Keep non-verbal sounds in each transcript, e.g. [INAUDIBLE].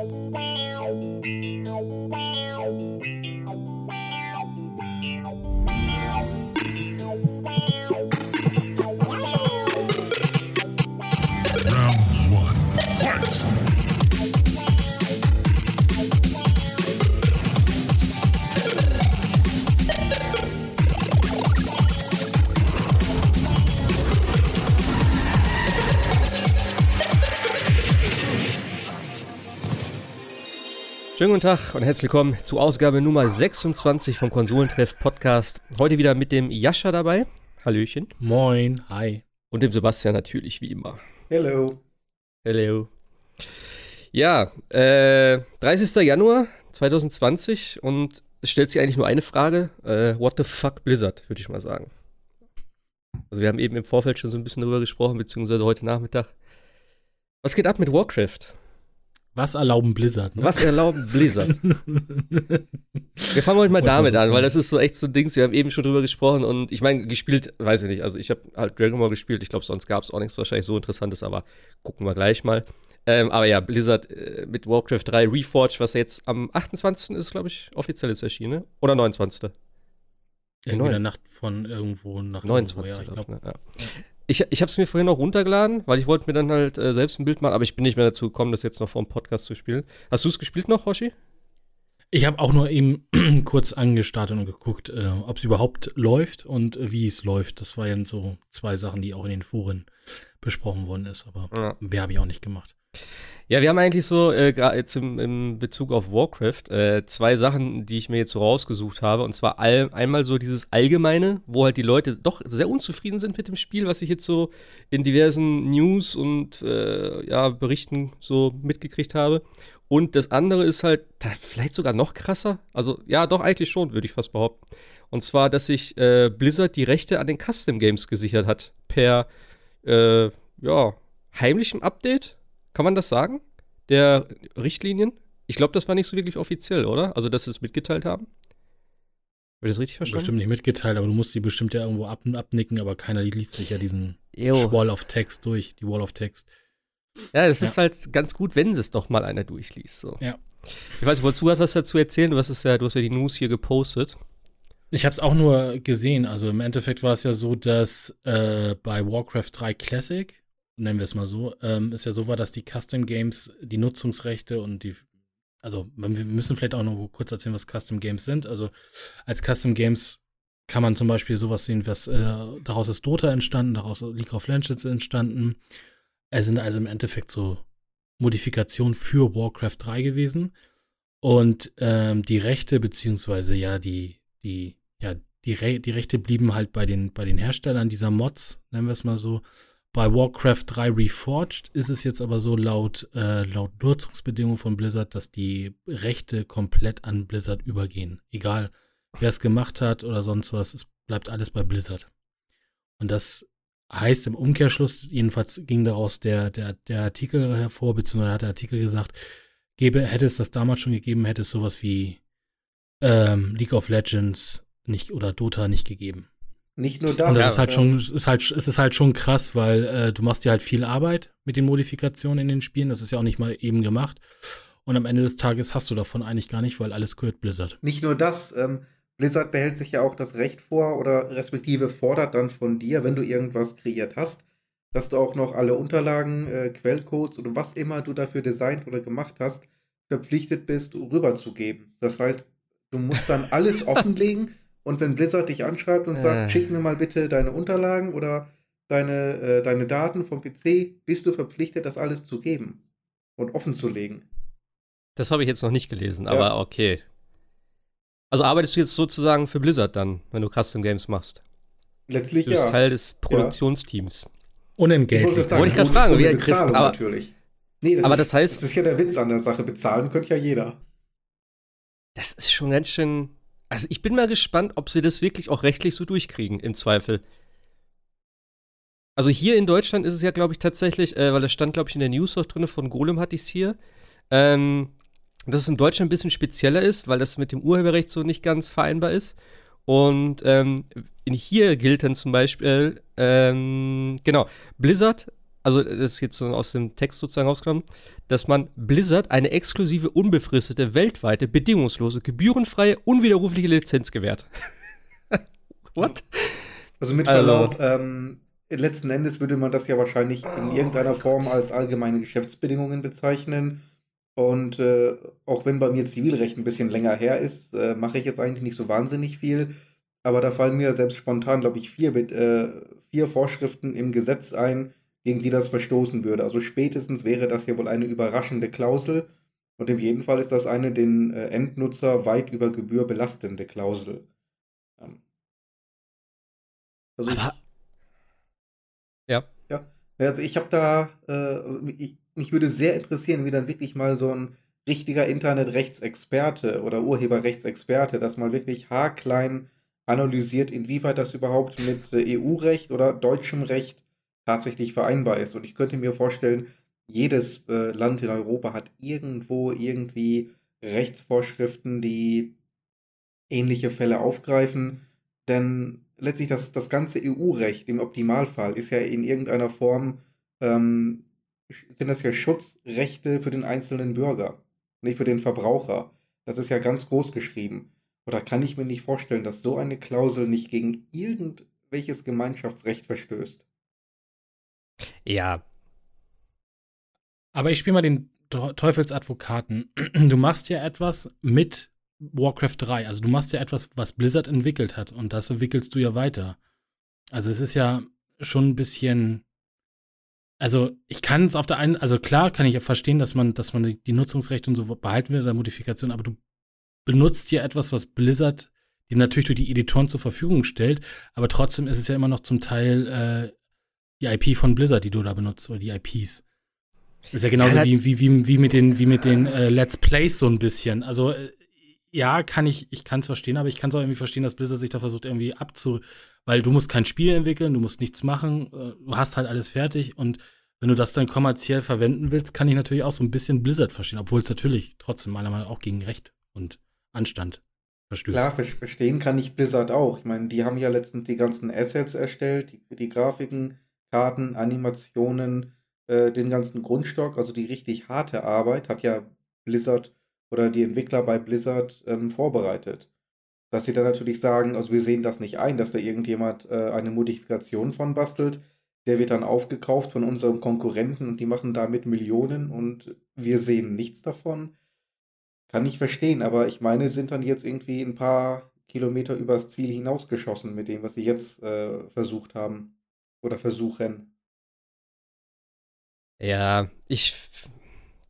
Round one, fight! Schönen guten Tag und herzlich willkommen zu Ausgabe Nummer 26 vom Konsolentreff Podcast. Heute wieder mit dem Jascha dabei. Hallöchen. Moin. Hi. Und dem Sebastian natürlich wie immer. Hello. Hello. Ja, äh, 30. Januar 2020 und es stellt sich eigentlich nur eine Frage. Äh, what the fuck Blizzard, würde ich mal sagen. Also wir haben eben im Vorfeld schon so ein bisschen drüber gesprochen, beziehungsweise heute Nachmittag. Was geht ab mit Warcraft? Was erlauben Blizzard? Ne? Was erlauben Blizzard? [LAUGHS] wir fangen heute mal damit an, weil das ist so echt so ein Ding. Wir haben eben schon drüber gesprochen und ich meine, gespielt, weiß ich nicht. Also ich habe halt Dragon Ball gespielt. Ich glaube, sonst gab es auch nichts wahrscheinlich so Interessantes, aber gucken wir gleich mal. Ähm, aber ja, Blizzard äh, mit Warcraft 3 Reforged, was jetzt am 28. ist, glaube ich, offiziell ist erschienen, ne? Oder 29. Irgendwie in der Nacht von irgendwo nach 29. Irgendwo, ja, ich glaub, ne? ja. Ich, ich habe es mir vorhin noch runtergeladen, weil ich wollte mir dann halt äh, selbst ein Bild machen, aber ich bin nicht mehr dazu gekommen, das jetzt noch vor dem Podcast zu spielen. Hast du es gespielt noch, Hoshi? Ich habe auch nur eben [CLEARS THROAT] kurz angestartet und geguckt, äh, ob es überhaupt läuft und äh, wie es läuft. Das waren so zwei Sachen, die auch in den Foren besprochen worden ist, aber ja. mehr habe ich auch nicht gemacht. Ja, wir haben eigentlich so, äh, jetzt im, im, Bezug auf Warcraft, äh, zwei Sachen, die ich mir jetzt so rausgesucht habe. Und zwar all, einmal so dieses Allgemeine, wo halt die Leute doch sehr unzufrieden sind mit dem Spiel, was ich jetzt so in diversen News und äh, ja, Berichten so mitgekriegt habe. Und das andere ist halt vielleicht sogar noch krasser. Also ja, doch eigentlich schon, würde ich fast behaupten. Und zwar, dass sich äh, Blizzard die Rechte an den Custom Games gesichert hat per äh, ja, heimlichem Update kann man das sagen? Der Richtlinien? Ich glaube, das war nicht so wirklich offiziell, oder? Also, dass sie es mitgeteilt haben? Wird das richtig verstanden? Bestimmt nicht mitgeteilt, aber du musst die bestimmt ja irgendwo ab abnicken, aber keiner liest sich ja diesen. Wall of Text durch, die Wall of Text. Ja, das ja. ist halt ganz gut, wenn es doch mal einer durchliest. So. Ja. Ich weiß, wolltest du was dazu erzählen? Du hast, es ja, du hast ja die News hier gepostet. Ich habe es auch nur gesehen. Also im Endeffekt war es ja so, dass äh, bei Warcraft 3 Classic nennen wir es mal so, ähm, ist ja so war, dass die Custom Games die Nutzungsrechte und die, also wir müssen vielleicht auch noch kurz erzählen, was Custom Games sind. Also als Custom Games kann man zum Beispiel sowas sehen, was äh, daraus ist Dota entstanden, daraus League of Legends entstanden. Es sind also im Endeffekt so Modifikationen für Warcraft 3 gewesen. Und ähm, die Rechte, beziehungsweise ja, die, die, ja, die, Re die Rechte blieben halt bei den, bei den Herstellern dieser Mods, nennen wir es mal so. Bei Warcraft 3 Reforged ist es jetzt aber so laut, äh, laut Nutzungsbedingungen von Blizzard, dass die Rechte komplett an Blizzard übergehen. Egal, wer es gemacht hat oder sonst was, es bleibt alles bei Blizzard. Und das heißt im Umkehrschluss, jedenfalls ging daraus der, der, der Artikel hervor, beziehungsweise hat der Artikel gesagt, gäbe, hätte es das damals schon gegeben, hätte es sowas wie ähm, League of Legends nicht oder Dota nicht gegeben. Nicht nur das. Und das ist halt schon, ist halt, es ist halt schon krass, weil äh, du machst dir halt viel Arbeit mit den Modifikationen in den Spielen. Das ist ja auch nicht mal eben gemacht. Und am Ende des Tages hast du davon eigentlich gar nicht, weil alles gehört Blizzard. Nicht nur das, ähm, Blizzard behält sich ja auch das Recht vor oder respektive fordert dann von dir, wenn du irgendwas kreiert hast, dass du auch noch alle Unterlagen, äh, Quellcodes oder was immer du dafür designt oder gemacht hast, verpflichtet bist, rüberzugeben. Das heißt, du musst dann alles [LAUGHS] offenlegen und wenn Blizzard dich anschreibt und sagt, äh. schick mir mal bitte deine Unterlagen oder deine, äh, deine Daten vom PC, bist du verpflichtet, das alles zu geben und offen zu legen. Das habe ich jetzt noch nicht gelesen, ja. aber okay. Also arbeitest du jetzt sozusagen für Blizzard dann, wenn du Custom Games machst? Letztlich du bist ja. Teil des Produktionsteams. Ja. Unentgeltlich. Wollte ich gerade fragen, wie Christen, aber, natürlich. Nee, das aber ist, das heißt. Das ist ja der Witz an der Sache. Bezahlen könnte ja jeder. Das ist schon ganz schön also ich bin mal gespannt, ob sie das wirklich auch rechtlich so durchkriegen, im Zweifel. Also hier in Deutschland ist es ja, glaube ich, tatsächlich, äh, weil das stand, glaube ich, in der News auch drin, von Golem hatte ich es hier, ähm, dass es in Deutschland ein bisschen spezieller ist, weil das mit dem Urheberrecht so nicht ganz vereinbar ist. Und ähm, in hier gilt dann zum Beispiel, ähm, genau, Blizzard also das ist jetzt so aus dem Text sozusagen rausgenommen, dass man Blizzard eine exklusive, unbefristete, weltweite, bedingungslose, gebührenfreie, unwiderrufliche Lizenz gewährt. [LAUGHS] What? Also mit Verlaub, ähm, letzten Endes würde man das ja wahrscheinlich in irgendeiner Form als allgemeine Geschäftsbedingungen bezeichnen. Und äh, auch wenn bei mir Zivilrecht ein bisschen länger her ist, äh, mache ich jetzt eigentlich nicht so wahnsinnig viel. Aber da fallen mir selbst spontan, glaube ich, vier, äh, vier Vorschriften im Gesetz ein, gegen die das verstoßen würde. Also spätestens wäre das ja wohl eine überraschende Klausel. Und in jedem Fall ist das eine den äh, Endnutzer weit über Gebühr belastende Klausel. Ähm. Also ich, ja. Ja. Also ich habe da, äh, also ich, mich würde sehr interessieren, wie dann wirklich mal so ein richtiger Internetrechtsexperte oder Urheberrechtsexperte das mal wirklich haarklein analysiert, inwieweit das überhaupt mit äh, EU-Recht oder deutschem Recht tatsächlich vereinbar ist. Und ich könnte mir vorstellen, jedes äh, Land in Europa hat irgendwo irgendwie Rechtsvorschriften, die ähnliche Fälle aufgreifen. Denn letztlich das, das ganze EU-Recht im Optimalfall ist ja in irgendeiner Form, ähm, sind das ja Schutzrechte für den einzelnen Bürger, nicht für den Verbraucher. Das ist ja ganz groß geschrieben. Oder kann ich mir nicht vorstellen, dass so eine Klausel nicht gegen irgendwelches Gemeinschaftsrecht verstößt? Ja. Aber ich spiele mal den Teufelsadvokaten. [CLEARS THROAT] Du machst ja etwas mit Warcraft 3. Also du machst ja etwas, was Blizzard entwickelt hat und das entwickelst du ja weiter. Also es ist ja schon ein bisschen. Also ich kann es auf der einen, also klar kann ich ja verstehen, dass man, dass man die Nutzungsrechte und so behalten will, seine Modifikation, aber du benutzt ja etwas, was Blizzard dir natürlich durch die Editoren zur Verfügung stellt, aber trotzdem ist es ja immer noch zum Teil äh, die IP von Blizzard, die du da benutzt, oder die IPs. Ist ja genauso ja, wie, wie, wie, wie mit den, wie mit den äh, Let's Plays so ein bisschen. Also äh, ja, kann ich, ich kann es verstehen, aber ich kann es auch irgendwie verstehen, dass Blizzard sich da versucht, irgendwie abzu. Weil du musst kein Spiel entwickeln, du musst nichts machen, äh, du hast halt alles fertig und wenn du das dann kommerziell verwenden willst, kann ich natürlich auch so ein bisschen Blizzard verstehen, obwohl es natürlich trotzdem meiner Meinung nach auch gegen Recht und Anstand verstößt. Klar, verstehen kann ich Blizzard auch. Ich meine, die haben ja letztens die ganzen Assets erstellt, die, die Grafiken, Karten, Animationen, äh, den ganzen Grundstock, also die richtig harte Arbeit hat ja Blizzard oder die Entwickler bei Blizzard ähm, vorbereitet. Dass sie dann natürlich sagen, also wir sehen das nicht ein, dass da irgendjemand äh, eine Modifikation von bastelt. Der wird dann aufgekauft von unserem Konkurrenten und die machen damit Millionen und wir sehen nichts davon. Kann ich verstehen, aber ich meine, sind dann jetzt irgendwie ein paar Kilometer übers Ziel hinausgeschossen mit dem, was sie jetzt äh, versucht haben oder versuchen. Ja, ich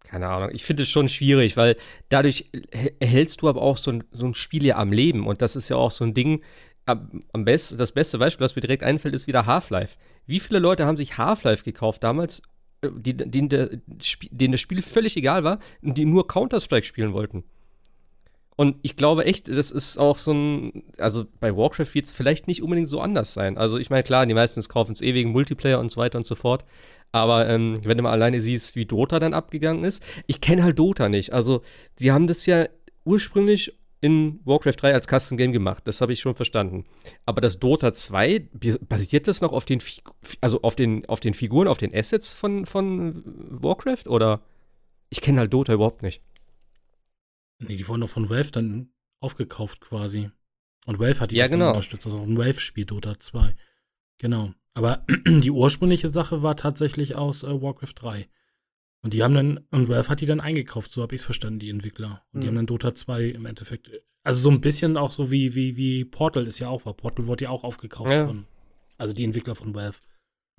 keine Ahnung, ich finde es schon schwierig, weil dadurch erhältst du aber auch so ein, so ein Spiel ja am Leben und das ist ja auch so ein Ding, am besten, das beste Beispiel, was mir direkt einfällt, ist wieder Half-Life. Wie viele Leute haben sich Half-Life gekauft damals, äh, denen, der, denen das Spiel völlig egal war und die nur Counter-Strike spielen wollten? Und ich glaube echt, das ist auch so ein, also bei Warcraft wird es vielleicht nicht unbedingt so anders sein. Also ich meine, klar, die meisten kaufen es ewigen Multiplayer und so weiter und so fort. Aber ähm, wenn du mal alleine siehst, wie Dota dann abgegangen ist, ich kenne halt Dota nicht. Also, sie haben das ja ursprünglich in Warcraft 3 als Custom Game gemacht. Das habe ich schon verstanden. Aber das Dota 2, basiert das noch auf den, also auf den, auf den Figuren, auf den Assets von, von Warcraft? Oder? Ich kenne halt Dota überhaupt nicht. Nee, die wurden doch von Valve dann aufgekauft quasi. Und Valve hat die ja, genau. unterstützt. Also ein Valve-Spiel Dota 2. Genau. Aber [CLEARS THROAT] die ursprüngliche Sache war tatsächlich aus äh, Warcraft 3. Und die haben dann, und Valve hat die dann eingekauft, so habe ich es verstanden, die Entwickler. Und mhm. die haben dann Dota 2 im Endeffekt, also so ein bisschen auch so wie, wie, wie Portal ist ja auch, war Portal wurde ja auch aufgekauft ja. von, also die Entwickler von Valve.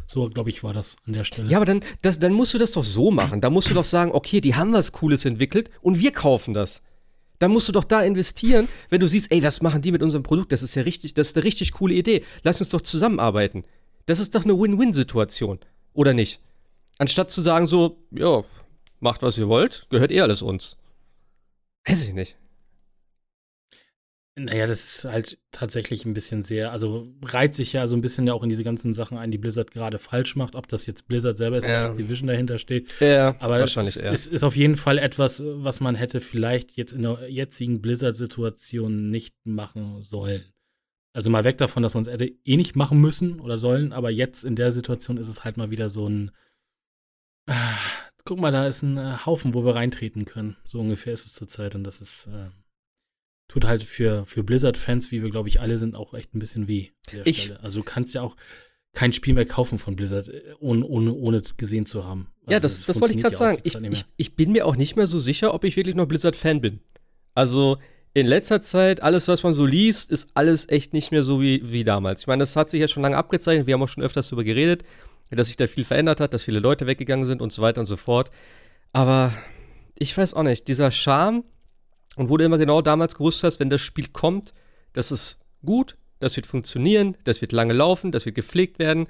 So, glaube ich, war das an der Stelle. Ja, aber dann, das, dann musst du das doch so machen. Da musst du doch sagen, okay, die haben was Cooles entwickelt und wir kaufen das. Dann musst du doch da investieren, wenn du siehst, ey, was machen die mit unserem Produkt? Das ist ja richtig, das ist eine richtig coole Idee. Lass uns doch zusammenarbeiten. Das ist doch eine Win-Win-Situation, oder nicht? Anstatt zu sagen so, ja, macht was ihr wollt, gehört eh alles uns. Weiß ich nicht. Naja, das ist halt tatsächlich ein bisschen sehr, also reiht sich ja so ein bisschen ja auch in diese ganzen Sachen ein, die Blizzard gerade falsch macht, ob das jetzt Blizzard selber ist ja. oder Activision dahinter steht. Ja, aber wahrscheinlich es, eher. Es ist auf jeden Fall etwas, was man hätte vielleicht jetzt in der jetzigen Blizzard-Situation nicht machen sollen. Also mal weg davon, dass man es hätte eh nicht machen müssen oder sollen, aber jetzt in der Situation ist es halt mal wieder so ein, Ah, guck mal, da ist ein äh, Haufen, wo wir reintreten können. So ungefähr ist es zurzeit und das ist äh, tut halt für, für Blizzard-Fans, wie wir, glaube ich, alle sind, auch echt ein bisschen weh. ich, Also du kannst ja auch kein Spiel mehr kaufen von Blizzard, äh, ohne, ohne, ohne gesehen zu haben. Also ja, das, das, das wollte ich gerade sagen. Ich, ich, ich, bin mir auch nicht mehr so sicher, ob ich wirklich noch Blizzard-Fan bin. Also in letzter Zeit, alles, was man so liest, ist alles echt nicht mehr so wie, wie damals. Ich meine, das hat sich ja schon lange abgezeichnet. Wir haben auch schon öfters darüber geredet, dass sich da viel verändert hat, dass viele Leute weggegangen sind und so weiter und so fort. Aber ich weiß auch nicht, dieser Charme und wo du immer genau damals gewusst hast, wenn das Spiel kommt, das ist gut, das wird funktionieren, das wird lange laufen, das wird gepflegt werden.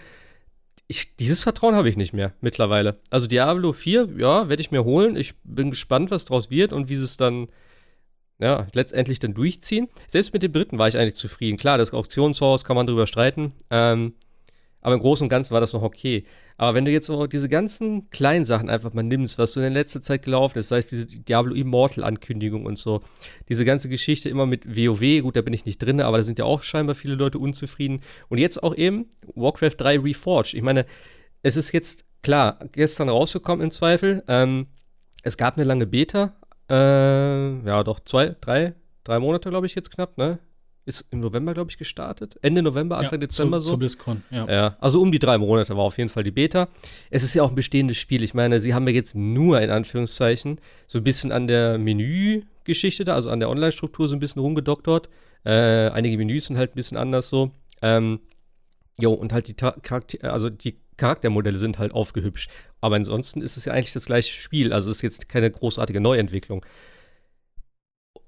Ich, dieses Vertrauen habe ich nicht mehr mittlerweile. Also Diablo 4, ja, werde ich mir holen. Ich bin gespannt, was draus wird und wie es dann ja, letztendlich dann durchziehen. Selbst mit dem dritten war ich eigentlich zufrieden. Klar, das Auktionshaus kann man drüber streiten. Ähm, aber im Großen und Ganzen war das noch okay. Aber wenn du jetzt auch diese ganzen kleinen Sachen einfach mal nimmst, was so in letzter Zeit gelaufen ist, sei es diese Diablo Immortal Ankündigung und so, diese ganze Geschichte immer mit WoW, gut, da bin ich nicht drin, aber da sind ja auch scheinbar viele Leute unzufrieden. Und jetzt auch eben Warcraft 3 Reforged. Ich meine, es ist jetzt klar, gestern rausgekommen im Zweifel. Ähm, es gab eine lange Beta, äh, ja, doch zwei, drei, drei Monate, glaube ich, jetzt knapp, ne? Ist im November, glaube ich, gestartet. Ende November, Anfang ja, Dezember zu, so. Zu BlizzCon, ja. ja. Also um die drei Monate war auf jeden Fall die Beta. Es ist ja auch ein bestehendes Spiel. Ich meine, sie haben ja jetzt nur in Anführungszeichen so ein bisschen an der Menügeschichte da, also an der Online-Struktur so ein bisschen rumgedoktert. Äh, einige Menüs sind halt ein bisschen anders so. Ähm, jo, und halt die Charakter also die Charaktermodelle sind halt aufgehübscht. Aber ansonsten ist es ja eigentlich das gleiche Spiel. Also es ist jetzt keine großartige Neuentwicklung.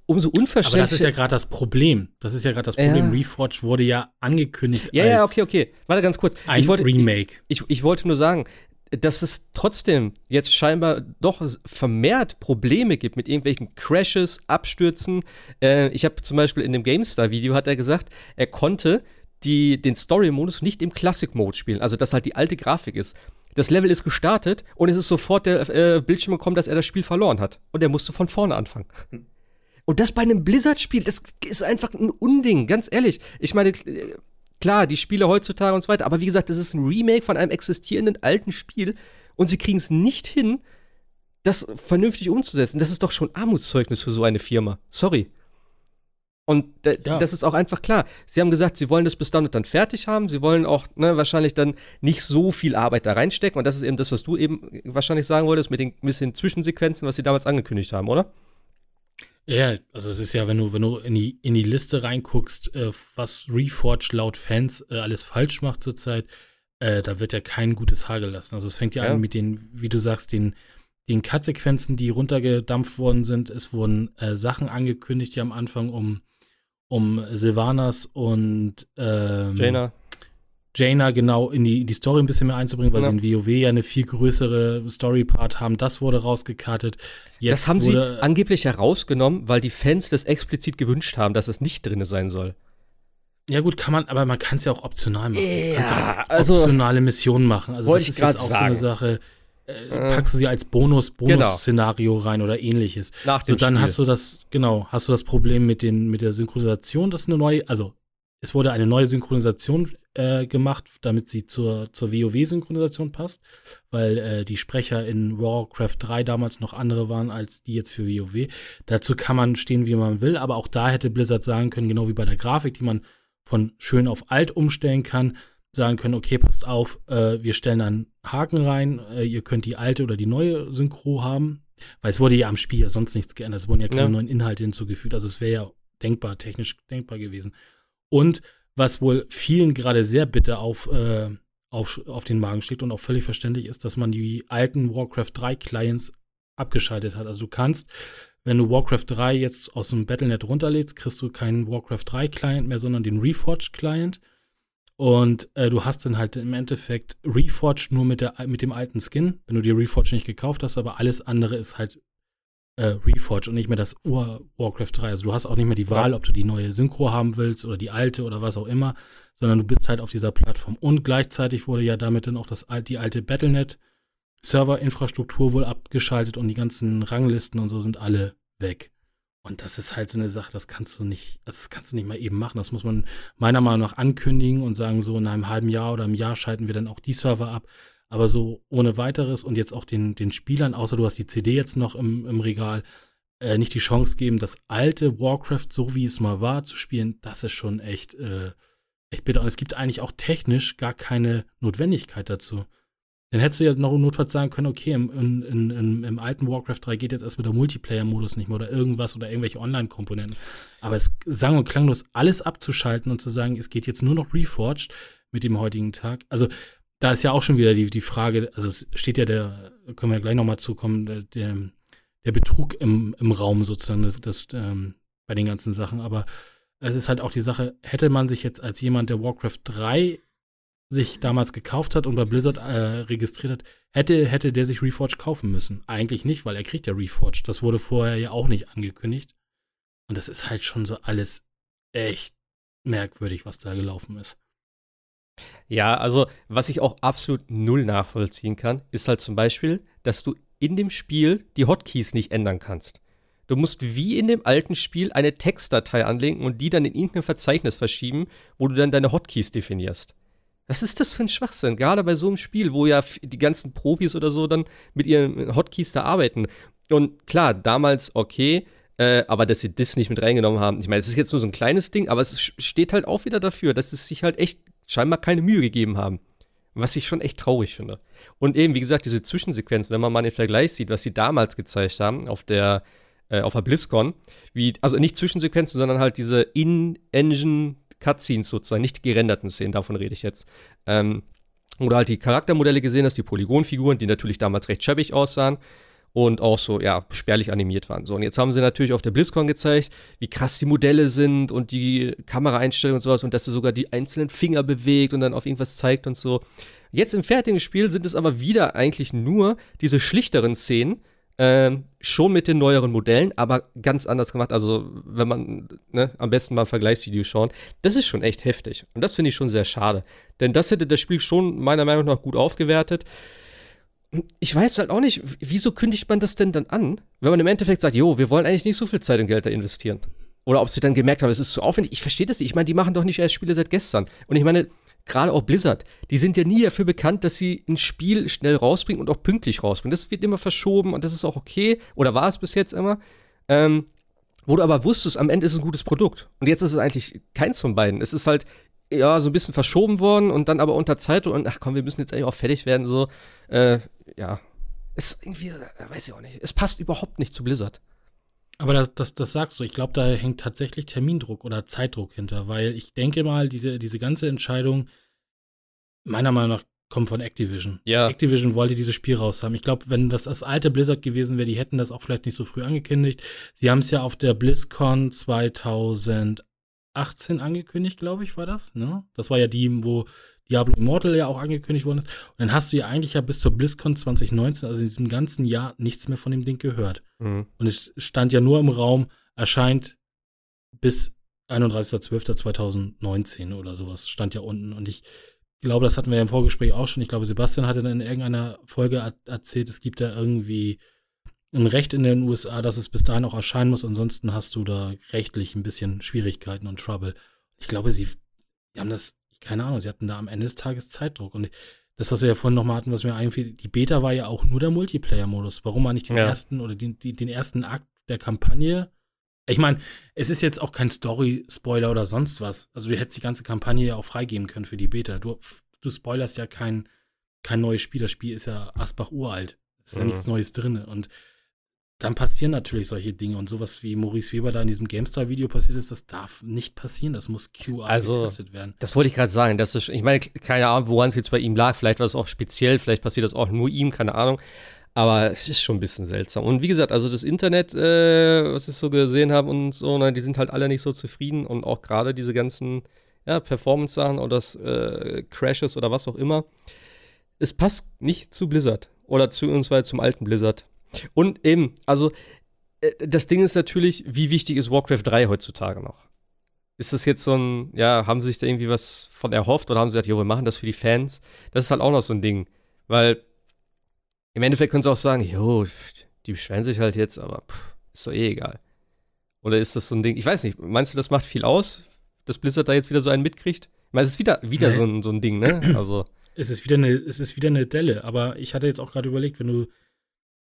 Umso unverständlicher. Aber das ist ja gerade das Problem. Das ist ja gerade das Problem. Ja. Reforged wurde ja angekündigt ja, als Ja, okay, okay. Warte ganz kurz. Ein ich wollte, Remake. Ich, ich, ich wollte nur sagen, dass es trotzdem jetzt scheinbar doch vermehrt Probleme gibt mit irgendwelchen Crashes, Abstürzen. Äh, ich habe zum Beispiel in dem GameStar-Video hat er gesagt, er konnte die, den Story-Modus nicht im Classic-Mode spielen, also dass halt die alte Grafik ist. Das Level ist gestartet und es ist sofort der äh, Bildschirm gekommen, dass er das Spiel verloren hat. Und er musste von vorne anfangen. Und das bei einem Blizzard-Spiel, das ist einfach ein Unding, ganz ehrlich. Ich meine, klar, die Spiele heutzutage und so weiter, aber wie gesagt, das ist ein Remake von einem existierenden alten Spiel und sie kriegen es nicht hin, das vernünftig umzusetzen. Das ist doch schon Armutszeugnis für so eine Firma. Sorry. Und ja. das ist auch einfach klar. Sie haben gesagt, sie wollen das bis dann und dann fertig haben. Sie wollen auch ne, wahrscheinlich dann nicht so viel Arbeit da reinstecken. Und das ist eben das, was du eben wahrscheinlich sagen wolltest mit den bisschen Zwischensequenzen, was sie damals angekündigt haben, oder? Ja, also es ist ja, wenn du, wenn du in die, in die Liste reinguckst, äh, was Reforged laut Fans äh, alles falsch macht zurzeit, äh, da wird ja kein gutes Haar gelassen. Also es fängt ja, ja. an mit den, wie du sagst, den, den Cut-Sequenzen, die runtergedampft worden sind. Es wurden äh, Sachen angekündigt, die am Anfang um um Sylvanas und ähm, Jaina. Jaina genau in die, die Story ein bisschen mehr einzubringen, weil ja. sie in WoW ja eine viel größere Story-Part haben. Das wurde rausgekartet. Jetzt das haben sie angeblich herausgenommen, weil die Fans das explizit gewünscht haben, dass es nicht drin sein soll. Ja gut, kann man, aber man kann es ja auch optional machen. Ja, kannst ja auch also, optionale Missionen machen. Also das ist jetzt auch sagen. so eine Sache äh, packst du sie als Bonus, genau. Bonus-Szenario rein oder ähnliches. Nach dem so, dann Spiel. hast du das, genau, hast du das Problem mit, den, mit der Synchronisation, das ist eine neue, also es wurde eine neue Synchronisation äh, gemacht, damit sie zur, zur WoW-Synchronisation passt, weil äh, die Sprecher in Warcraft 3 damals noch andere waren als die jetzt für WoW. Dazu kann man stehen, wie man will, aber auch da hätte Blizzard sagen können, genau wie bei der Grafik, die man von schön auf alt umstellen kann, sagen können, okay, passt auf, äh, wir stellen einen Haken rein, äh, ihr könnt die alte oder die neue Synchro haben, weil es wurde ja am Spiel ja sonst nichts geändert, es wurden ja keine ja. neuen Inhalte hinzugefügt, also es wäre ja denkbar, technisch denkbar gewesen. Und was wohl vielen gerade sehr bitter auf, äh, auf, auf den Magen steht und auch völlig verständlich ist, dass man die alten Warcraft 3 Clients abgeschaltet hat. Also du kannst, wenn du Warcraft 3 jetzt aus dem Battlenet runterlädst, kriegst du keinen Warcraft 3 Client mehr, sondern den Reforged Client. Und äh, du hast dann halt im Endeffekt Reforged nur mit, der, mit dem alten Skin, wenn du dir Reforged nicht gekauft hast, aber alles andere ist halt äh, Reforged und nicht mehr das Ur-Warcraft 3. Also du hast auch nicht mehr die Wahl, ob du die neue Synchro haben willst oder die alte oder was auch immer, sondern du bist halt auf dieser Plattform. Und gleichzeitig wurde ja damit dann auch das, die alte Battlenet Serverinfrastruktur wohl abgeschaltet und die ganzen Ranglisten und so sind alle weg. Und das ist halt so eine Sache, das kannst du nicht, das kannst du nicht mal eben machen. Das muss man meiner Meinung nach ankündigen und sagen, so in einem halben Jahr oder einem Jahr schalten wir dann auch die Server ab. Aber so ohne weiteres und jetzt auch den, den Spielern, außer du hast die CD jetzt noch im, im Regal, äh, nicht die Chance geben, das alte Warcraft, so wie es mal war, zu spielen, das ist schon echt, äh, echt bitter. Und es gibt eigentlich auch technisch gar keine Notwendigkeit dazu. Dann hättest du ja noch notfalls sagen können, okay, im, in, in, im alten Warcraft 3 geht jetzt erstmal der Multiplayer-Modus nicht mehr oder irgendwas oder irgendwelche Online-Komponenten. Aber es sang und klanglos alles abzuschalten und zu sagen, es geht jetzt nur noch Reforged mit dem heutigen Tag. Also da ist ja auch schon wieder die, die Frage, also es steht ja der, können wir ja gleich nochmal zukommen, der, der, der, Betrug im, im Raum sozusagen, das, ähm, bei den ganzen Sachen. Aber es ist halt auch die Sache, hätte man sich jetzt als jemand, der Warcraft 3 sich damals gekauft hat und bei Blizzard äh, registriert hat, hätte, hätte der sich Reforged kaufen müssen. Eigentlich nicht, weil er kriegt ja Reforged. Das wurde vorher ja auch nicht angekündigt. Und das ist halt schon so alles echt merkwürdig, was da gelaufen ist. Ja, also was ich auch absolut null nachvollziehen kann, ist halt zum Beispiel, dass du in dem Spiel die Hotkeys nicht ändern kannst. Du musst wie in dem alten Spiel eine Textdatei anlegen und die dann in irgendein Verzeichnis verschieben, wo du dann deine Hotkeys definierst. Was ist das für ein Schwachsinn? Gerade bei so einem Spiel, wo ja die ganzen Profis oder so dann mit ihren Hotkeys da arbeiten. Und klar, damals okay, äh, aber dass sie das nicht mit reingenommen haben. Ich meine, es ist jetzt nur so ein kleines Ding, aber es steht halt auch wieder dafür, dass es sich halt echt scheinbar keine Mühe gegeben haben. Was ich schon echt traurig finde. Und eben, wie gesagt, diese Zwischensequenz, wenn man mal den Vergleich sieht, was sie damals gezeigt haben auf der, äh, auf der BlizzCon, wie, also nicht Zwischensequenzen, sondern halt diese In-Engine Cutscenes sozusagen, nicht gerenderten Szenen, davon rede ich jetzt. Ähm, oder halt die Charaktermodelle gesehen hast, die Polygonfiguren, die natürlich damals recht schäbig aussahen und auch so, ja, spärlich animiert waren. So, und jetzt haben sie natürlich auf der BlizzCon gezeigt, wie krass die Modelle sind und die Kameraeinstellungen und sowas und dass sie sogar die einzelnen Finger bewegt und dann auf irgendwas zeigt und so. Jetzt im fertigen Spiel sind es aber wieder eigentlich nur diese schlichteren Szenen, ähm, schon mit den neueren Modellen, aber ganz anders gemacht. Also, wenn man ne, am besten mal ein Vergleichsvideo schaut, das ist schon echt heftig. Und das finde ich schon sehr schade. Denn das hätte das Spiel schon meiner Meinung nach gut aufgewertet ich weiß halt auch nicht, wieso kündigt man das denn dann an, wenn man im Endeffekt sagt, jo, wir wollen eigentlich nicht so viel Zeit und Geld da investieren. Oder ob sie dann gemerkt haben, es ist zu aufwendig. Ich verstehe das nicht. Ich meine, die machen doch nicht erst Spiele seit gestern. Und ich meine, gerade auch Blizzard, die sind ja nie dafür bekannt, dass sie ein Spiel schnell rausbringen und auch pünktlich rausbringen. Das wird immer verschoben und das ist auch okay. Oder war es bis jetzt immer. Ähm, wo du aber wusstest, am Ende ist es ein gutes Produkt. Und jetzt ist es eigentlich keins von beiden. Es ist halt, ja, so ein bisschen verschoben worden und dann aber unter Zeit und ach komm, wir müssen jetzt eigentlich auch fertig werden, so, äh, ja. Es ist irgendwie, äh, weiß ich auch nicht. Es passt überhaupt nicht zu Blizzard. Aber das, das, das sagst du, ich glaube, da hängt tatsächlich Termindruck oder Zeitdruck hinter, weil ich denke mal, diese, diese ganze Entscheidung, meiner Meinung nach, kommt von Activision. Ja. Activision wollte dieses Spiel raus haben. Ich glaube, wenn das das alte Blizzard gewesen wäre, die hätten das auch vielleicht nicht so früh angekündigt. Sie haben es ja auf der BlizzCon 2000 18 angekündigt, glaube ich, war das. Ne? Das war ja die, wo Diablo Immortal ja auch angekündigt worden ist. Und dann hast du ja eigentlich ja bis zur BlizzCon 2019, also in diesem ganzen Jahr, nichts mehr von dem Ding gehört. Mhm. Und es stand ja nur im Raum, erscheint bis 31.12.2019 oder sowas, stand ja unten. Und ich glaube, das hatten wir ja im Vorgespräch auch schon. Ich glaube, Sebastian hatte dann in irgendeiner Folge erzählt, es gibt da irgendwie ein Recht in den USA, dass es bis dahin auch erscheinen muss. Ansonsten hast du da rechtlich ein bisschen Schwierigkeiten und Trouble. Ich glaube, sie die haben das, keine Ahnung, sie hatten da am Ende des Tages Zeitdruck. Und das, was wir ja vorhin nochmal hatten, was mir einfiel, die Beta war ja auch nur der Multiplayer-Modus. Warum man nicht den ja. ersten oder den, den ersten Akt der Kampagne ich meine, es ist jetzt auch kein Story-Spoiler oder sonst was. Also du hättest die ganze Kampagne ja auch freigeben können für die Beta. Du, du spoilerst ja kein, kein neues Spiel. Das Spiel ist ja Asbach uralt. Es ist mhm. ja nichts Neues drin. Und dann passieren natürlich solche Dinge und sowas wie Maurice Weber da in diesem GameStar-Video passiert ist, das darf nicht passieren, das muss QR also, getestet werden. Das wollte ich gerade sagen, das ist, ich meine, keine Ahnung, woran es jetzt bei ihm lag, vielleicht war es auch speziell, vielleicht passiert das auch nur ihm, keine Ahnung, aber es ist schon ein bisschen seltsam. Und wie gesagt, also das Internet, äh, was ich so gesehen habe und so, ne, die sind halt alle nicht so zufrieden und auch gerade diese ganzen ja, Performance-Sachen oder das, äh, Crashes oder was auch immer, es passt nicht zu Blizzard oder zu uns, weil zum alten Blizzard. Und eben, also äh, das Ding ist natürlich, wie wichtig ist Warcraft 3 heutzutage noch? Ist das jetzt so ein, ja, haben sie sich da irgendwie was von erhofft oder haben sie gesagt, jo, wir machen das für die Fans? Das ist halt auch noch so ein Ding. Weil im Endeffekt können sie auch sagen, jo, die beschweren sich halt jetzt, aber pff, ist doch eh egal. Oder ist das so ein Ding, ich weiß nicht, meinst du, das macht viel aus, dass Blizzard da jetzt wieder so einen mitkriegt? Ich meine, es ist wieder, wieder nee. so, ein, so ein Ding, ne? Also. es ist wieder eine, es ist wieder eine Delle. Aber ich hatte jetzt auch gerade überlegt, wenn du,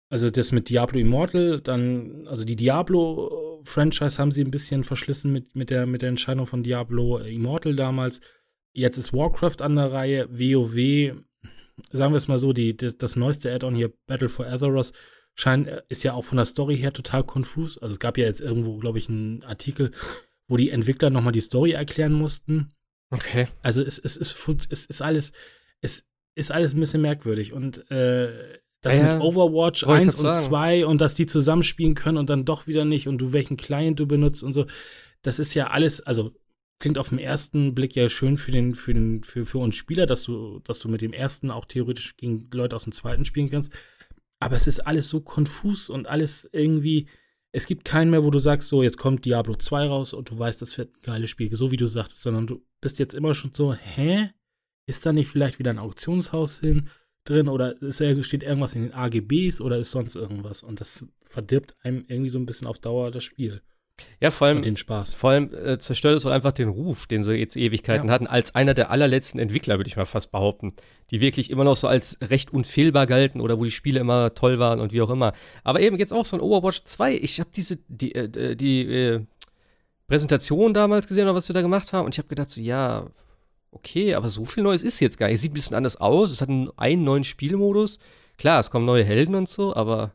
also das mit Diablo Immortal, dann, also die Diablo-Franchise haben sie ein bisschen verschlissen mit, mit, der, mit der Entscheidung von Diablo Immortal damals. Jetzt ist Warcraft an der Reihe, WoW, sagen wir es mal so, die, die das neueste Add-on hier, Battle for Azeroth, scheint, ist ja auch von der Story her total konfus. Also es gab ja jetzt irgendwo, glaube ich, einen Artikel, wo die Entwickler nochmal die Story erklären mussten. Okay. Also es, es, es, es ist alles, es ist alles ein bisschen merkwürdig. Und äh, das Ja, mit Overwatch wollte ich 1 grad und sagen. 2 und dass die zusammenspielen können und dann doch wieder nicht und du welchen Client du benutzt und so, das ist ja alles, also klingt auf den ersten Blick ja schön für den, für den, für, für uns Spieler, dass du, dass du mit dem ersten auch theoretisch gegen Leute aus dem zweiten spielen kannst. Aber es ist alles so konfus und alles irgendwie, es gibt keinen mehr, wo du sagst, so, jetzt kommt Diablo 2 raus und du weißt, das wird ein geiles Spiel, so wie du sagtest, sondern du bist jetzt immer schon so, hä? Ist da nicht vielleicht wieder ein Auktionshaus hin drin oder ist, steht irgendwas in den AGBs oder ist sonst irgendwas? Und das verdirbt einem irgendwie so ein bisschen auf Dauer das Spiel Ja, vor allem, und den Spaß. vor allem äh, zerstört es auch einfach den Ruf, den sie jetzt Ewigkeiten Ja. hatten, als einer der allerletzten Entwickler, würde ich mal fast behaupten, die wirklich immer noch so als recht unfehlbar galten oder wo die Spiele immer toll waren und wie auch immer. Aber eben jetzt auch so ein Overwatch 2. Ich habe diese, die, äh, die äh, Präsentation damals gesehen, oder was sie da gemacht haben, und ich habe gedacht, so, ja, okay, aber so viel Neues ist jetzt gar nicht. Es sieht ein bisschen anders aus, es hat einen, einen neuen Spielmodus. Klar, es kommen neue Helden und so, aber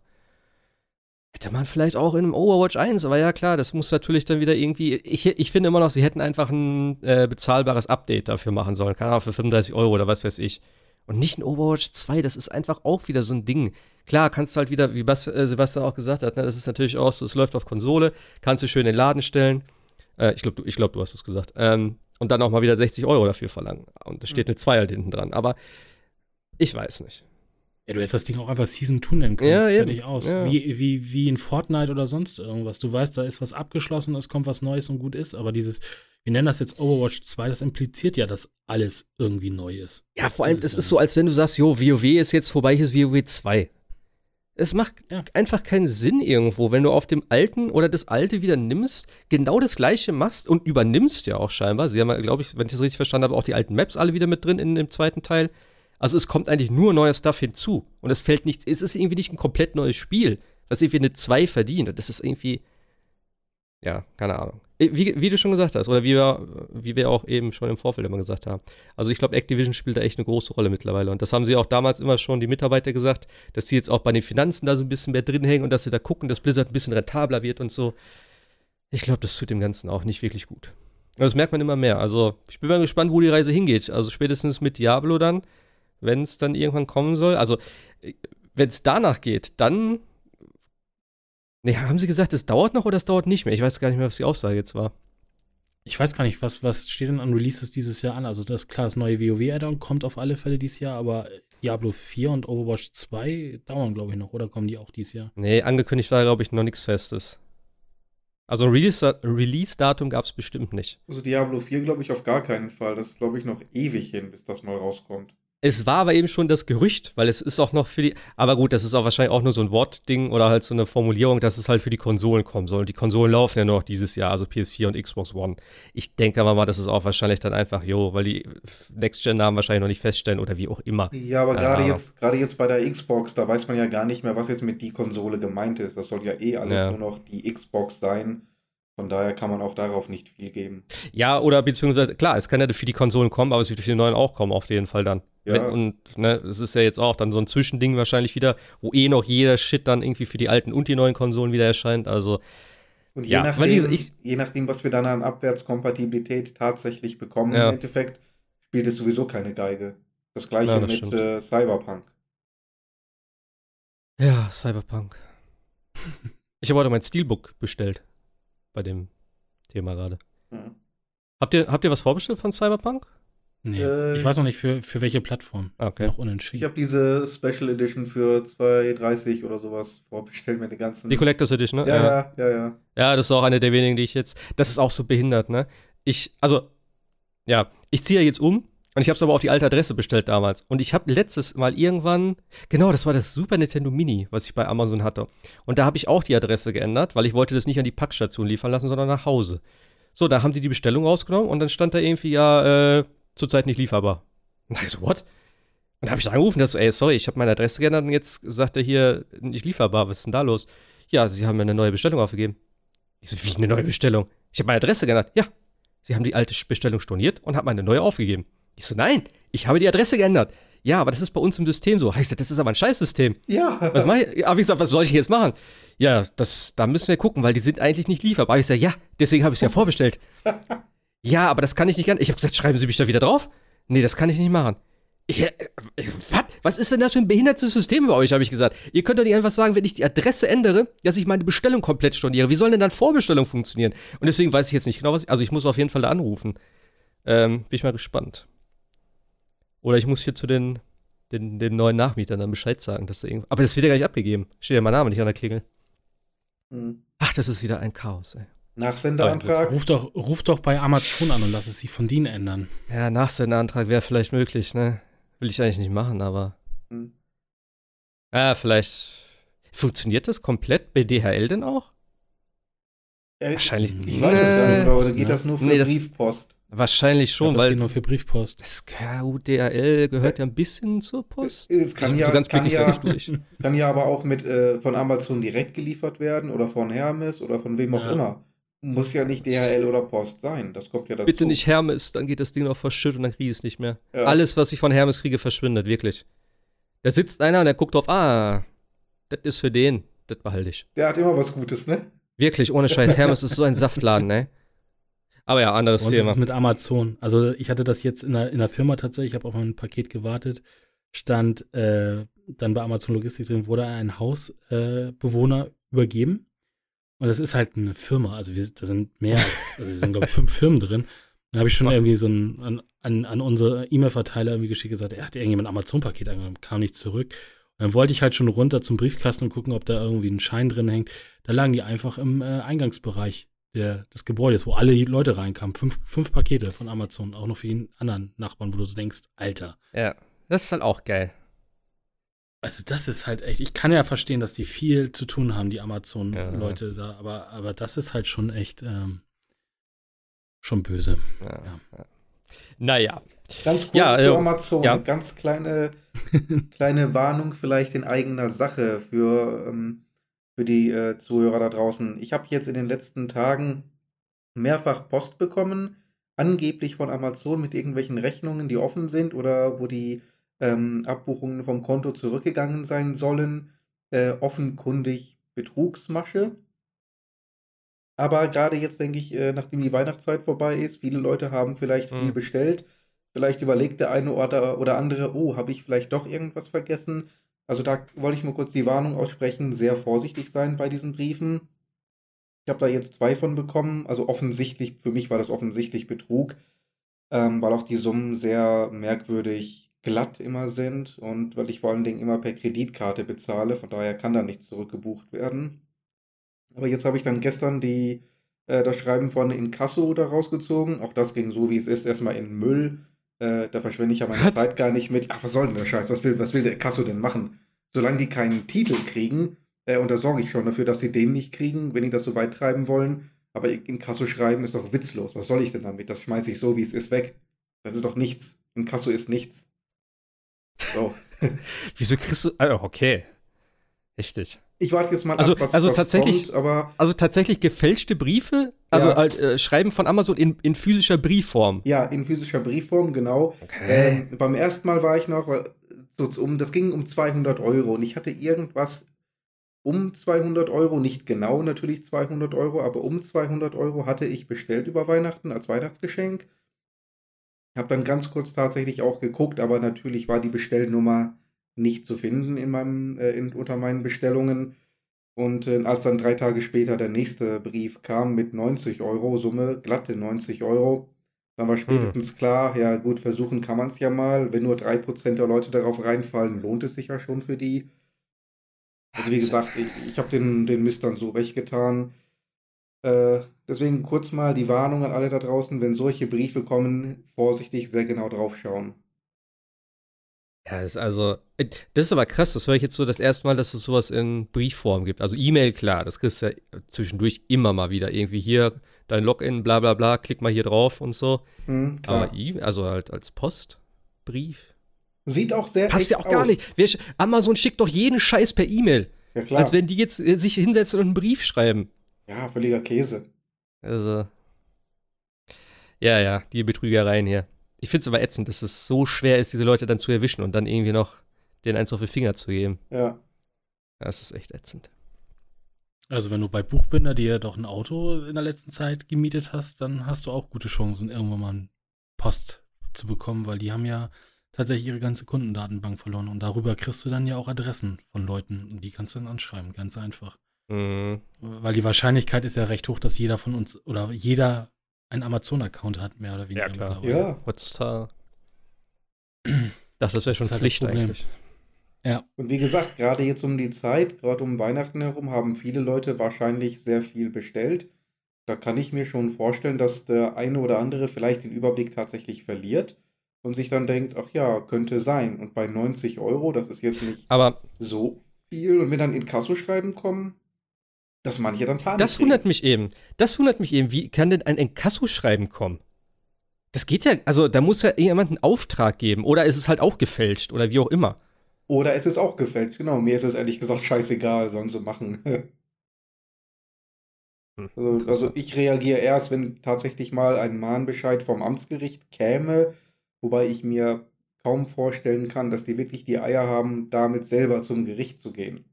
hätte man vielleicht auch in einem Overwatch 1, aber ja klar, das muss natürlich dann wieder irgendwie. Ich, ich finde immer noch, sie hätten einfach ein äh, bezahlbares Update dafür machen sollen. Keine Ahnung, für 35 Euro oder was weiß ich. Und nicht ein Overwatch 2, das ist einfach auch wieder so ein Ding. Klar, kannst du halt wieder, wie Bas, äh, Sebastian auch gesagt hat, ne, das ist natürlich auch so, es läuft auf Konsole, kannst du schön in den Laden stellen. Äh, ich glaube, du, glaub, du hast es gesagt. Ähm, und dann auch mal wieder 60 Euro dafür verlangen. Und da steht eine 2 halt hinten dran. Aber ich weiß nicht. Ja, du hättest das Ding auch einfach Season 2 nennen können. Ja. Fertig aus. Ja. Wie, wie, wie in Fortnite oder sonst irgendwas. Du weißt, da ist was abgeschlossen, es kommt was Neues und gut ist, aber dieses, wir nennen das jetzt Overwatch 2, das impliziert ja, dass alles irgendwie neu ist. Ja, vor allem, es ist ist so, als wenn du sagst, jo, WoW ist jetzt vorbei, hier ist WoW 2. Es macht Ja. einfach keinen Sinn irgendwo, wenn du auf dem alten oder das alte wieder nimmst, genau das gleiche machst und übernimmst ja auch scheinbar. Sie haben ja, glaube ich, wenn ich das richtig verstanden habe, auch die alten Maps alle wieder mit drin in dem zweiten Teil. Also es kommt eigentlich nur neuer Stuff hinzu. Und es fällt nicht, es ist irgendwie nicht ein komplett neues Spiel, was irgendwie eine 2 verdient. Das ist irgendwie, ja, keine Ahnung. Wie, wie du schon gesagt hast, oder wie wir, wie wir auch eben schon im Vorfeld immer gesagt haben. Also ich glaube, Activision spielt da echt eine große Rolle mittlerweile. Und das haben sie auch damals immer schon die Mitarbeiter gesagt, dass die jetzt auch bei den Finanzen da so ein bisschen mehr drin hängen und dass sie da gucken, dass Blizzard ein bisschen rentabler wird und so. Ich glaube, das tut dem Ganzen auch nicht wirklich gut. Und das merkt man immer mehr. Also ich bin mal gespannt, wo die Reise hingeht. Also spätestens mit Diablo dann, wenn es dann irgendwann kommen soll. Also wenn es danach geht, dann Nee, haben sie gesagt, es dauert noch oder es dauert nicht mehr? Ich weiß gar nicht mehr, was die Aussage jetzt war. Ich weiß gar nicht, was, was steht denn an Releases dieses Jahr an? Also, das klar, das neue WoW-Add-on kommt auf alle Fälle dieses Jahr, aber Diablo 4 und Overwatch 2 dauern, glaube ich, noch, oder kommen die auch dieses Jahr? Nee, angekündigt war, glaube ich, noch nichts Festes. Also Release- Release-Datum gab es bestimmt nicht. Also Diablo 4 glaube ich auf gar keinen Fall. Das ist glaube ich noch ewig hin, bis das mal rauskommt. Es war aber eben schon das Gerücht, weil es ist auch noch für die. Aber gut, das ist auch wahrscheinlich auch nur so ein Wortding oder halt so eine Formulierung, dass es halt für die Konsolen kommen soll. Die Konsolen laufen ja noch dieses Jahr, also PS4 und Xbox One. Ich denke aber mal, das ist auch wahrscheinlich dann einfach, jo, weil die Next-Gen-Namen wahrscheinlich noch nicht feststellen oder wie auch immer. Ja, aber gerade jetzt, gerade jetzt bei der Xbox, da weiß man ja gar nicht mehr, was jetzt mit die Konsole gemeint ist. Das soll ja eh alles Ja. nur noch die Xbox sein. Von daher kann man auch darauf nicht viel geben. Ja, oder beziehungsweise, klar, es kann ja für die Konsolen kommen, aber es wird für die neuen auch kommen, auf jeden Fall dann. Ja. Wenn, und ne, es ist ja jetzt auch dann so ein Zwischending wahrscheinlich wieder, wo eh noch jeder Shit dann irgendwie für die alten und die neuen Konsolen wieder erscheint. Also, Und je, Ja, nachdem, ich- je nachdem, was wir dann an Abwärtskompatibilität tatsächlich bekommen, Ja. im Endeffekt spielt es sowieso keine Geige. Das gleiche Ja, das mit äh, Cyberpunk. ja, Cyberpunk. [LAUGHS] ich habe heute mein Steelbook bestellt. Bei dem Thema gerade. Ja. Habt ihr, habt ihr was vorbestellt von Cyberpunk? Nee. Äh, ich weiß noch nicht, für, für welche Plattform. Ah, Okay. Noch Ich unentschieden. habe diese Special Edition für 2,30 oder sowas vorbestellt mit den ganzen. Die Collectors Edition, ne? ja, ja, ja, ja. Ja, das ist auch eine der wenigen, die ich jetzt. Das ist auch so behindert, ne? Ich, also, ja, ich ziehe ja jetzt um und ich habe es aber auf die alte Adresse bestellt damals. Und ich habe letztes Mal irgendwann, genau, das war das Super Nintendo Mini, was ich bei Amazon hatte. Und da habe ich auch die Adresse geändert, weil ich wollte das nicht an die Packstation liefern lassen, sondern nach Hause. So, da haben die die Bestellung rausgenommen und dann stand da irgendwie, ja, äh, zurzeit nicht lieferbar. Na, ich so, what? Und da habe ich dann angerufen, dass ey, sorry, ich habe meine Adresse geändert und jetzt sagt er hier, nicht lieferbar, was ist denn da los? Ja, sie haben mir eine neue Bestellung aufgegeben. Ich so, wie eine neue Bestellung? Ich habe meine Adresse geändert. Ja, sie haben die alte Bestellung storniert und haben meine neue aufgegeben. Ich so, nein, ich habe die Adresse geändert. Ja, aber das ist bei uns im System so. Heißt das, das ist aber ein Scheißsystem. Ja. Was mache ich? Aber ich gesagt, was soll ich jetzt machen? Ja, das, da müssen wir gucken, weil die sind eigentlich nicht lieferbar. Ich sage, ja, deswegen habe ich es ja [LAUGHS] vorbestellt. ja, aber das kann ich nicht gerne. Ich habe gesagt, schreiben Sie mich da wieder drauf? Nee, das kann ich nicht machen. Ich, äh, was? Was ist denn das für ein behindertes System bei euch, habe ich gesagt. Ihr könnt doch nicht einfach sagen, wenn ich die Adresse ändere, dass ich meine Bestellung komplett storniere. Wie soll denn dann Vorbestellung funktionieren? Und deswegen weiß ich jetzt nicht genau, was. Also ich muss auf jeden Fall da anrufen. Ähm, bin ich mal gespannt. Oder ich muss hier zu den, den, den neuen Nachmietern dann Bescheid sagen, dass da irgendwo. Aber das wird ja gar nicht abgegeben. Steht ja mein Name nicht an der Klingel. Hm. Ach, das ist wieder ein Chaos, ey. Nachsenderantrag. Ruf doch, ruf doch bei Amazon an und lass es sich von denen ändern. Ja, Nachsenderantrag wäre vielleicht möglich, ne? Will ich eigentlich nicht machen, aber. Hm. Ja, vielleicht. Funktioniert das komplett bei DHL denn auch? Äh, Wahrscheinlich. Ich weiß es nicht, Post, geht ne? das nur für Nee, das- Briefpost? Wahrscheinlich Ja, schon, das weil geht nur für Briefpost. das DHL gehört ja ein bisschen zur Post. Es kann Ich- ja- so ganz kann ja-. [LAUGHS] Kann ja aber auch mit äh, von Amazon direkt geliefert werden oder von Hermes oder von wem auch Ja. immer. Muss ja nicht DHL oder Post sein. Das kommt ja dazu. Bitte nicht Hermes, dann geht das Ding noch verschüttet und dann kriege ich es nicht mehr. Ja. Alles, was ich von Hermes kriege, verschwindet, wirklich. Da sitzt einer und der guckt drauf, ah, das ist für den, das behalte ich. Der hat immer was Gutes, ne? Wirklich, ohne Scheiß, Hermes ist so ein Saftladen, ne? [LAUGHS] Aber ja, anderes Bei uns ist Thema. es mit Amazon. Also ich hatte das jetzt in der, in der Firma tatsächlich, ich habe auf ein Paket gewartet, stand äh, dann bei Amazon Logistik drin, wurde ein Hausbewohner äh, übergeben. Und das ist halt eine Firma, also wir, da sind mehr als, [LAUGHS] also da sind glaube ich fünf Firmen drin. Da habe ich schon irgendwie so ein, an, an, an unsere E-Mail-Verteiler irgendwie geschickt, gesagt, er hat irgendjemand ein Amazon-Paket angenommen, kam nicht zurück. Und dann wollte ich halt schon runter zum Briefkasten und gucken, ob da irgendwie ein Schein drin hängt. Da lagen die einfach im äh, Eingangsbereich der, des Gebäudes, wo alle Leute reinkamen. Fünf, fünf Pakete von Amazon, auch noch für den anderen Nachbarn, wo du so denkst, Alter. Ja, das ist halt auch geil. Also das ist halt echt, ich kann ja verstehen, dass die viel zu tun haben, die Amazon-Leute da, aber, aber das ist halt schon echt ähm, schon böse. Ja, Ja. ja. Naja, Ganz kurz Ja, zu äh, Amazon. ja. Ganz kleine, [LAUGHS] kleine Warnung vielleicht in eigener Sache für, ähm, für die äh, Zuhörer da draußen. Ich habe jetzt in den letzten Tagen mehrfach Post bekommen, angeblich von Amazon mit irgendwelchen Rechnungen, die offen sind oder wo die ähm, Abbuchungen vom Konto zurückgegangen sein sollen. Äh, offenkundig Betrugsmasche. Aber gerade jetzt denke ich, äh, nachdem die Weihnachtszeit vorbei ist, viele Leute haben vielleicht viel Mhm. bestellt. Vielleicht überlegt der eine oder, oder andere, oh, habe ich vielleicht doch irgendwas vergessen? Also da wollte ich mal kurz die Warnung aussprechen, sehr vorsichtig sein bei diesen Briefen. Ich habe da jetzt zwei von bekommen. Also offensichtlich, für mich war das offensichtlich Betrug, ähm, weil auch die Summen sehr merkwürdig glatt immer sind und weil ich vor allen Dingen immer per Kreditkarte bezahle. Von daher kann da nichts zurückgebucht werden. Aber jetzt habe ich dann gestern die, äh, das Schreiben von Inkasso da rausgezogen. Auch das ging so, wie es ist, erstmal in Müll. Äh, da verschwende ich ja meine Was? Zeit gar nicht mit. Ach, was soll denn der Scheiß? Was will, was will der Inkasso denn machen? Solange die keinen Titel kriegen, äh, und da sorge ich schon dafür, dass sie den nicht kriegen, wenn die das so weit treiben wollen. Aber Inkasso schreiben ist doch witzlos. Was soll ich denn damit? Das schmeiße ich so, wie es ist, weg. Das ist doch nichts. Inkasso ist nichts. So. [LAUGHS] wieso kriegst du. Ah, okay. Richtig. Ich warte jetzt mal Also- ab, was, also was tatsächlich- kommt, aber Also tatsächlich gefälschte Briefe, also Ja. halt, äh, Schreiben von Amazon in, in physischer Briefform. ja, in physischer Briefform, genau. Okay. Ähm, beim ersten Mal war ich noch, weil, so, um, das ging um 200 Euro und ich hatte irgendwas um 200 Euro, nicht genau natürlich 200 Euro, aber um 200 Euro hatte ich bestellt über Weihnachten als Weihnachtsgeschenk. Habe dann ganz kurz tatsächlich auch geguckt, aber natürlich war die Bestellnummer nicht zu finden in meinem, äh, in, unter meinen Bestellungen. Und äh, als dann drei Tage später der nächste Brief kam mit 90 Euro, Summe glatte 90 Euro, dann war spätestens klar, ja gut, versuchen kann man es ja mal. Wenn nur 3% der Leute darauf reinfallen, lohnt es sich ja schon für die. Also wie gesagt, ich, ich habe den, den Mist dann so weggetan. Äh, deswegen kurz mal die Warnung an alle da draußen, wenn solche Briefe kommen, vorsichtig, sehr genau drauf schauen. Ja, ist also, äh, das ist aber krass, das höre ich jetzt so das erste Mal, dass es sowas in Briefform gibt. Also E-Mail, klar, das kriegst du ja zwischendurch immer mal wieder. Irgendwie hier dein Login, bla bla bla, klick mal hier drauf und so. Hm, klar. Aber E, also halt als Postbrief. Sieht auch sehr Passt ja auch gar aus. nicht. Amazon schickt doch jeden Scheiß per E-Mail. Ja, klar. Als wenn die jetzt äh, sich hinsetzen und einen Brief schreiben. ja, völliger Käse. Also. Ja, ja, die Betrügereien hier. Ich finde es aber ätzend, dass es so schwer ist, diese Leute dann zu erwischen und dann irgendwie noch den eins auf die Finger zu geben. Ja. Das ist echt ätzend. Also wenn du bei Buchbinder dir doch ein Auto in der letzten Zeit gemietet hast, dann hast du auch gute Chancen, irgendwann mal Post zu bekommen, weil die haben ja tatsächlich ihre ganze Kundendatenbank verloren und darüber kriegst du dann ja auch Adressen von Leuten und die kannst du dann anschreiben, ganz einfach. Mhm. Weil die Wahrscheinlichkeit ist ja recht hoch, dass jeder von uns oder jeder einen Amazon-Account hat, mehr oder weniger. Ja, klar. Ja. Heutzutage. [CLEARS THROAT] Das, das wäre Das schon ist halt das Pflicht Problem. eigentlich. Ja, Und wie gesagt, gerade jetzt um die Zeit, gerade um Weihnachten herum, haben viele Leute wahrscheinlich sehr viel bestellt. Da kann ich mir schon vorstellen, dass der eine oder andere vielleicht den Überblick tatsächlich verliert und sich dann denkt, ach ja, könnte sein. Und bei 90 Euro, das ist jetzt nicht Aber so viel. Und wenn dann in Kassoschreiben kommen, dass manche dann Panik das wundert mich eben. Das wundert mich eben. Wie kann denn ein Enkasso-Schreiben kommen? Das geht ja, also da muss ja jemand einen Auftrag geben. Oder ist es halt auch gefälscht oder wie auch immer. Oder es ist auch gefälscht. Genau, mir ist es ehrlich gesagt scheißegal, sollen sie machen. Hm, [LAUGHS] Also, also ich reagiere erst, wenn tatsächlich mal ein Mahnbescheid vom Amtsgericht käme, wobei ich mir kaum vorstellen kann, dass die wirklich die Eier haben, damit selber zum Gericht zu gehen.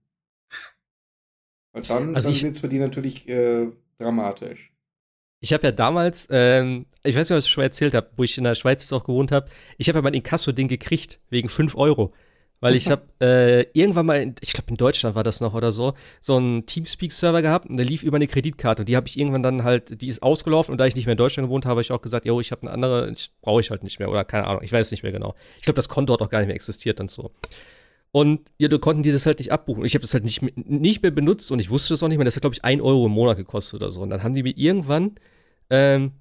Weil dann, Also dann ich- wird es für die natürlich äh, dramatisch. Ich habe ja damals, ähm, ich weiß nicht, ob ich es schon erzählt habe, wo ich in der Schweiz jetzt auch gewohnt habe, ich habe ja mein Inkasso-Ding gekriegt, wegen 5 Euro. Weil ich habe [LAUGHS] äh, irgendwann mal, in, ich glaube in Deutschland war das noch oder so, so einen Teamspeak-Server gehabt und der lief über eine Kreditkarte. Und die habe ich irgendwann dann halt, die ist ausgelaufen und da ich nicht mehr in Deutschland gewohnt habe, habe ich auch gesagt, jo, ich habe eine andere, brauche ich halt nicht mehr oder keine Ahnung, ich weiß nicht mehr genau. Ich glaube, das Konto hat auch gar nicht mehr existiert und so. Und ja, du konnten die das halt nicht abbuchen. Ich habe das halt nicht, mehr- nicht mehr benutzt und ich wusste das auch nicht mehr. Das hat, glaube ich, 1 Euro im Monat gekostet oder so. Und dann haben die mir irgendwann, ähm,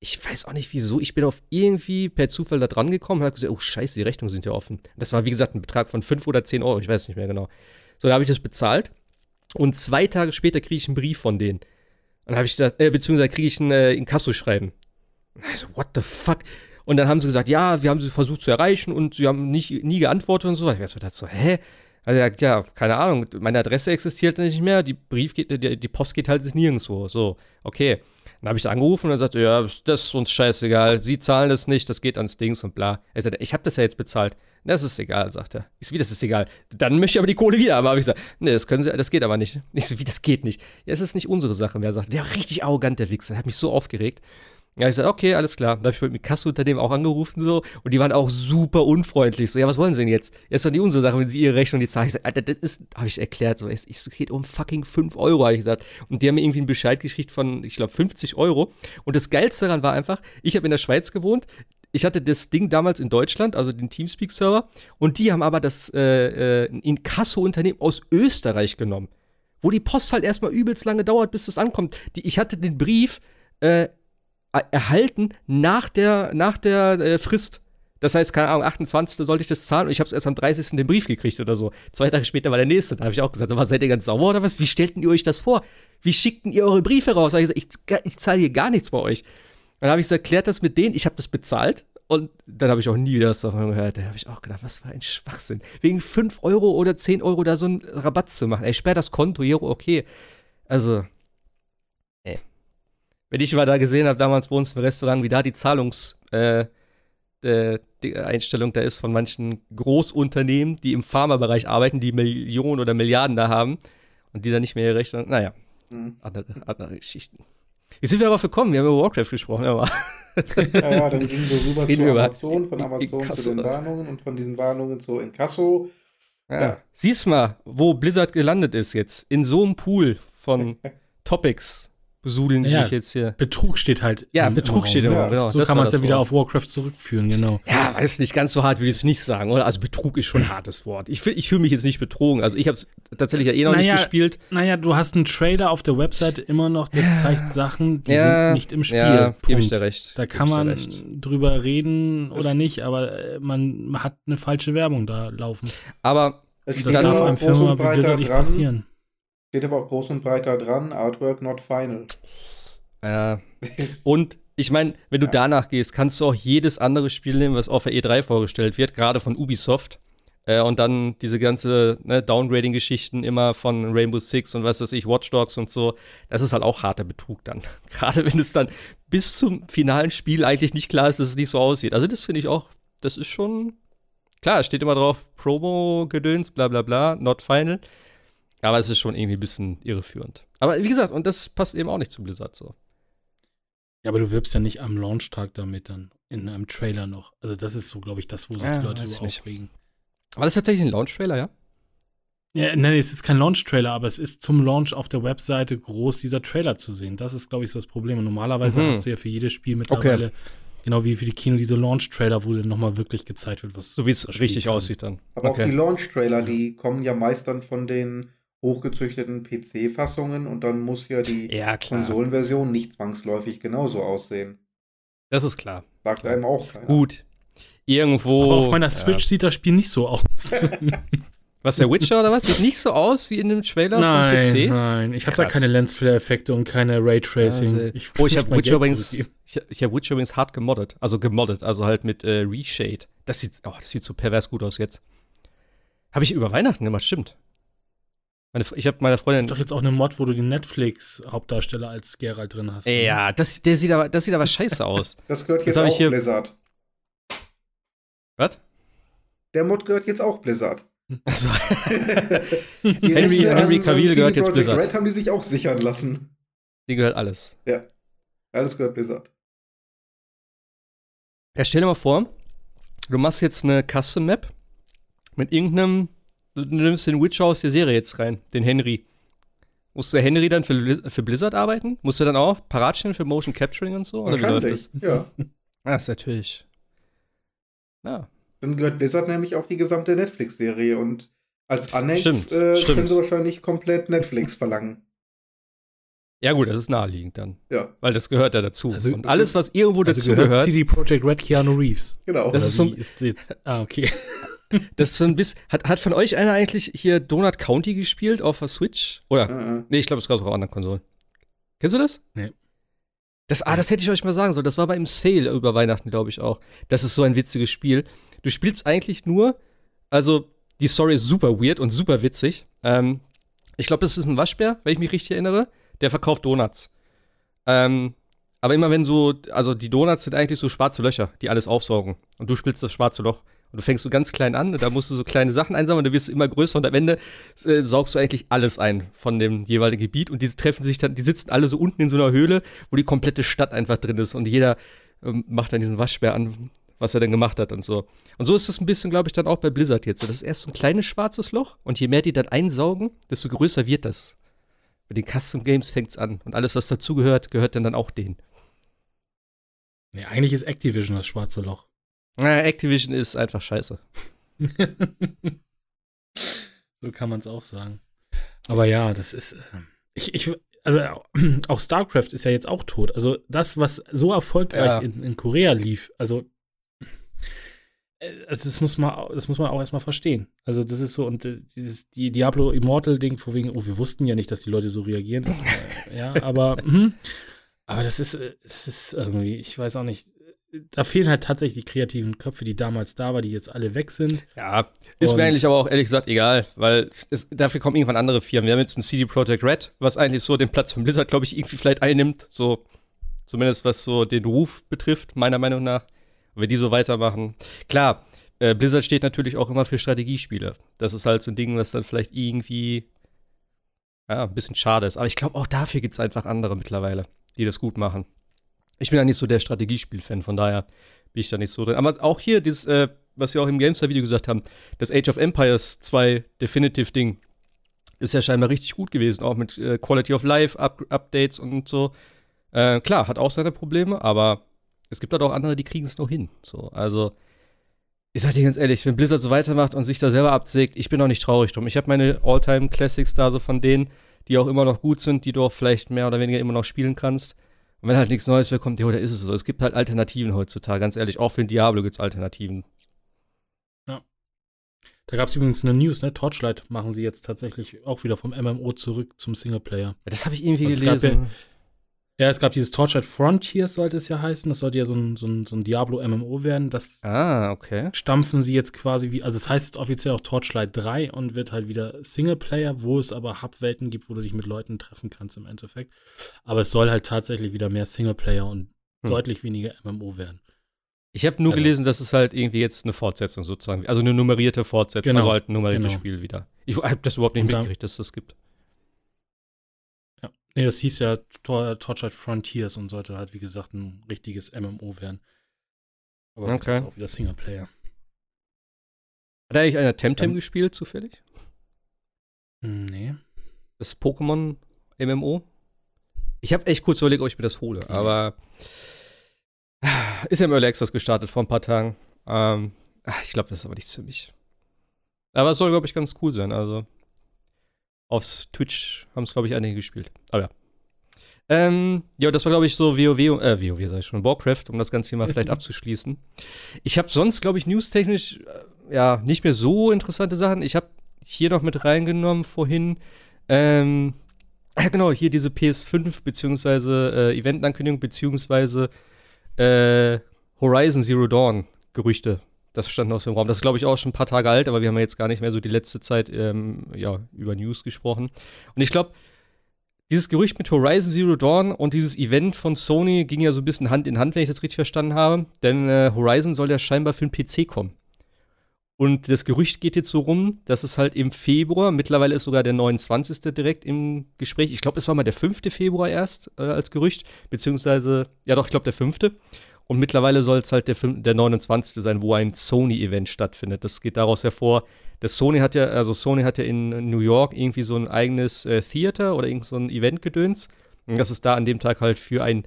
ich weiß auch nicht wieso, ich bin auf irgendwie per Zufall da dran gekommen und habe gesagt, oh scheiße, die Rechnungen sind ja offen. Das war, wie gesagt, ein Betrag von 5 oder 10 Euro, ich weiß nicht mehr genau. So, da habe ich das bezahlt und zwei Tage später kriege ich einen Brief von denen. Und dann habe ich das, äh, beziehungsweise kriege ich ein äh, Inkasso-Schreiben. Und ich so, what the fuck? Und dann haben sie gesagt, ja, wir haben sie versucht zu erreichen und sie haben nicht, nie geantwortet und so. Ich weiß so, hä? Also sagt, ja, keine Ahnung, meine Adresse existiert nicht mehr, die Brief geht, die, die Post geht halt nirgendwo. So, okay. Dann habe ich da angerufen und er sagte, ja, das ist uns scheißegal, sie zahlen das nicht, das geht ans Dings und bla. Er sagte, ich habe das ja jetzt bezahlt. Das ist egal, sagt er. Ich so, wie, das ist egal. Dann möchte ich aber die Kohle wieder. Aber ich gesagt, nee, das können sie, das geht aber nicht. Ich so, wie, das geht nicht. Ja, es ist nicht unsere Sache. Wer sagt, der war richtig arrogant, der Wichser. Der hat mich so aufgeregt. Ja, ich sag, okay, alles klar. Dann habe ich mit Kassenunternehmen auch angerufen so und die waren auch super unfreundlich. So, ja, was wollen sie denn jetzt? Ja, ist doch nicht unsere Sache, wenn sie ihre Rechnung nicht zahlen. Ich sag, Alter, das ist, habe ich erklärt, so, es, geht um fucking 5 Euro, habe ich gesagt. Und die haben mir irgendwie einen Bescheid geschickt von, ich glaube, 50 Euro. Und das Geilste daran war einfach, ich habe in der Schweiz gewohnt, ich hatte das Ding damals in Deutschland, also den Teamspeak-Server, und die haben aber das äh, äh, Inkasso-Unternehmen aus Österreich genommen. Wo die Post halt erstmal übelst lange dauert, bis das ankommt. Die, ich hatte den Brief äh, erhalten nach der, nach der äh, Frist. Das heißt, keine Ahnung, 28. sollte ich das zahlen und ich habe es erst am 30. den Brief gekriegt oder so. Zwei Tage später war der nächste. Da habe ich auch gesagt, was seid ihr ganz sauer oder was? Wie stellten ihr euch das vor? Wie schickten ihr eure Briefe raus? Da ich gesagt, ich, ich zahle hier gar nichts bei euch. Dann habe ich gesagt, klärt das mit denen, ich habe das bezahlt. Und dann habe ich auch nie wieder was davon gehört. Da habe ich auch gedacht, was war ein Schwachsinn. Wegen 5 Euro oder 10 Euro da so einen Rabatt zu machen. Ey, sperr das Konto, hier, okay. Also. Wenn ich mal da gesehen habe, damals bei uns im Restaurant, wie da die Zahlungs, äh, äh, die Einstellung da ist von manchen Großunternehmen, die im Pharmabereich arbeiten, die Millionen oder Milliarden da haben und die dann nicht mehr ihre Rechnung, naja, Hm. andere, andere Geschichten. Wie sind wir aber gekommen? Wir haben über Warcraft gesprochen, aber [LAUGHS] Ja, ja, dann gingen wir rüber zu Amazon, von Amazon zu den Warnungen und von diesen Warnungen zu Inkasso. Ja. Ja. Siehst mal, wo Blizzard gelandet ist jetzt. In so einem Pool von [LAUGHS] Topics besudeln die Ja. sich jetzt hier. Betrug steht halt. Ja, im- Betrug im steht im Raum. Genau. So kann man es ja wieder Wort. auf Warcraft zurückführen, genau. Ja, weiß nicht ganz so hart, würde ich es nicht sagen, oder? Also Betrug ist schon ein hartes Wort. Ich, ich fühle mich jetzt nicht betrogen. Also ich habe es tatsächlich ja eh noch Naja, nicht gespielt. Naja, du hast einen Trailer auf der Website immer noch, der zeigt Sachen, die Ja, sind nicht im Spiel. Ja, gebe ich dir recht. Da kann man drüber reden oder nicht, aber äh, man hat eine falsche Werbung da laufen. Aber das darf einem Firma wie Blizzard nicht passieren. Steht aber auch groß und breiter dran, Artwork not final. äh, [LAUGHS] und ich meine, wenn du danach gehst, kannst du auch jedes andere Spiel nehmen, was auf der E3 vorgestellt wird, gerade von Ubisoft. Äh, und dann diese ganze ne, Downgrading-Geschichten immer von Rainbow Six und was weiß ich, Watch Dogs und so. Das ist halt auch harter Betrug dann. [LAUGHS] Gerade wenn es dann bis zum finalen Spiel eigentlich nicht klar ist, dass es nicht so aussieht. Also, das finde ich auch, das ist schon. Klar, es steht immer drauf, Promo-Gedöns, bla bla bla, not final. Aber es ist schon irgendwie ein bisschen irreführend. Aber wie gesagt, und das passt eben auch nicht zu Blizzard so. Ja, aber du wirbst ja nicht am Launchtag damit dann in einem Trailer noch. Also das ist so, glaube ich, das, wo sich Ja, die Leute so nicht. aufregen. War das tatsächlich ein Launch-Trailer, ja? Ja, nein, es ist kein Launch-Trailer, aber es ist zum Launch auf der Webseite groß dieser Trailer zu sehen. Das ist, glaube ich, so das Problem. Und normalerweise Mhm. hast du ja für jedes Spiel mittlerweile, genau wie für die Kino, diese Launch-Trailer, wo dann nochmal wirklich gezeigt wird, was So wie es richtig kann. aussieht dann. Aber auch die Okay. Launch-Trailer, die kommen ja meist dann von den hochgezüchteten PC-Fassungen und dann muss ja die Ja. Konsolenversion nicht zwangsläufig genauso aussehen. Das ist klar. Sagt einem auch keiner. Gut. Irgendwo. Aber auf meiner ja. Switch sieht das Spiel nicht so aus. [LAUGHS] Was, der Witcher oder was? Sieht nicht so aus wie in dem Trailer nein, vom PC? nein. Ich habe da keine Lensflare-Effekte und keine Raytracing. Also, ich oh, ich habe mein Witcher übrigens, ich, ich hab Witcher übrigens hart gemoddet. Also gemoddet, also halt mit äh, Reshade. Das sieht, oh, das sieht so pervers gut aus jetzt. Habe ich über Weihnachten gemacht, stimmt. Meine, ich habe meiner Es Freundin. gibt doch jetzt auch eine Mod, wo du den Netflix-Hauptdarsteller als Geralt drin hast. ne? ja, das, der sieht aber, das sieht aber scheiße aus. [LAUGHS] Das gehört Das jetzt ich auch hier- Blizzard. Was? Der Mod gehört jetzt auch Blizzard. [LAUGHS] Also, [LAUGHS] Henry- Henry Cavill gehört jetzt Blizzard. Red haben die sich auch sichern lassen. die gehört alles. Alles gehört Blizzard. Ja, stell dir mal vor, du machst jetzt eine Custom Map mit irgendeinem, du nimmst den Witcher aus der Serie jetzt rein, den Henry. Muss der Henry dann für, für Blizzard arbeiten? Muss er dann auch parat stehen für Motion Capturing und so? Oder wie läuft das? Ja. Ah, ist natürlich. Ja. Dann gehört Blizzard nämlich auch die gesamte Netflix-Serie und als Annex Stimmt, äh, stimmt. können sie wahrscheinlich komplett Netflix verlangen. Ja, gut, das ist naheliegend dann. Ja, Weil das gehört ja dazu. Also, und alles, was irgendwo Also dazu gehört gehört, CD Projekt Red Keanu Reeves. genau. Das ist so- ist jetzt, ah, okay. [LAUGHS] das ist so ein bisschen. Hat, hat von euch einer eigentlich hier Donut County gespielt auf der Switch? Oder? Äh, äh. Nee, ich glaube, es gab es auch auf anderen Konsolen. Kennst du das? Nee. Das, ah, das hätte ich euch mal sagen sollen. Das war beim Sale über Weihnachten, glaube ich auch. Das ist so ein witziges Spiel. Du spielst eigentlich nur, also die Story ist super weird und super witzig. Ähm, ich glaube, das ist ein Waschbär, wenn ich mich richtig erinnere. Der verkauft Donuts. Ähm, aber immer wenn so, also die Donuts sind eigentlich so schwarze Löcher, die alles aufsaugen. Und du spielst das schwarze Loch. Und du fängst so ganz klein an und da musst du so kleine Sachen einsammeln und dann wirst du immer größer und am Ende äh, saugst du eigentlich alles ein von dem jeweiligen Gebiet und diese treffen sich dann, die sitzen alle so unten in so einer Höhle, wo die komplette Stadt einfach drin ist und jeder ähm, macht dann diesen Waschbär an, was er denn gemacht hat und so. Und so ist es ein bisschen, glaube ich, dann auch bei Blizzard jetzt. So, das ist erst so ein kleines schwarzes Loch und je mehr die dann einsaugen, desto größer wird das. Bei den Custom Games fängt's an und alles, was dazugehört, gehört dann, dann auch denen. Nee, eigentlich ist Activision das schwarze Loch. Äh, Activision ist einfach scheiße. [LAUGHS] so kann man es auch sagen. Aber ja, das ist. äh, Ich, ich, also [CLEARS THROAT] auch StarCraft ist ja jetzt auch tot. Also das, was so erfolgreich Ja. in, in Korea lief, also, also das muss man, das muss man auch erstmal verstehen. Also das ist so und äh, dieses die Diablo Immortal Ding, vor wegen, oh, wir wussten ja nicht, dass die Leute so reagieren. Das, äh, ja, [LAUGHS] aber, mhm. aber das ist, äh, das ist irgendwie, ich weiß auch nicht. Da fehlen halt tatsächlich die kreativen Köpfe, die damals da waren, die jetzt alle weg sind. Ja, ist Und- mir eigentlich aber auch ehrlich gesagt egal, weil es, dafür kommen irgendwann andere Firmen. Wir haben jetzt ein CD Projekt Red, was eigentlich so den Platz von Blizzard, glaube ich, irgendwie vielleicht einnimmt. So, zumindest was so den Ruf betrifft, meiner Meinung nach. Wenn die so weitermachen. Klar, äh, Blizzard steht natürlich auch immer für Strategiespiele. Das ist halt so ein Ding, was dann vielleicht irgendwie ja, ein bisschen schade ist. Aber ich glaube, auch dafür gibt es einfach andere mittlerweile, die das gut machen. Ich bin ja nicht so der Strategiespiel-Fan, von daher bin ich da nicht so drin. Aber auch hier, dieses, äh, was wir auch im GameStar-Video gesagt haben, das Age of Empires 2 Definitive-Ding ist ja scheinbar richtig gut gewesen, auch mit äh, Quality of Life, Up Updates und so. Äh, klar, hat auch seine Probleme, aber es gibt halt auch andere, die kriegen es noch hin. So, also, ich sag dir ganz ehrlich, wenn Blizzard so weitermacht und sich da selber absägt, ich bin auch nicht traurig drum. Ich habe meine All-Time-Classics da so von denen, die auch immer noch gut sind, die du auch vielleicht mehr oder weniger immer noch spielen kannst. Und wenn halt nichts Neues mehr kommt, ja, da ist es so. Es gibt halt Alternativen heutzutage, ganz ehrlich. Auch für den Diablo gibt es Alternativen. Da gab es übrigens eine News, ne? Torchlight machen sie jetzt tatsächlich auch wieder vom MMO zurück zum Singleplayer. Ja, Das habe ich irgendwie Also es gab gelesen. Ja, es gab dieses Torchlight Frontiers, sollte es ja heißen. Das sollte ja so ein, so ein, so ein Diablo-MMO werden. Das ah, okay. stampfen sie jetzt quasi wie, also es heißt offiziell auch Torchlight 3 und wird halt wieder Singleplayer, wo es aber Hub-Welten gibt, wo du dich mit Leuten treffen kannst im Endeffekt. Aber es soll halt tatsächlich wieder mehr Singleplayer und hm. deutlich weniger MMO werden. Ich habe nur also, gelesen, dass es halt irgendwie jetzt eine Fortsetzung sozusagen, also eine nummerierte Fortsetzung, genau, also halt ein nummeriertes genau. Spiel wieder. Ich habe das überhaupt nicht mitgekriegt, dass es das gibt. Nee, das hieß ja Tor Torchlight Frontiers und sollte halt, wie gesagt, ein richtiges MMO werden. Aber okay. auch wieder Singleplayer. Hat eigentlich einer Temtem ähm, gespielt, zufällig? Nee. Das Pokémon MMO? Ich habe echt kurz überlegt, ob ich mir das hole, mhm. aber ist ja im Early Access gestartet vor ein paar Tagen. Ähm, ich glaube, das ist aber nichts für mich. Aber es soll, glaube ich, ganz cool sein. Also, aufs Twitch haben es, glaube ich, einige gespielt. Aber ja. Ähm, ja, das war, glaube ich, so WoW, äh, WoW sag ich schon, Warcraft, um das ganze Thema vielleicht [LAUGHS] abzuschließen. Ich habe sonst, glaube ich, newstechnisch, äh, ja, nicht mehr so interessante Sachen. Ich habe hier noch mit reingenommen vorhin, ähm, ja, [CLEARS THROAT] genau, hier diese PS5 beziehungsweise äh, Eventankündigung beziehungsweise äh, Horizon Zero Dawn Gerüchte. Das stand noch so im Raum. Das ist, glaube ich, auch schon ein paar Tage alt, aber wir haben ja jetzt gar nicht mehr so die letzte Zeit ähm, ja, über News gesprochen. Und ich glaube, dieses Gerücht mit Horizon Zero Dawn und dieses Event von Sony ging ja so ein bisschen Hand in Hand, wenn ich das richtig verstanden habe. Denn äh, Horizon soll ja scheinbar für den PC kommen. Und das Gerücht geht jetzt so rum, dass es halt im Februar, mittlerweile ist sogar der 29. direkt im Gespräch. Ich glaube, es war mal der 5. Februar erst äh, als Gerücht, beziehungsweise, ja doch, ich glaube der 5. Und mittlerweile soll es halt der, der 29. sein, wo ein Sony-Event stattfindet. Das geht daraus hervor, dass Sony hat ja, also Sony hat ja in New York irgendwie so ein eigenes äh, Theater oder irgend so ein Event-Gedöns. Und das ist da an dem Tag halt für ein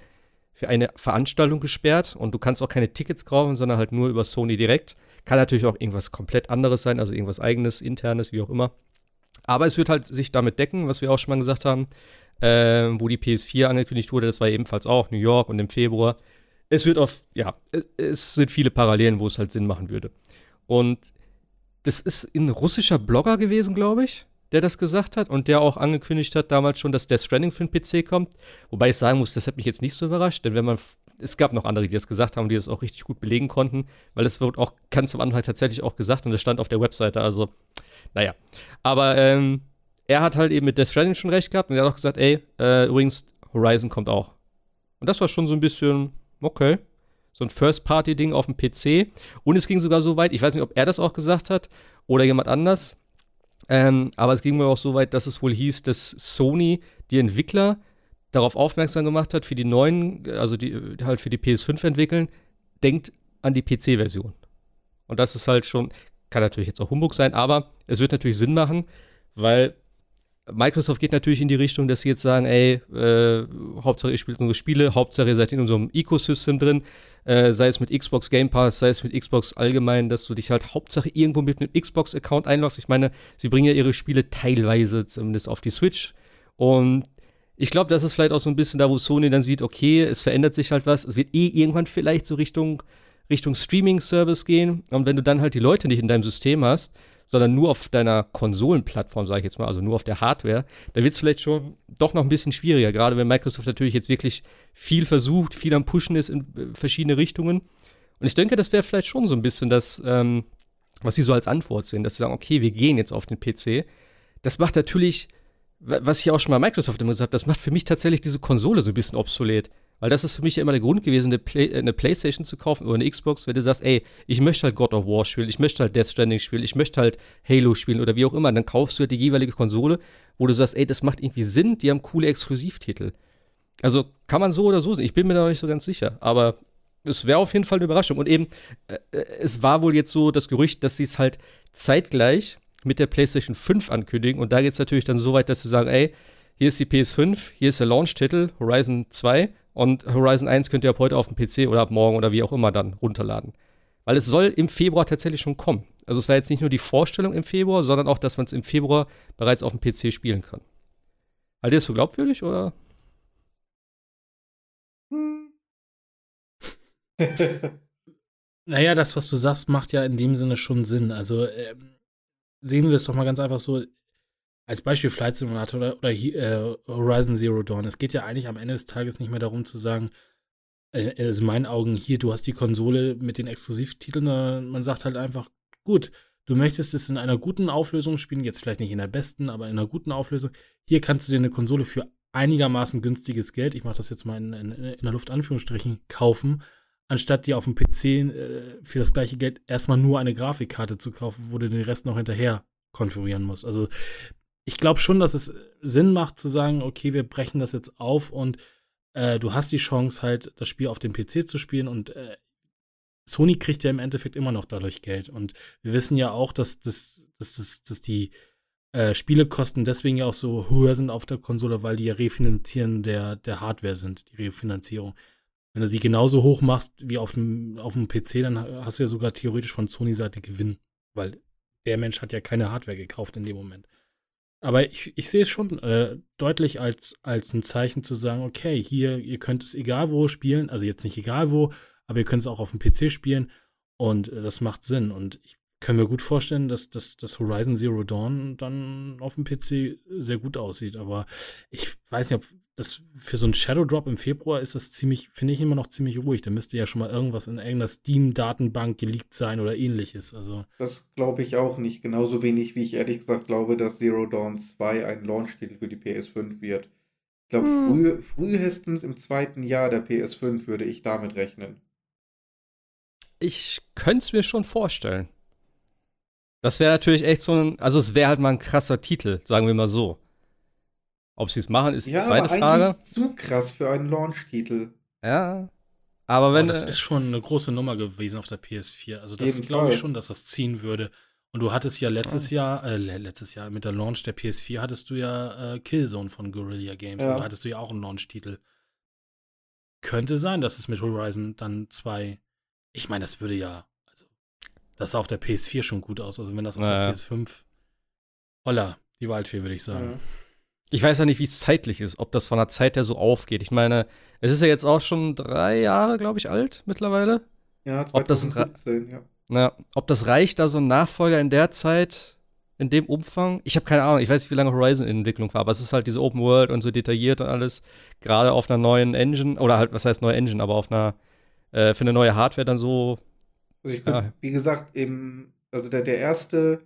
für eine Veranstaltung gesperrt und du kannst auch keine Tickets kaufen, sondern halt nur über Sony direkt. Kann natürlich auch irgendwas komplett anderes sein, also irgendwas eigenes, internes, wie auch immer. Aber es wird halt sich damit decken, was wir auch schon mal gesagt haben, äh, wo die PS4 angekündigt wurde, das war ebenfalls auch New York und im Februar es wird auf, ja, es, sind viele Parallelen, wo es halt Sinn machen würde. Und das ist ein russischer Blogger gewesen, glaube ich, der das gesagt hat und der auch angekündigt hat damals schon, dass Death Stranding für den PC kommt. Wobei ich sagen muss, das hat mich jetzt nicht so überrascht, denn wenn man, es gab noch andere, die das gesagt haben, die das auch richtig gut belegen konnten, weil es wird auch ganz am Anfang tatsächlich auch gesagt und das stand auf der Webseite, also, naja. Aber, ähm, er hat halt eben mit Death Stranding schon recht gehabt und er hat auch gesagt, ey, äh, übrigens, Horizon kommt auch. Und das war schon so ein bisschen, okay. So ein First-Party-Ding auf dem PC. Und es ging sogar so weit, ich weiß nicht, ob er das auch gesagt hat oder jemand anders, ähm, aber es ging mir auch so weit, dass es wohl hieß, dass Sony die Entwickler darauf aufmerksam gemacht hat, für die neuen, also die halt für die PS5 entwickeln, denkt an die PC-Version. Und das ist halt schon, kann natürlich jetzt auch Humbug sein, aber es wird natürlich Sinn machen, weil Microsoft geht natürlich in die Richtung, dass sie jetzt sagen, ey, äh, Hauptsache ihr spielt unsere Spiele, Hauptsache ihr seid in unserem Ecosystem drin, äh, sei es mit Xbox Game Pass, sei es mit Xbox allgemein, dass du dich halt Hauptsache irgendwo mit einem Xbox-Account einloggst. Ich meine, sie bringen ja ihre Spiele teilweise zumindest auf die Switch. Und ich glaube, das ist vielleicht auch so ein bisschen da, wo Sony dann sieht, okay, es verändert sich halt was, es wird eh irgendwann vielleicht so Richtung, Richtung Streaming-Service gehen. Und wenn du dann halt die Leute nicht in deinem System hast, sondern nur auf deiner Konsolenplattform, sage ich jetzt mal, also nur auf der Hardware, da wird es vielleicht schon doch noch ein bisschen schwieriger, gerade wenn Microsoft natürlich jetzt wirklich viel versucht, viel am Pushen ist in äh, verschiedene Richtungen. Und ich denke, das wäre vielleicht schon so ein bisschen das, ähm, was sie so als Antwort sehen, dass sie sagen, okay, wir gehen jetzt auf den PC. Das macht natürlich, was ich auch schon mal Microsoft immer gesagt habe, das macht für mich tatsächlich diese Konsole so ein bisschen obsolet. Weil das ist für mich ja immer der Grund gewesen, eine, Play eine, Playstation zu kaufen oder eine Xbox, wenn du sagst, ey, ich möchte halt God of War spielen, ich möchte halt Death Stranding spielen, ich möchte halt Halo spielen oder wie auch immer. Dann kaufst du halt die jeweilige Konsole, wo du sagst, ey, das macht irgendwie Sinn, die haben coole Exklusivtitel. Also kann man so oder so sehen. Ich bin mir da noch nicht so ganz sicher. Aber es wäre auf jeden Fall eine Überraschung. Und eben, äh, es war wohl jetzt so das Gerücht, dass sie es halt zeitgleich mit der PlayStation 5 ankündigen. Und da geht es natürlich dann so weit, dass sie sagen, ey, hier ist die PS5, hier ist der Launch-Titel, Horizon 2 und Horizon 1 könnt ihr ab heute auf dem PC oder ab morgen oder wie auch immer dann runterladen. Weil es soll im Februar tatsächlich schon kommen. Also es war jetzt nicht nur die Vorstellung im Februar, sondern auch, dass man es im Februar bereits auf dem PC spielen kann. Haltet ihr das für glaubwürdig oder? [LAUGHS] Naja, das, was du sagst, macht ja in dem Sinne schon Sinn. Also ähm, sehen wir es doch mal ganz einfach so. Als Beispiel Flight Simulator oder, oder äh, Horizon Zero Dawn. Es geht ja eigentlich am Ende des Tages nicht mehr darum zu sagen, äh, also in meinen Augen, hier, du hast die Konsole mit den Exklusivtiteln, man sagt halt einfach, gut, du möchtest es in einer guten Auflösung spielen, jetzt vielleicht nicht in der besten, aber in einer guten Auflösung. Hier kannst du dir eine Konsole für einigermaßen günstiges Geld, ich mache das jetzt mal in, in, in der Luft Anführungsstrichen, kaufen, anstatt dir auf dem PC äh, für das gleiche Geld erstmal nur eine Grafikkarte zu kaufen, wo du den Rest noch hinterher konfigurieren musst. Also ich glaube schon, dass es Sinn macht zu sagen, okay, wir brechen das jetzt auf und äh, du hast die Chance halt, das Spiel auf dem PC zu spielen und äh, Sony kriegt ja im Endeffekt immer noch dadurch Geld. Und wir wissen ja auch, dass, dass, dass, dass, dass die äh, Spielekosten deswegen ja auch so höher sind auf der Konsole, weil die ja Refinanzieren der, der Hardware sind, die Refinanzierung. Wenn du sie genauso hoch machst wie auf dem, auf dem PC, dann hast du ja sogar theoretisch von Sony-Seite Gewinn, weil der Mensch hat ja keine Hardware gekauft in dem Moment. Aber ich, ich sehe es schon äh, deutlich als, als ein Zeichen zu sagen, okay, hier, ihr könnt es egal wo spielen, also jetzt nicht egal wo, aber ihr könnt es auch auf dem PC spielen und äh, das macht Sinn. Und ich kann mir gut vorstellen, dass, dass, dass Horizon Zero Dawn dann auf dem PC sehr gut aussieht. Aber ich weiß nicht, ob das für so einen Shadow Drop im Februar ist das ziemlich, finde ich immer noch ziemlich ruhig. Da müsste ja schon mal irgendwas in irgendeiner Steam-Datenbank geleakt sein oder ähnliches. Also. Das glaube ich auch nicht. Genauso wenig wie ich ehrlich gesagt glaube, dass Zero Dawn 2 ein Launch-Titel für die PS5 wird. Ich glaube, hm. früh, frühestens im zweiten Jahr der PS5 würde ich damit rechnen. Ich könnte es mir schon vorstellen. Das wäre natürlich echt so ein, also es wäre halt mal ein krasser Titel, sagen wir mal so. Ob sie es machen, ist ja, die zweite aber Frage. Zu krass für einen Launch-Titel. Ja. Aber wenn. Aber das ist schon eine große Nummer gewesen auf der PS4. Also das glaube ich schon, dass das ziehen würde. Und du hattest ja letztes ja. Jahr, äh, letztes Jahr mit der Launch der PS4 hattest du ja äh, Killzone von Guerrilla Games. Ja. Und da hattest du ja auch einen Launch-Titel. Könnte sein, dass es mit Horizon dann zwei. Ich meine, das würde ja. Also, das sah auf der PS4 schon gut aus. Also wenn das auf naja. der PS5. Holla, die Waldfee, würde ich sagen. Ja. Ich weiß ja nicht, wie es zeitlich ist, ob das von der Zeit her so aufgeht. Ich meine, es ist ja jetzt auch schon drei Jahre, glaube ich, alt mittlerweile. Ja, 2017, ob das, ja. Na, ob das reicht, da so ein Nachfolger in der Zeit, in dem Umfang? Ich habe keine Ahnung, ich weiß nicht, wie lange Horizon in Entwicklung war, aber es ist halt diese Open World und so detailliert und alles. Gerade auf einer neuen Engine, oder halt, was heißt neue Engine, aber auf einer, äh, für eine neue Hardware dann so. Also ich ja. wie gesagt, im, also der, der erste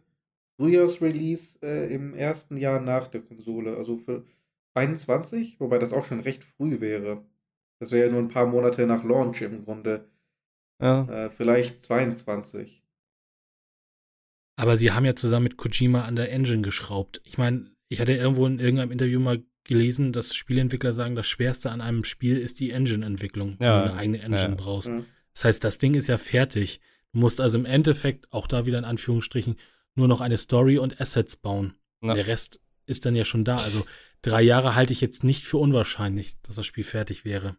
Frühjahrsrelease äh, im ersten Jahr nach der Konsole, also für 21, wobei das auch schon recht früh wäre. Das wäre ja nur ein paar Monate nach Launch im Grunde. Ja. Äh, vielleicht 22. Aber sie haben ja zusammen mit Kojima an der Engine geschraubt. Ich meine, ich hatte irgendwo in irgendeinem Interview mal gelesen, dass Spieleentwickler sagen, das Schwerste an einem Spiel ist die Engine-Entwicklung, ja. wenn du eine eigene Engine ja. brauchst. Mhm. Das heißt, das Ding ist ja fertig. Du musst also im Endeffekt, auch da wieder in Anführungsstrichen, nur noch eine Story und Assets bauen. Ja. Der Rest ist dann ja schon da. Also drei Jahre halte ich jetzt nicht für unwahrscheinlich, dass das Spiel fertig wäre.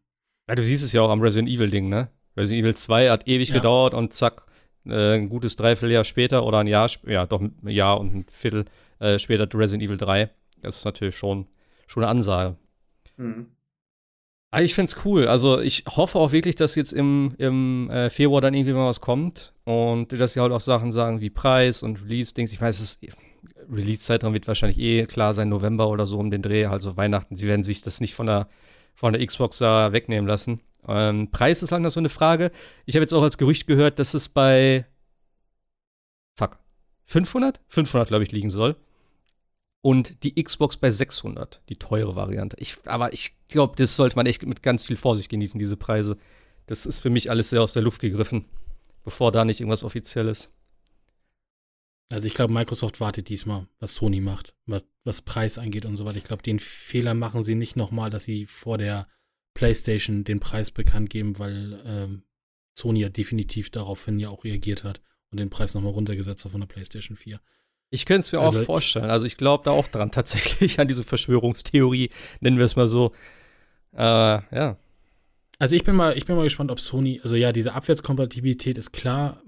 Ja, du siehst es ja auch am Resident Evil-Ding, ne? Resident Evil 2 hat ewig ja. gedauert und zack, äh, ein gutes Dreivierteljahr später oder ein Jahr, ja, doch ein Jahr und ein Viertel äh, später Resident Evil 3. Das ist natürlich schon, schon eine Ansage. Mhm. Ich finde es cool. Also ich hoffe auch wirklich, dass jetzt im, im äh, Februar dann irgendwie mal was kommt und dass sie halt auch Sachen sagen wie Preis und Release-Dings. Ich weiß, Release-Zeitraum wird wahrscheinlich eh klar sein, November oder so um den Dreh, also Weihnachten. Sie werden sich das nicht von der, von der Xbox da wegnehmen lassen. Ähm, Preis ist halt noch so eine Frage. Ich habe jetzt auch als Gerücht gehört, dass es bei fuck 500? 500 glaube ich liegen soll und die Xbox bei 600, die teure Variante. Ich, aber ich glaube, das sollte man echt mit ganz viel Vorsicht genießen, diese Preise. Das ist für mich alles sehr aus der Luft gegriffen, bevor da nicht irgendwas Offizielles. Also ich glaube, Microsoft wartet diesmal, was Sony macht, was, was Preis angeht und so weiter. Ich glaube, den Fehler machen sie nicht nochmal, dass sie vor der PlayStation den Preis bekannt geben, weil ähm, Sony ja definitiv daraufhin ja auch reagiert hat und den Preis nochmal runtergesetzt hat von der PlayStation 4. Ich könnte es mir also auch vorstellen. Also ich glaube da auch dran [LAUGHS] tatsächlich, an diese Verschwörungstheorie, nennen wir es mal so. Äh, ja. Also ich bin mal, ich bin mal gespannt, ob Sony, also ja, diese Abwärtskompatibilität ist klar,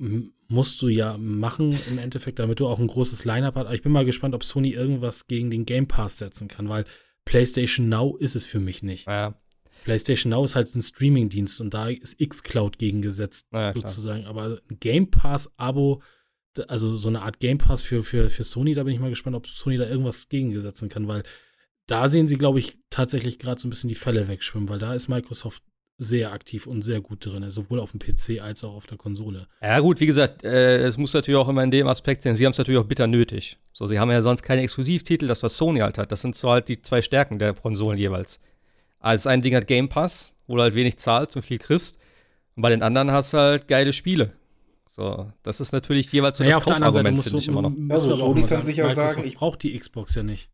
musst du ja machen im Endeffekt, damit du auch ein großes Line-Up hast. Aber ich bin mal gespannt, ob Sony irgendwas gegen den Game Pass setzen kann, weil PlayStation Now ist es für mich nicht. Ja. PlayStation Now ist halt ein Streaming-Dienst und da ist xCloud gegengesetzt, ja, sozusagen. Aber ein Game Pass-Abo also so eine Art Game Pass für, für, für Sony, da bin ich mal gespannt, ob Sony da irgendwas gegensetzen kann, weil da sehen sie, glaube ich, tatsächlich gerade so ein bisschen die Fälle wegschwimmen, weil da ist Microsoft sehr aktiv und sehr gut drin, sowohl auf dem PC als auch auf der Konsole. Ja, gut, wie gesagt, äh, es muss natürlich auch immer in dem Aspekt sein, sie haben es natürlich auch bitter nötig. So, sie haben ja sonst keine Exklusivtitel, das, was Sony halt hat. Das sind so halt die zwei Stärken der Konsolen jeweils. Als ein Ding hat Game Pass, wo du halt wenig zahlst und viel kriegst. Und bei den anderen hast du halt geile Spiele. So, das ist natürlich jeweils so naja, das Kaufargument, finde ich immer noch. Also Sony kann sich ja sagen, ich brauche die Xbox ja nicht.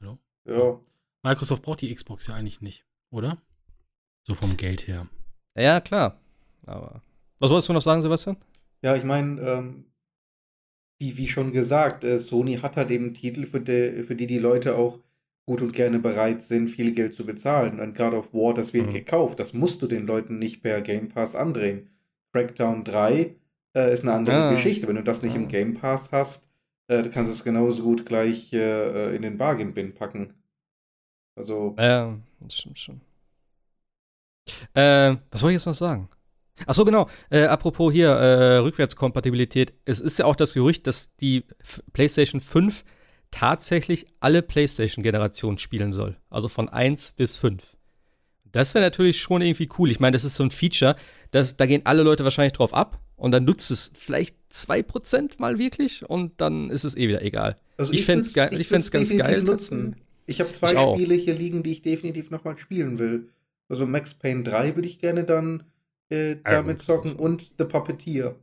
Hallo? Ja. Microsoft braucht die Xbox ja eigentlich nicht, oder? So vom Geld her. Ja, klar. Aber was wolltest du noch sagen, Sebastian? Ja, ich meine, ähm, wie, wie schon gesagt, äh, Sony hat halt eben Titel, für die, für die die Leute auch gut und gerne bereit sind, viel Geld zu bezahlen. Ein God of War, das wird mhm. gekauft. Das musst du den Leuten nicht per Game Pass andrehen. Crackdown 3 äh, ist eine andere ah. Geschichte. Wenn du das nicht ah. im Game Pass hast, äh, kannst du es genauso gut gleich äh, in den Bargain-Bin packen. Also. Ja, das stimmt schon. Äh, was wollte ich jetzt noch sagen? Ach so, genau. Äh, apropos hier, äh, Rückwärtskompatibilität. Es ist ja auch das Gerücht, dass die F PlayStation 5 tatsächlich alle PlayStation-Generationen spielen soll. Also von 1 bis 5. Das wäre natürlich schon irgendwie cool. Ich meine, das ist so ein Feature, das, da gehen alle Leute wahrscheinlich drauf ab und dann nutzt es vielleicht 2% mal wirklich und dann ist es eh wieder egal. Also ich, ich fände es ge ganz geil. Nutzen. Ich habe zwei ich Spiele hier liegen, die ich definitiv nochmal spielen will. Also Max Payne 3 würde ich gerne dann äh, damit zocken und The Puppeteer.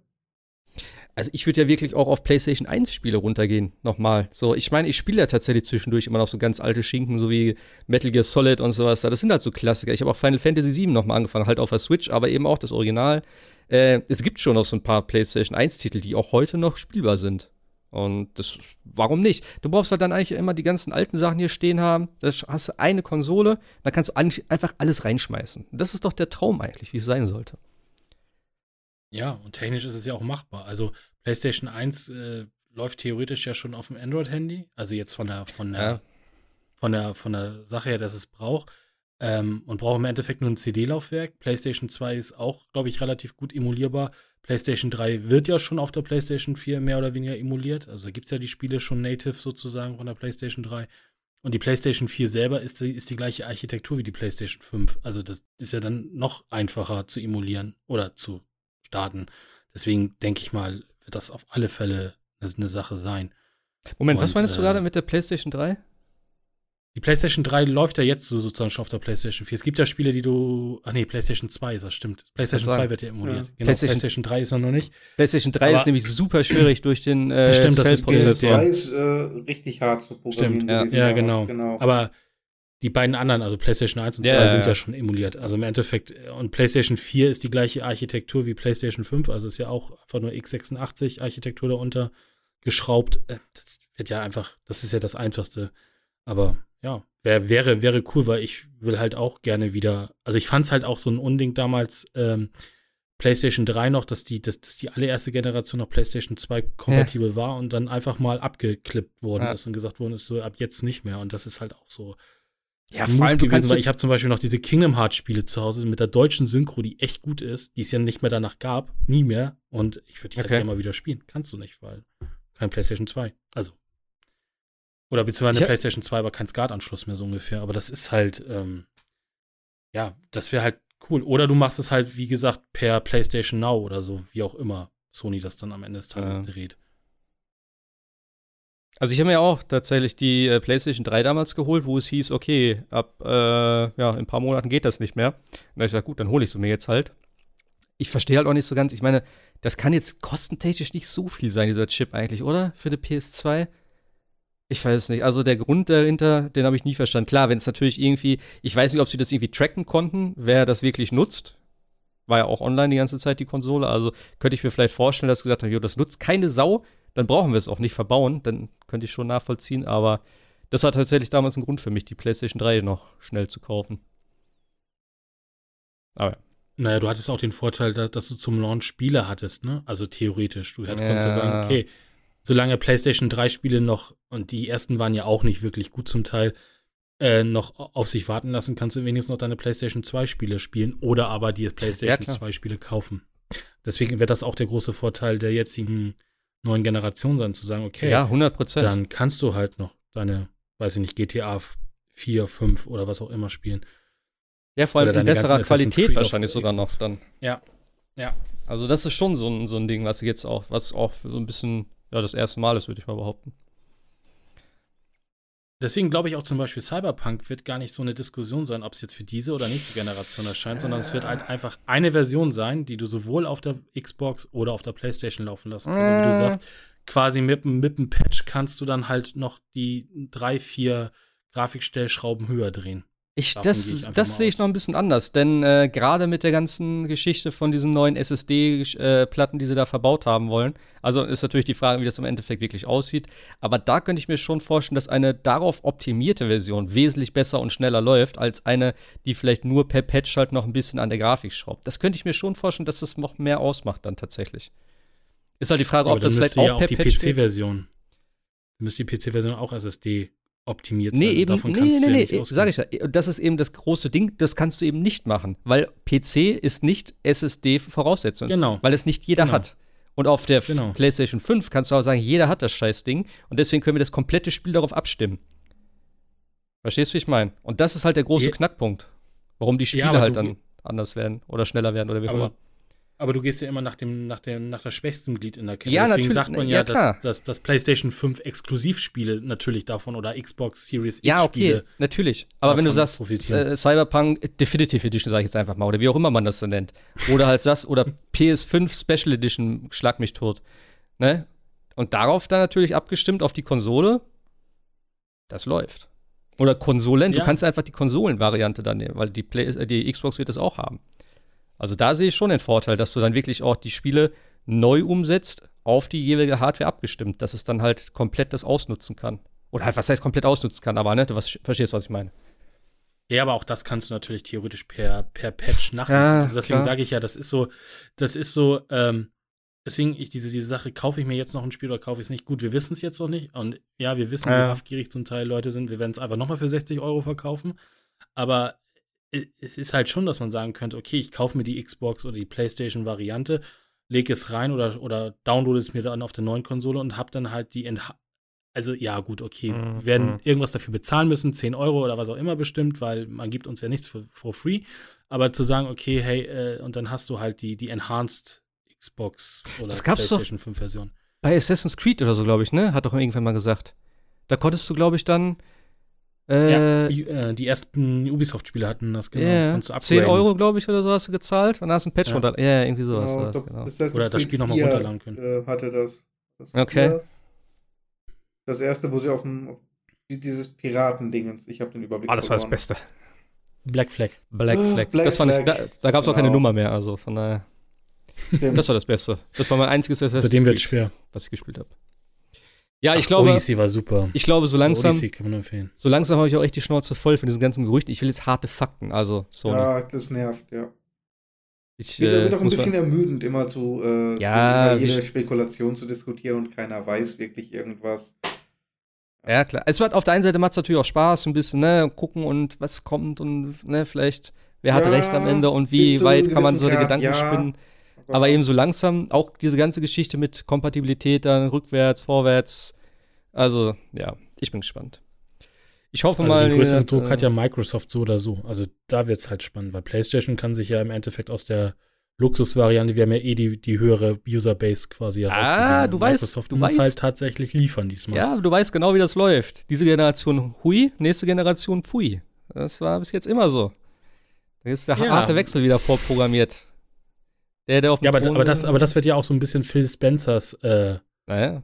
Also ich würde ja wirklich auch auf PlayStation 1 Spiele runtergehen, nochmal. So, ich meine, ich spiele ja tatsächlich zwischendurch immer noch so ganz alte Schinken, so wie Metal Gear Solid und sowas. Das sind halt so Klassiker. Ich habe auch Final Fantasy 7 nochmal angefangen, halt auf der Switch, aber eben auch das Original. Äh, es gibt schon noch so ein paar PlayStation 1 Titel, die auch heute noch spielbar sind. Und das, warum nicht? Du brauchst halt dann eigentlich immer die ganzen alten Sachen hier stehen haben. Da hast du eine Konsole, da kannst du eigentlich einfach alles reinschmeißen. Das ist doch der Traum eigentlich, wie es sein sollte. Ja, und technisch ist es ja auch machbar. Also PlayStation 1 äh, läuft theoretisch ja schon auf dem Android-Handy. Also jetzt von der, von der, ja. von der, von der Sache her, dass es braucht. Ähm, und braucht im Endeffekt nur ein CD-Laufwerk. PlayStation 2 ist auch, glaube ich, relativ gut emulierbar. PlayStation 3 wird ja schon auf der PlayStation 4 mehr oder weniger emuliert. Also gibt es ja die Spiele schon native sozusagen von der PlayStation 3. Und die PlayStation 4 selber ist die, ist die gleiche Architektur wie die PlayStation 5. Also das ist ja dann noch einfacher zu emulieren oder zu starten. Deswegen denke ich mal, wird das auf alle Fälle eine Sache sein. Moment, Und, was meinst du äh, gerade mit der PlayStation 3? Die PlayStation 3 läuft ja jetzt so sozusagen schon auf der PlayStation 4. Es gibt ja Spiele, die du. Ach nee, PlayStation 2 ist das, stimmt. PlayStation 2 wird ja emuliert. Ja. Genau, PlayStation, PlayStation 3 ist noch nicht. PlayStation 3 Aber ist nämlich super schwierig durch den äh, stimmt, das ist PlayStation 2 ist äh, richtig hart zu programmieren. Stimmt, ja, ja genau. genau. Aber die beiden anderen, also PlayStation 1 und ja, 2, ja, sind ja schon emuliert. Also im Endeffekt, und PlayStation 4 ist die gleiche Architektur wie PlayStation 5, also ist ja auch einfach nur x86-Architektur darunter geschraubt. Äh, das wird ja einfach, das ist ja das Einfachste. Aber ja, wär, wäre, wäre cool, weil ich will halt auch gerne wieder, also ich fand es halt auch so ein Unding damals, ähm, PlayStation 3 noch, dass die, dass, dass die allererste Generation noch PlayStation 2 kompatibel ja. war und dann einfach mal abgeklippt worden ja. ist und gesagt worden ist, so ab jetzt nicht mehr. Und das ist halt auch so ja, vor allem gewesen, weil ich habe zum Beispiel noch diese Kingdom Hearts Spiele zu Hause mit der deutschen Synchro, die echt gut ist, die es ja nicht mehr danach gab, nie mehr. Und ich würde die halt okay. halt gerne mal wieder spielen. Kannst du nicht, weil kein PlayStation 2. Also. Oder beziehungsweise eine PlayStation 2, aber kein SCART-Anschluss mehr so ungefähr. Aber das ist halt, ähm, ja, das wäre halt cool. Oder du machst es halt, wie gesagt, per PlayStation Now oder so, wie auch immer Sony das dann am Ende des Tages ja. Also ich habe mir auch tatsächlich die äh, PlayStation 3 damals geholt, wo es hieß, okay, ab äh, ja, in ein paar Monaten geht das nicht mehr. Und da ich gesagt, gut, dann hole ich es mir jetzt halt. Ich verstehe halt auch nicht so ganz, ich meine, das kann jetzt kostentechnisch nicht so viel sein, dieser Chip eigentlich, oder? Für die PS2? Ich weiß nicht. Also der Grund dahinter, den habe ich nie verstanden. Klar, wenn es natürlich irgendwie, ich weiß nicht, ob sie das irgendwie tracken konnten, wer das wirklich nutzt. War ja auch online die ganze Zeit die Konsole. Also könnte ich mir vielleicht vorstellen, dass sie gesagt haben, jo, das nutzt keine Sau dann brauchen wir es auch nicht verbauen. Dann könnte ich schon nachvollziehen. Aber das war tatsächlich damals ein Grund für mich, die PlayStation 3 noch schnell zu kaufen. Aber ja. Naja, du hattest auch den Vorteil, dass, dass du zum Launch Spiele hattest, ne? Also theoretisch. Du hättest ja. ja sagen, okay, solange PlayStation 3 Spiele noch, und die ersten waren ja auch nicht wirklich gut zum Teil, äh, noch auf sich warten lassen, kannst du wenigstens noch deine PlayStation 2 Spiele spielen oder aber die PlayStation ja, 2 Spiele kaufen. deswegen wird das auch der große Vorteil der jetzigen neuen Generation sein, zu sagen, okay, ja, 100 Prozent. dann kannst du halt noch deine, weiß ich nicht, GTA 4, 5 oder was auch immer spielen. Ja, vor allem in besserer Qualität wahrscheinlich sogar noch dann. Ja. Ja. Also das ist schon so ein, so ein Ding, was jetzt auch, was auch so ein bisschen, ja, das erste Mal ist, würde ich mal behaupten. Deswegen glaube ich auch zum Beispiel, Cyberpunk wird gar nicht so eine Diskussion sein, ob es jetzt für diese oder nächste Generation erscheint, sondern es wird halt einfach eine Version sein, die du sowohl auf der Xbox oder auf der PlayStation laufen lassen kannst. Also wie du Äh. sagst, quasi mit, mit dem Patch kannst du dann halt noch die drei, vier Grafikstellschrauben höher drehen. Ich, Davon gehe ich das das sehe ich noch ein bisschen anders, denn äh, gerade mit der ganzen Geschichte von diesen neuen SSD-Platten, die sie da verbaut haben wollen, also ist natürlich die Frage, wie das im Endeffekt wirklich aussieht, aber da könnte ich mir schon vorstellen, dass eine darauf optimierte Version wesentlich besser und schneller läuft, als eine, die vielleicht nur per Patch halt noch ein bisschen an der Grafik schraubt. Das könnte ich mir schon vorstellen, dass das noch mehr ausmacht dann tatsächlich. Ist halt die Frage, Aber ob das vielleicht müsste ja auch per die. PC-Version. Dann müsste die PC-Version auch SSD optimiert Nee, sein. eben, Davon nee, kannst nee, du ja nee, nicht nee, sag ich ja. Das ist eben das große Ding, das kannst du eben nicht machen, weil PC ist nicht SSD-Voraussetzung. Genau. Weil es nicht jeder Genau. hat. Und auf der Genau. PlayStation 5 kannst du auch sagen, jeder hat das Scheißding und deswegen können wir das komplette Spiel darauf abstimmen. Verstehst du, wie ich meine? Und das ist halt der große Ja. Knackpunkt, warum die Spiele aber halt dann anders werden oder schneller werden oder wie auch immer. Aber du gehst ja immer nach dem, nach dem, nach der schwächsten Glied in der Kette. Ja, Deswegen natürlich, sagt man ja, ja, dass, dass, dass PlayStation 5 Exklusivspiele natürlich davon oder Xbox Series X Ja, okay, Spiele. natürlich. Aber wenn du sagst, äh, Cyberpunk Definitive Edition, sage ich jetzt einfach mal, oder wie auch immer man das so nennt. Oder halt sagst, oder [LAUGHS] PS5 Special Edition, schlag mich tot. Ne? Und darauf dann natürlich abgestimmt auf die Konsole, das läuft. Oder Konsolen, du Ja. kannst einfach die Konsolenvariante dann nehmen, weil die, Play äh, die Xbox wird das auch haben. Also da sehe ich schon den Vorteil, dass du dann wirklich auch die Spiele neu umsetzt, auf die jeweilige Hardware abgestimmt, dass es dann halt komplett das ausnutzen kann. Oder halt, was heißt komplett ausnutzen kann, aber ne, du was, verstehst, was ich meine. Ja, aber auch das kannst du natürlich theoretisch per, per Patch nachmachen. Ja, also deswegen sage ich ja, das ist so, das ist so, ähm, deswegen ich diese, diese Sache, kaufe ich mir jetzt noch ein Spiel oder kaufe ich es nicht? Gut, wir wissen es jetzt noch nicht. Und ja, wir wissen, Ja. wie raffgierig zum Teil Leute sind. Wir werden es einfach nochmal für 60 Euro verkaufen. Aber es ist halt schon, dass man sagen könnte, okay, ich kaufe mir die Xbox oder die PlayStation-Variante, lege es rein oder, oder downloade es mir dann auf der neuen Konsole und habe dann halt die Entha also ja, gut, okay. Mhm. Wir werden irgendwas dafür bezahlen müssen, 10 Euro oder was auch immer bestimmt, weil man gibt uns ja nichts for, for free. Aber zu sagen, okay, hey, äh, und dann hast du halt die, die Enhanced Xbox oder Das gab's. PlayStation 5 Version. Bei Assassin's Creed oder so, glaube ich, ne? Hat doch irgendwann mal gesagt. Da konntest du, glaube ich, dann äh, ja, die, äh, die ersten Ubisoft-Spiele hatten das, genau. du 10 upgraden. Euro, glaube ich, oder so hast du gezahlt und hast einen Patch Ja. runter. Ja, irgendwie sowas. Genau, das, glaub, genau. Assassin's Oder das Spiel noch mal 4, runterladen können. Äh, hatte das. das Okay. 4. Das erste, wo sie auf dem auf dieses Piratendingens, ich habe den Überblick Ah, das war das verloren. Beste. Black Flag. Black [GASPS] Flag. Black das fand ich, da, Flag. da gab es auch keine Genau. Nummer mehr, also von daher. Dem- Das war das Beste. Das war mein einziges Assassin's Seitdem wird schwer. was ich gespielt habe. Ja, ich Ach, glaube, Odyssey war super. ich glaube, so langsam, Odyssey kann man empfehlen. so langsam habe ich auch echt die Schnauze voll von diesen ganzen Gerüchten. Ich will jetzt harte Fakten, also Sony. ja, das nervt, ja. ich, Wird, äh, wird auch ein bisschen man- ermüdend, immer zu äh, Ja, über jede Spekulation zu diskutieren und keiner weiß wirklich irgendwas. Ja, klar. Es wird auf der einen Seite macht es natürlich auch Spaß, ein bisschen, ne, gucken und was kommt und ne, vielleicht, wer hat Ja, recht am Ende und wie weit kann man so die Grad, Gedanken ja. spinnen. Aber eben so langsam, auch diese ganze Geschichte mit Kompatibilität dann rückwärts, vorwärts. Also, ja, ich bin gespannt. Ich hoffe Also mal. den größten gesagt, Druck hat äh, ja Microsoft so oder so. Also da wird es halt spannend, weil PlayStation kann sich ja im Endeffekt aus der Luxusvariante, wir haben ja eh die, die höhere Userbase quasi Ah, du weißt- Microsoft du muss weißt- halt tatsächlich liefern diesmal. Ja, du weißt genau, wie das läuft. Diese Generation Hui, nächste Generation Pfui. Das war bis jetzt immer so. Da ist der Ja. harte Wechsel wieder vorprogrammiert. Der, der auf dem Ja, aber, Thron- aber, das, aber das wird ja auch so ein bisschen Phil Spencers äh, Naja.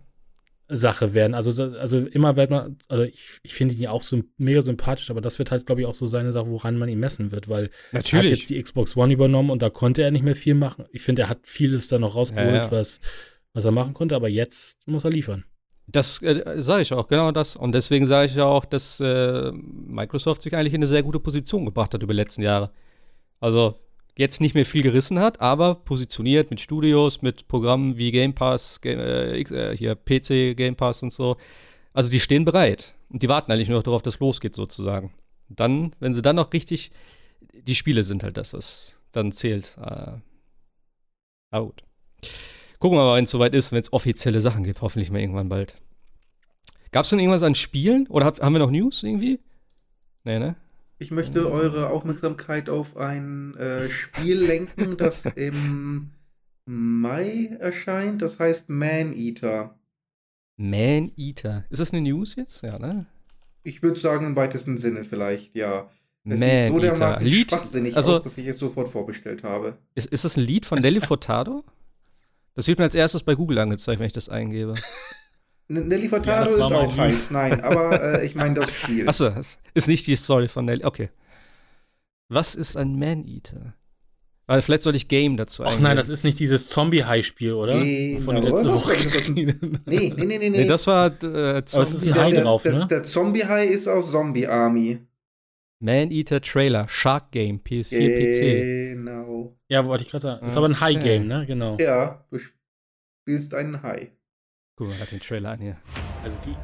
Sache werden. Also, also immer wird man, also ich, ich finde ihn ja auch so mega sympathisch, aber das wird halt, glaube ich, auch so seine Sache, woran man ihn messen wird, weil er hat jetzt die Xbox One übernommen und da konnte er nicht mehr viel machen. Ich finde, er hat vieles da noch rausgeholt, Ja, ja. Was, was er machen konnte, aber jetzt muss er liefern. Das äh, sage ich auch, genau das. Und deswegen sage ich ja auch, dass äh, Microsoft sich eigentlich in eine sehr gute Position gebracht hat über die letzten Jahre. Also jetzt nicht mehr viel gerissen hat, aber positioniert mit Studios, mit Programmen wie Game Pass, Game, äh, äh, hier PC, Game Pass und so. Also die stehen bereit. Und die warten eigentlich nur noch darauf, dass losgeht sozusagen. Dann, wenn sie dann noch richtig, die Spiele sind halt das, was dann zählt. Äh, aber gut. Gucken wir mal, wenn es soweit ist, wenn es offizielle Sachen gibt. Hoffentlich mal irgendwann bald. Gab es denn irgendwas an Spielen? Oder hab, haben wir noch News irgendwie? Nee, ne? Ich möchte eure Aufmerksamkeit auf ein äh, Spiel [LAUGHS] lenken, das im Mai erscheint. Das heißt Man Eater. Man Eater. Ist das eine News jetzt? Ja, ne? Ich würde sagen, im weitesten Sinne vielleicht, ja. Es Man sieht so Eater. dermaßen Lied? schwachsinnig Also- aus, dass ich es sofort vorbestellt habe. Ist, ist das ein Lied von Nelly Furtado? Das wird mir als erstes bei Google angezeigt, wenn ich das eingebe. [LAUGHS] Nelly Ja, Furtado war ist auch heiß, nein, aber äh, ich meine das [LAUGHS] Spiel. Achso, das ist nicht die Story von Nelly. Okay. Was ist ein Man-Eater? Weil vielleicht soll ich Game dazu Ach nein, das ist nicht dieses Zombie-High-Spiel, oder? Genau, Von der letzten Woche. [LAUGHS] Nee, nee, nee, nee, nee. Nee, das war äh, Aber es ist Zombie ein Hai der, drauf, der, ne? Der Zombie-High ist aus Zombie Army. Man-Eater Trailer, Shark Game, PS4, Genau. Ja, wollte ich gerade sagen. Ist aber ein. High-Game, ne? Genau. Ja, du spielst einen Hai. Guck mal, hat den Trailer an hier. Also die,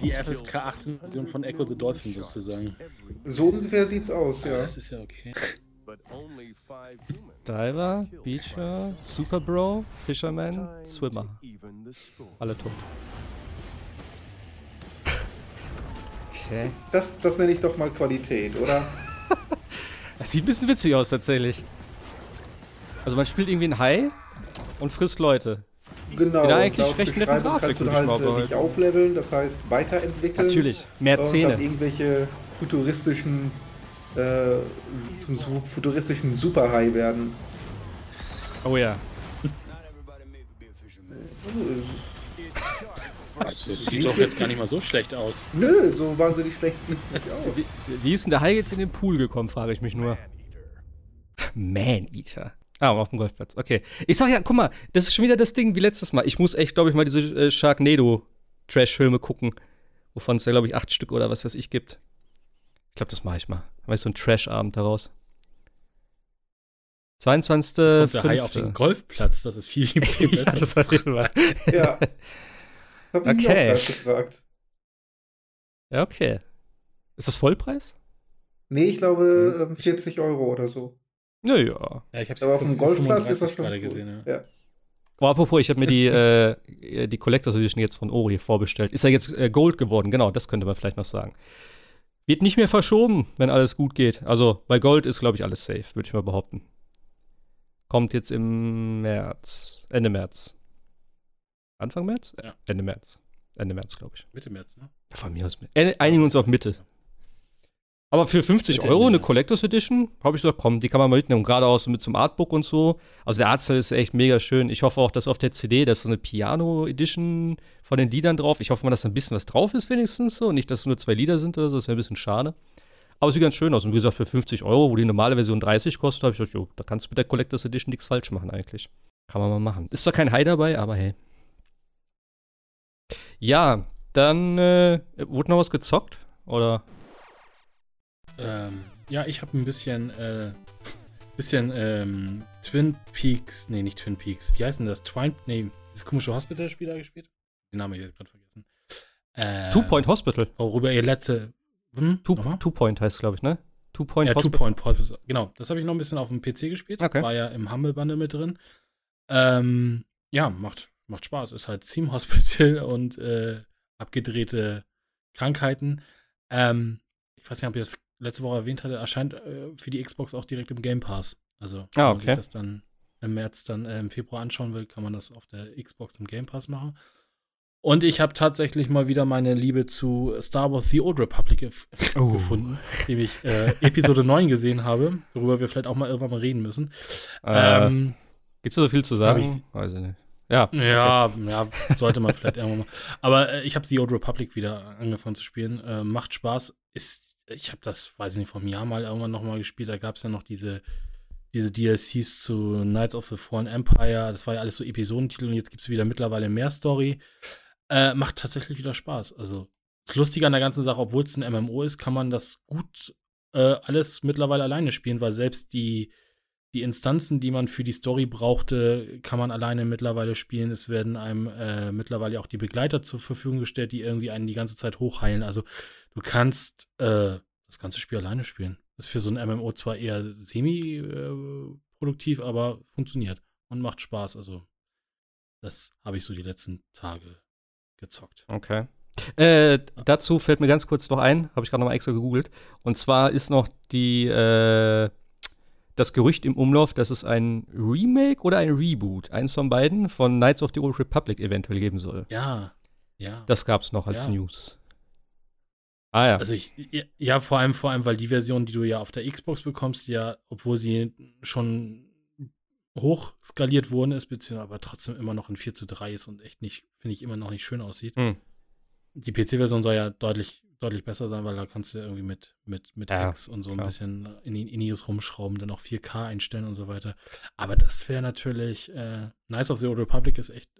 die FSK 18 Version von Echo the Dolphin sozusagen. So ungefähr sieht's aus, Ah, ja. Das ist ja okay. Diver, Beacher, Super Bro, Fisherman, Swimmer. Alle tot. Okay. Das, das nenne ich doch mal Qualität, oder? [LAUGHS] Das sieht ein bisschen witzig aus, tatsächlich. Also man spielt irgendwie einen Hai und frisst Leute. Genau. Ja, eigentlich recht nette Beschreibung Grafik, kannst du würde ich mal halt äh, dich behaupten. aufleveln, das heißt weiterentwickeln. Natürlich, mehr und dann Zähne. irgendwelche futuristischen äh, zum futuristischen Superhai werden. Oh ja. Also, das sieht doch jetzt gar nicht mal so schlecht aus. Nö, so wahnsinnig schlecht sieht's nicht aus. Wie, wie ist denn der Hai jetzt in den Pool gekommen, frage ich mich nur. Man-Eater. Ah, auf dem Golfplatz. Okay. Ich sag ja, guck mal, das ist schon wieder das Ding wie letztes Mal. Ich muss echt, glaube ich, mal diese äh, Sharknado-Trash-Filme gucken. Wovon es ja, glaube ich, acht Stück oder was weiß ich gibt. Ich glaube, das mache ich mal. Mach ich so einen Trash-Abend daraus. 22. Kommt der Hai auf den Golfplatz, das ist viel, viel [LAUGHS] ja, besser. das war immer. [LAUGHS] Ja. Hab Okay. gefragt. Ja, okay. Ist das Vollpreis? Nee, ich glaube Hm. ähm, 40 Euro oder so. Naja. ja, ich hab's Aber auf dem Golfplatz ist das 35 schon gerade cool. gesehen, ja. Ja. Oh, apropos, ich habe mir die, [LAUGHS] äh, die Collectors Edition jetzt von Ori vorbestellt. Ist ja jetzt äh, Gold geworden, genau, das könnte man vielleicht noch sagen. Wird nicht mehr verschoben, wenn alles gut geht. Also bei Gold ist, glaube ich, alles safe, würde ich mal behaupten. Kommt jetzt im März, Ende März. Anfang März? Ja. Ende März. Ende März, glaube ich. Mitte März, ne? Von mir aus. Einigen uns auf Mitte. Aber für 50 Mitte Euro eine. Collectors Edition, habe ich gesagt, komm, die kann man mal mitnehmen. Gerade auch so mit zum Artbook und so. Also der Artstyle ist echt mega schön. Ich hoffe auch, dass auf der CD, da ist so eine Piano Edition von den Liedern drauf. Ich hoffe mal, dass da ein bisschen was drauf ist wenigstens so. Und nicht, dass es nur zwei Lieder sind oder so. Das wäre ein bisschen schade. Aber es sieht ganz schön aus. Und wie gesagt, für 50 Euro, wo die normale Version 30 kostet, habe ich gedacht, jo, da kannst du mit der Collectors Edition nichts falsch machen eigentlich. Kann man mal machen. Ist zwar kein High dabei, aber hey. Ja, dann äh, wurde noch was gezockt? Oder? Ähm, ja, ich habe ein bisschen, äh, bisschen ähm, Twin Peaks, nee, nicht Twin Peaks, wie heißt denn das? Twine, nee, dieses komische Hospital-Spiel da gespielt? Den Namen habe ich jetzt gerade vergessen. Ähm, Two Point Hospital. Worüber ihr letzte, hm? Two? Two Point heißt, glaube ich, ne? Two Point Ja, Two Hospital. Point Hospital. Genau, das habe ich noch ein bisschen auf dem PC gespielt. Okay. War ja im Humble Bundle mit drin. Ähm, ja, macht, macht Spaß. Ist halt Theme Hospital [LAUGHS] und äh, abgedrehte Krankheiten. Ähm, ich weiß nicht, ob ich das letzte Woche erwähnt hatte, erscheint äh, für die Xbox auch direkt im Game Pass. Also, wenn Ah, man okay. sich das dann im März, dann äh, im Februar anschauen will, kann man das auf der Xbox im Game Pass machen. Und ich habe tatsächlich mal wieder meine Liebe zu Star Wars The Old Republic Oh. [LAUGHS] gefunden, indem ich äh, Episode 9 gesehen habe, worüber wir vielleicht auch mal irgendwann mal reden müssen. Äh, Ähm, Gibt's da so viel zu sagen? Weiß ich nicht. Ja. ja, ja, sollte man vielleicht irgendwann mal. Aber äh, ich habe The Old Republic wieder angefangen zu spielen. Äh, macht Spaß. Ist, ich habe das, weiß ich nicht, vor einem Jahr mal irgendwann noch mal gespielt. Da gab es ja noch diese, diese DLCs zu Knights of the Fallen Empire. Das war ja alles so Episodentitel und jetzt gibt es wieder mittlerweile mehr Story. Äh, macht tatsächlich wieder Spaß. Also, das Lustige an der ganzen Sache, obwohl es ein MMO ist, kann man das gut äh, alles mittlerweile alleine spielen, weil selbst die, die Instanzen, die man für die Story brauchte, kann man alleine mittlerweile spielen. Es werden einem äh, mittlerweile auch die Begleiter zur Verfügung gestellt, die irgendwie einen die ganze Zeit hochheilen. Also du kannst äh, das ganze Spiel alleine spielen. Ist für so ein MMO zwar eher semi-produktiv, aber funktioniert. und macht Spaß. Also, das habe ich so die letzten Tage gezockt. Okay. Äh, dazu fällt mir ganz kurz noch ein, habe ich gerade noch mal extra gegoogelt. Und zwar ist noch die, äh, das Gerücht im Umlauf, dass es ein Remake oder ein Reboot, eins von beiden, von Knights of the Old Republic eventuell geben soll. Ja, ja. Das gab es noch als Ja. News. Ah ja. Also ich, ja, vor allem, vor allem, weil die Version, die du ja auf der Xbox bekommst, ja, obwohl sie schon hoch skaliert worden ist, beziehungsweise aber trotzdem immer noch in 4 zu 3 ist und echt nicht, finde ich, immer noch nicht schön aussieht. Hm. Die PC-Version soll ja deutlich, deutlich besser sein, weil da kannst du ja irgendwie mit, mit, mit Ja, Hacks und so ein klar. bisschen in die Inios rumschrauben, dann auch 4K einstellen und so weiter. Aber das wäre natürlich, äh, Nice of the Old Republic ist echt,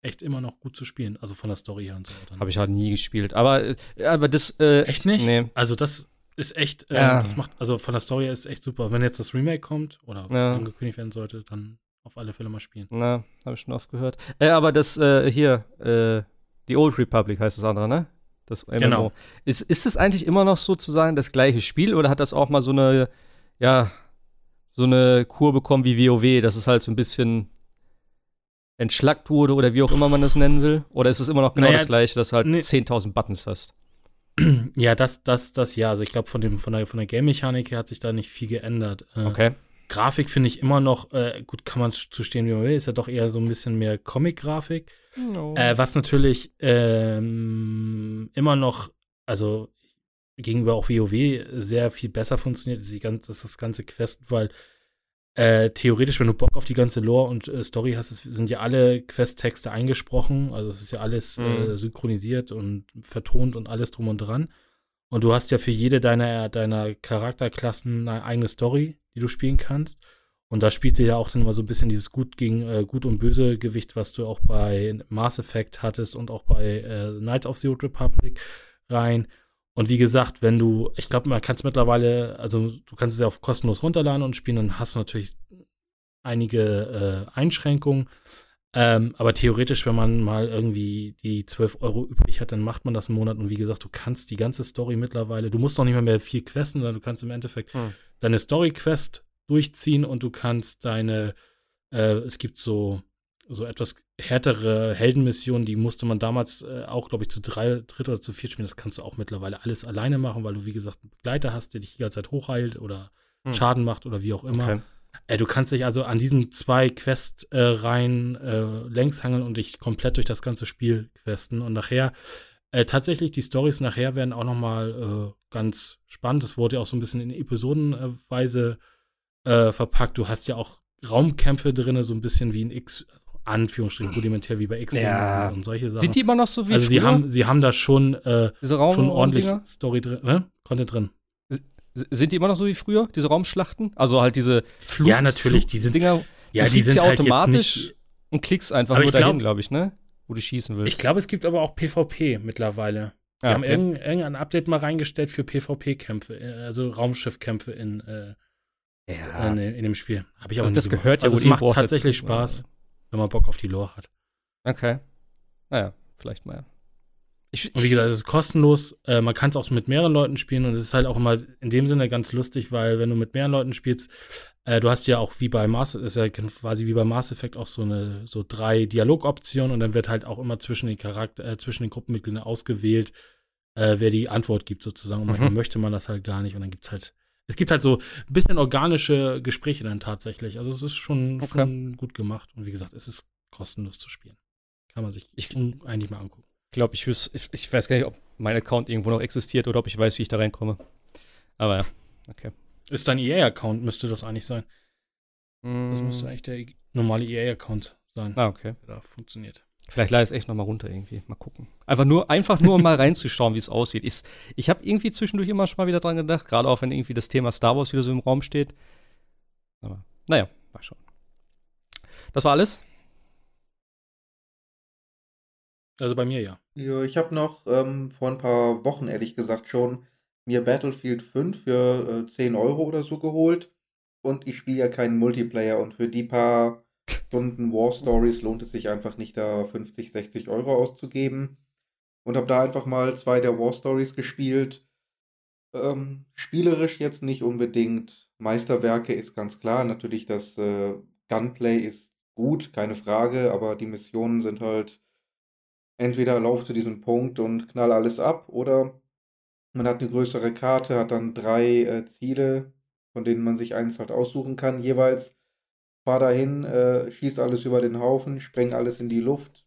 echt immer noch gut zu spielen, also von der Story her und so weiter. Habe ich halt nie gespielt. Aber, äh, aber das. Äh, Echt nicht? Nee. Also das ist echt, äh, Ja. das macht, also von der Story her ist echt super. Wenn jetzt das Remake kommt oder Ja. angekündigt werden sollte, dann auf alle Fälle mal spielen. Na, habe ich schon oft gehört. Äh, aber das äh, hier, äh, die Old Republic heißt das andere, ne? Das MMO. Genau. Ist, ist es eigentlich immer noch sozusagen das gleiche Spiel oder hat das auch mal so eine, ja, so eine Kur bekommen wie WoW, dass es halt so ein bisschen entschlackt wurde oder wie auch immer man das nennen will? Oder ist es immer noch genau Naja, das gleiche, dass du halt nee. 10.000 Buttons hast? [CLEARS THROAT] Ja, das, das, das ja. Also ich glaube, von, dem- von der, von der Game-Mechanik her hat sich da nicht viel geändert. Äh, Okay. Grafik finde ich immer noch, äh, gut, kann man zu stehen, wie man will, ist ja doch eher so ein bisschen mehr Comic-Grafik. Äh, was natürlich ähm, immer noch, also gegenüber auch WoW sehr viel besser funktioniert, ist, die ganze, ist das ganze Quest, weil äh, theoretisch, wenn du Bock auf die ganze Lore und äh, Story hast, es sind ja alle Questtexte eingesprochen, also es ist ja alles Mhm. äh, synchronisiert und vertont und alles drum und dran. Und du hast ja für jede deiner, deiner Charakterklassen eine eigene Story, die du spielen kannst. Und da spielt sie ja auch dann immer so ein bisschen dieses Gut gegen äh, Gut und Böse Gewicht, was du auch bei Mass Effect hattest und auch bei äh, Knights of the Old Republic rein. Und wie gesagt, wenn du, ich glaube, man kann es mittlerweile, also du kannst es ja auf kostenlos runterladen und spielen, dann hast du natürlich einige äh, Einschränkungen. Ähm, aber theoretisch, wenn man mal irgendwie die 12 Euro übrig hat, dann macht man das einen Monat. Und wie gesagt, du kannst die ganze Story mittlerweile, du musst noch nicht mal mehr viel questen, sondern du kannst im Endeffekt Hm. Deine Story-Quest durchziehen und du kannst deine, äh, es gibt so, so etwas härtere Heldenmissionen, die musste man damals äh, auch, glaube ich, zu drei, dritt oder zu vier spielen. Das kannst du auch mittlerweile alles alleine machen, weil du, wie gesagt, einen Begleiter hast, der dich die ganze Zeit hochheilt oder Hm. Schaden macht oder wie auch immer. Okay. Äh, du kannst dich also an diesen zwei Quest-Reihen äh, längs hangeln und dich komplett durch das ganze Spiel questen. Und nachher, äh, tatsächlich, die Stories nachher werden auch noch mal äh, ganz spannend. Das wurde ja auch so ein bisschen in Episodenweise äh, verpackt. Du hast ja auch Raumkämpfe drin, so ein bisschen wie in X, also Anführungsstrichen rudimentär wie bei X Ja. und solche Sachen. Sind die immer noch so wie also sie früher? haben, sie haben da schon, äh, schon ordentlich? Story drin, ne? Content drin. Sind die immer noch so wie früher, diese Raumschlachten? Also halt diese Flug Ja, natürlich, die sind- Dinger. Ja, du die sind ja halt automatisch nicht, und klickst einfach nur dahin, glaube ich, ne? Wo du schießen willst. Ich glaube, es gibt aber auch PvP mittlerweile. Die Ja, haben okay. irgendein, irgendein Update mal reingestellt für PvP-Kämpfe, äh, also Raumschiffkämpfe in, äh, ja. in, in dem Spiel. Habe ich aber also das gemacht. gehört ja also es macht auch tatsächlich dazu. Spaß, wenn man Bock auf die Lore hat. Okay. Naja, vielleicht mal. Ich, Und wie gesagt, es ist kostenlos. Äh, man kann es auch mit mehreren Leuten spielen und es ist halt auch immer in dem Sinne ganz lustig, weil wenn du mit mehreren Leuten spielst, äh, du hast ja auch wie bei Mass, ist ja quasi wie bei Mass Effect auch so eine so drei Dialogoptionen und dann wird halt auch immer zwischen den Charakter, äh, zwischen den Gruppenmitgliedern ausgewählt, äh, wer die Antwort gibt sozusagen. Und manchmal Mhm. möchte man das halt gar nicht und dann gibt's halt es gibt halt so ein bisschen organische Gespräche dann tatsächlich. Also es ist schon, Okay. schon gut gemacht und wie gesagt, es ist kostenlos zu spielen. Kann man sich Ich- eigentlich mal angucken. Ich glaube, ich, wüs- ich, ich weiß gar nicht, ob mein Account irgendwo noch existiert oder ob ich weiß, wie ich da reinkomme. Aber ja, okay. Ist dein EA-Account, müsste das eigentlich sein. Das Mm, müsste eigentlich der normale EA-Account sein, Ah, okay. der da funktioniert. Vielleicht lade ich es echt noch mal runter irgendwie. Mal gucken. Einfach nur, einfach nur um mal reinzuschauen, wie es aussieht. Ich, ich habe irgendwie zwischendurch immer schon mal wieder dran gedacht, gerade auch wenn irgendwie das Thema Star Wars wieder so im Raum steht. Aber naja, mal schauen. Das war alles? Also bei mir ja. Ja, ich habe noch ähm, vor ein paar Wochen, ehrlich gesagt, schon mir Battlefield 5 für äh, 10 Euro oder so geholt. Und ich spiele ja keinen Multiplayer und für die paar Stunden War Stories lohnt es sich einfach nicht, da 50, 60 Euro auszugeben. Und habe da einfach mal zwei der War Stories gespielt. Ähm, spielerisch jetzt nicht unbedingt Meisterwerke, ist ganz klar. Natürlich, das äh, Gunplay ist gut, keine Frage, aber die Missionen sind halt entweder lauf zu diesem Punkt und knall alles ab oder man hat eine größere Karte, hat dann drei äh, Ziele, von denen man sich eins halt aussuchen kann, jeweils. Fahr dahin, äh, schieß alles über den Haufen, spreng alles in die Luft.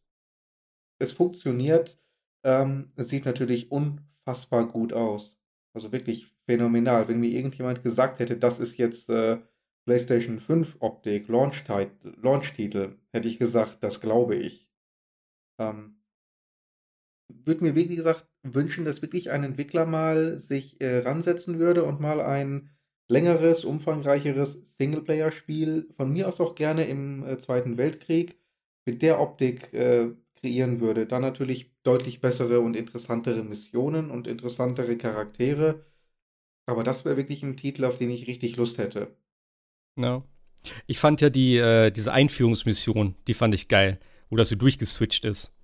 Es funktioniert. Ähm, es sieht natürlich unfassbar gut aus. Also wirklich phänomenal. Wenn mir irgendjemand gesagt hätte, das ist jetzt äh, PlayStation 5 Optik, Launch-Titel, Launch hätte ich gesagt, das glaube ich. Ähm, würde mir, wie gesagt, wünschen, dass wirklich ein Entwickler mal sich äh, ransetzen würde und mal ein längeres, umfangreicheres Singleplayer-Spiel, von mir aus auch gerne im äh, Zweiten Weltkrieg, mit der Optik äh, kreieren würde. Dann natürlich deutlich bessere und interessantere Missionen und interessantere Charaktere. Aber das wäre wirklich ein Titel, auf den ich richtig Lust hätte. Ja. Ich fand ja die, äh, diese Einführungsmission, die fand ich geil, wo das so durchgeswitcht ist.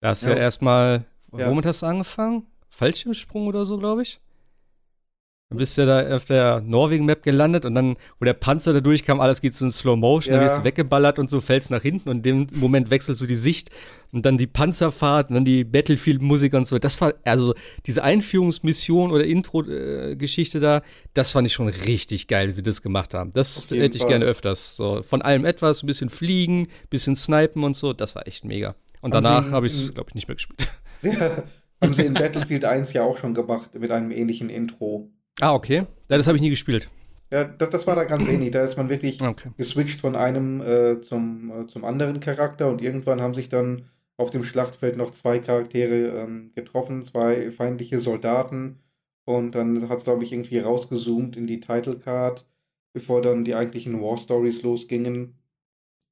Da hast du ja, ja erstmal, ja. womit hast du angefangen? Fallschirmsprung oder so, glaube ich. Dann bist du ja da auf der Norwegen-Map gelandet und dann, wo der Panzer da durchkam, alles geht so in Slow Motion, ja. dann wirst du weggeballert und so fällst nach hinten und in dem Moment wechselst du die Sicht und dann die Panzerfahrt und dann die Battlefield-Musik und so. Das war, also diese Einführungsmission oder Intro-Geschichte da, das fand ich schon richtig geil, wie sie das gemacht haben. Das hätte ich Fall. gerne öfters. So, von allem etwas, ein bisschen fliegen, ein bisschen snipen und so, das war echt mega. Und danach habe ich es, glaube ich, nicht mehr gespielt. Ja, [LAUGHS] haben sie in Battlefield 1 ja auch schon gemacht mit einem ähnlichen Intro. Ah, okay. Ja, das habe ich nie gespielt. Ja, das, das war da ganz ähnlich. Da ist man wirklich okay. geswitcht von einem äh, zum, äh, zum anderen Charakter und irgendwann haben sich dann auf dem Schlachtfeld noch zwei Charaktere ähm, getroffen, zwei feindliche Soldaten. Und dann hat es, glaube ich, irgendwie rausgezoomt in die Title Card, bevor dann die eigentlichen War Stories losgingen.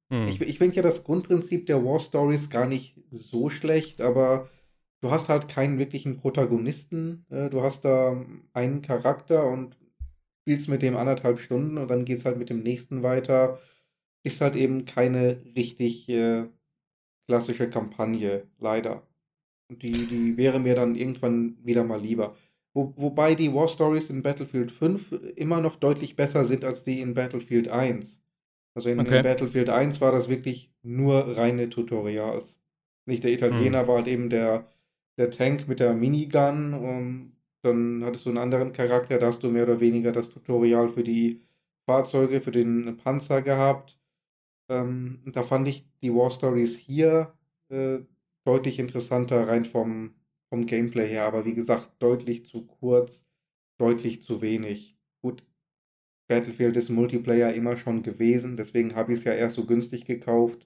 Hm. Ich, ich finde ja das Grundprinzip der War Stories gar nicht so schlecht, aber du hast halt keinen wirklichen Protagonisten. Äh, du hast da einen Charakter und spielst mit dem anderthalb Stunden und dann geht es halt mit dem nächsten weiter. Ist halt eben keine richtig äh, klassische Kampagne, leider. Und die, die wäre mir dann irgendwann wieder mal lieber. Wo, wobei die War Stories in Battlefield 5 immer noch deutlich besser sind als die in Battlefield 1. Also in, okay. in Battlefield 1 war das wirklich nur reine Tutorials. Nicht der Italiener hm. war halt eben der der Tank mit der Minigun. Und dann hattest du einen anderen Charakter, da hast du mehr oder weniger das Tutorial für die Fahrzeuge, für den Panzer gehabt. Ähm, da fand ich die War Stories hier äh, deutlich interessanter, rein vom, vom Gameplay her. Aber wie gesagt, deutlich zu kurz, deutlich zu wenig. Battlefield ist Multiplayer immer schon gewesen, deswegen habe ich es ja erst so günstig gekauft.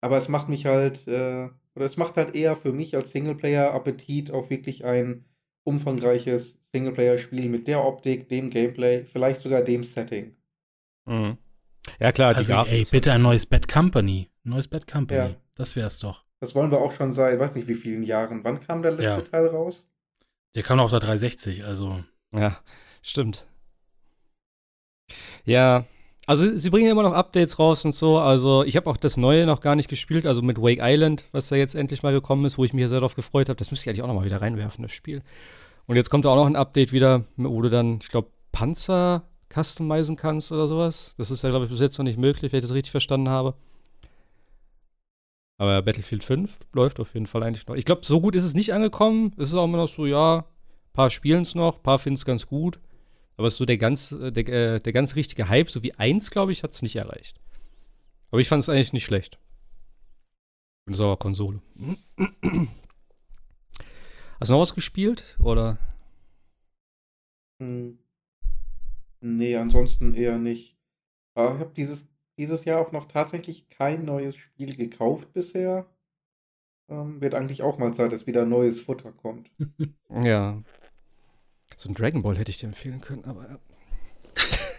Aber es macht mich halt äh, oder es macht halt eher für mich als Singleplayer Appetit auf wirklich ein umfangreiches Singleplayer-Spiel mit der Optik, dem Gameplay, vielleicht sogar dem Setting. Mhm. Ja, klar, also, die Grafik. Ey, bitte ein neues Bad Company. Neues Bad Company. Ja. Das wär's doch. Das wollen wir auch schon seit, weiß nicht wie vielen Jahren. Wann kam der letzte ja. Teil raus? Der kam auf der 360, also. Ja, stimmt. Ja, also sie bringen immer noch Updates raus und so. Also ich habe auch das Neue noch gar nicht gespielt, also mit Wake Island, was da jetzt endlich mal gekommen ist, wo ich mich sehr darauf gefreut habe. Das müsste ich eigentlich auch noch mal wieder reinwerfen, das Spiel. Und jetzt kommt auch noch ein Update wieder, wo du dann, ich glaube, Panzer customizen kannst oder sowas. Das ist ja, glaube ich, bis jetzt noch nicht möglich, wenn ich das richtig verstanden habe. Aber Battlefield 5 läuft auf jeden Fall eigentlich noch. Ich glaube, so gut ist es nicht angekommen. Es ist auch immer noch so, ja, ein paar spielen es noch, ein paar finden es ganz gut. Aber so der ganz, äh, der, äh, der ganz richtige Hype, so wie eins, glaube ich, hat es nicht erreicht. Aber ich fand es eigentlich nicht schlecht. Bin sauer Konsole. Hast du noch was gespielt? Oder? Hm. Nee, ansonsten eher nicht. Aber ich habe dieses, dieses Jahr auch noch tatsächlich kein neues Spiel gekauft bisher. Ähm, wird eigentlich auch mal Zeit, dass wieder neues Futter kommt. [LAUGHS] ja, so ein Dragon Ball hätte ich dir empfehlen können, aber ja.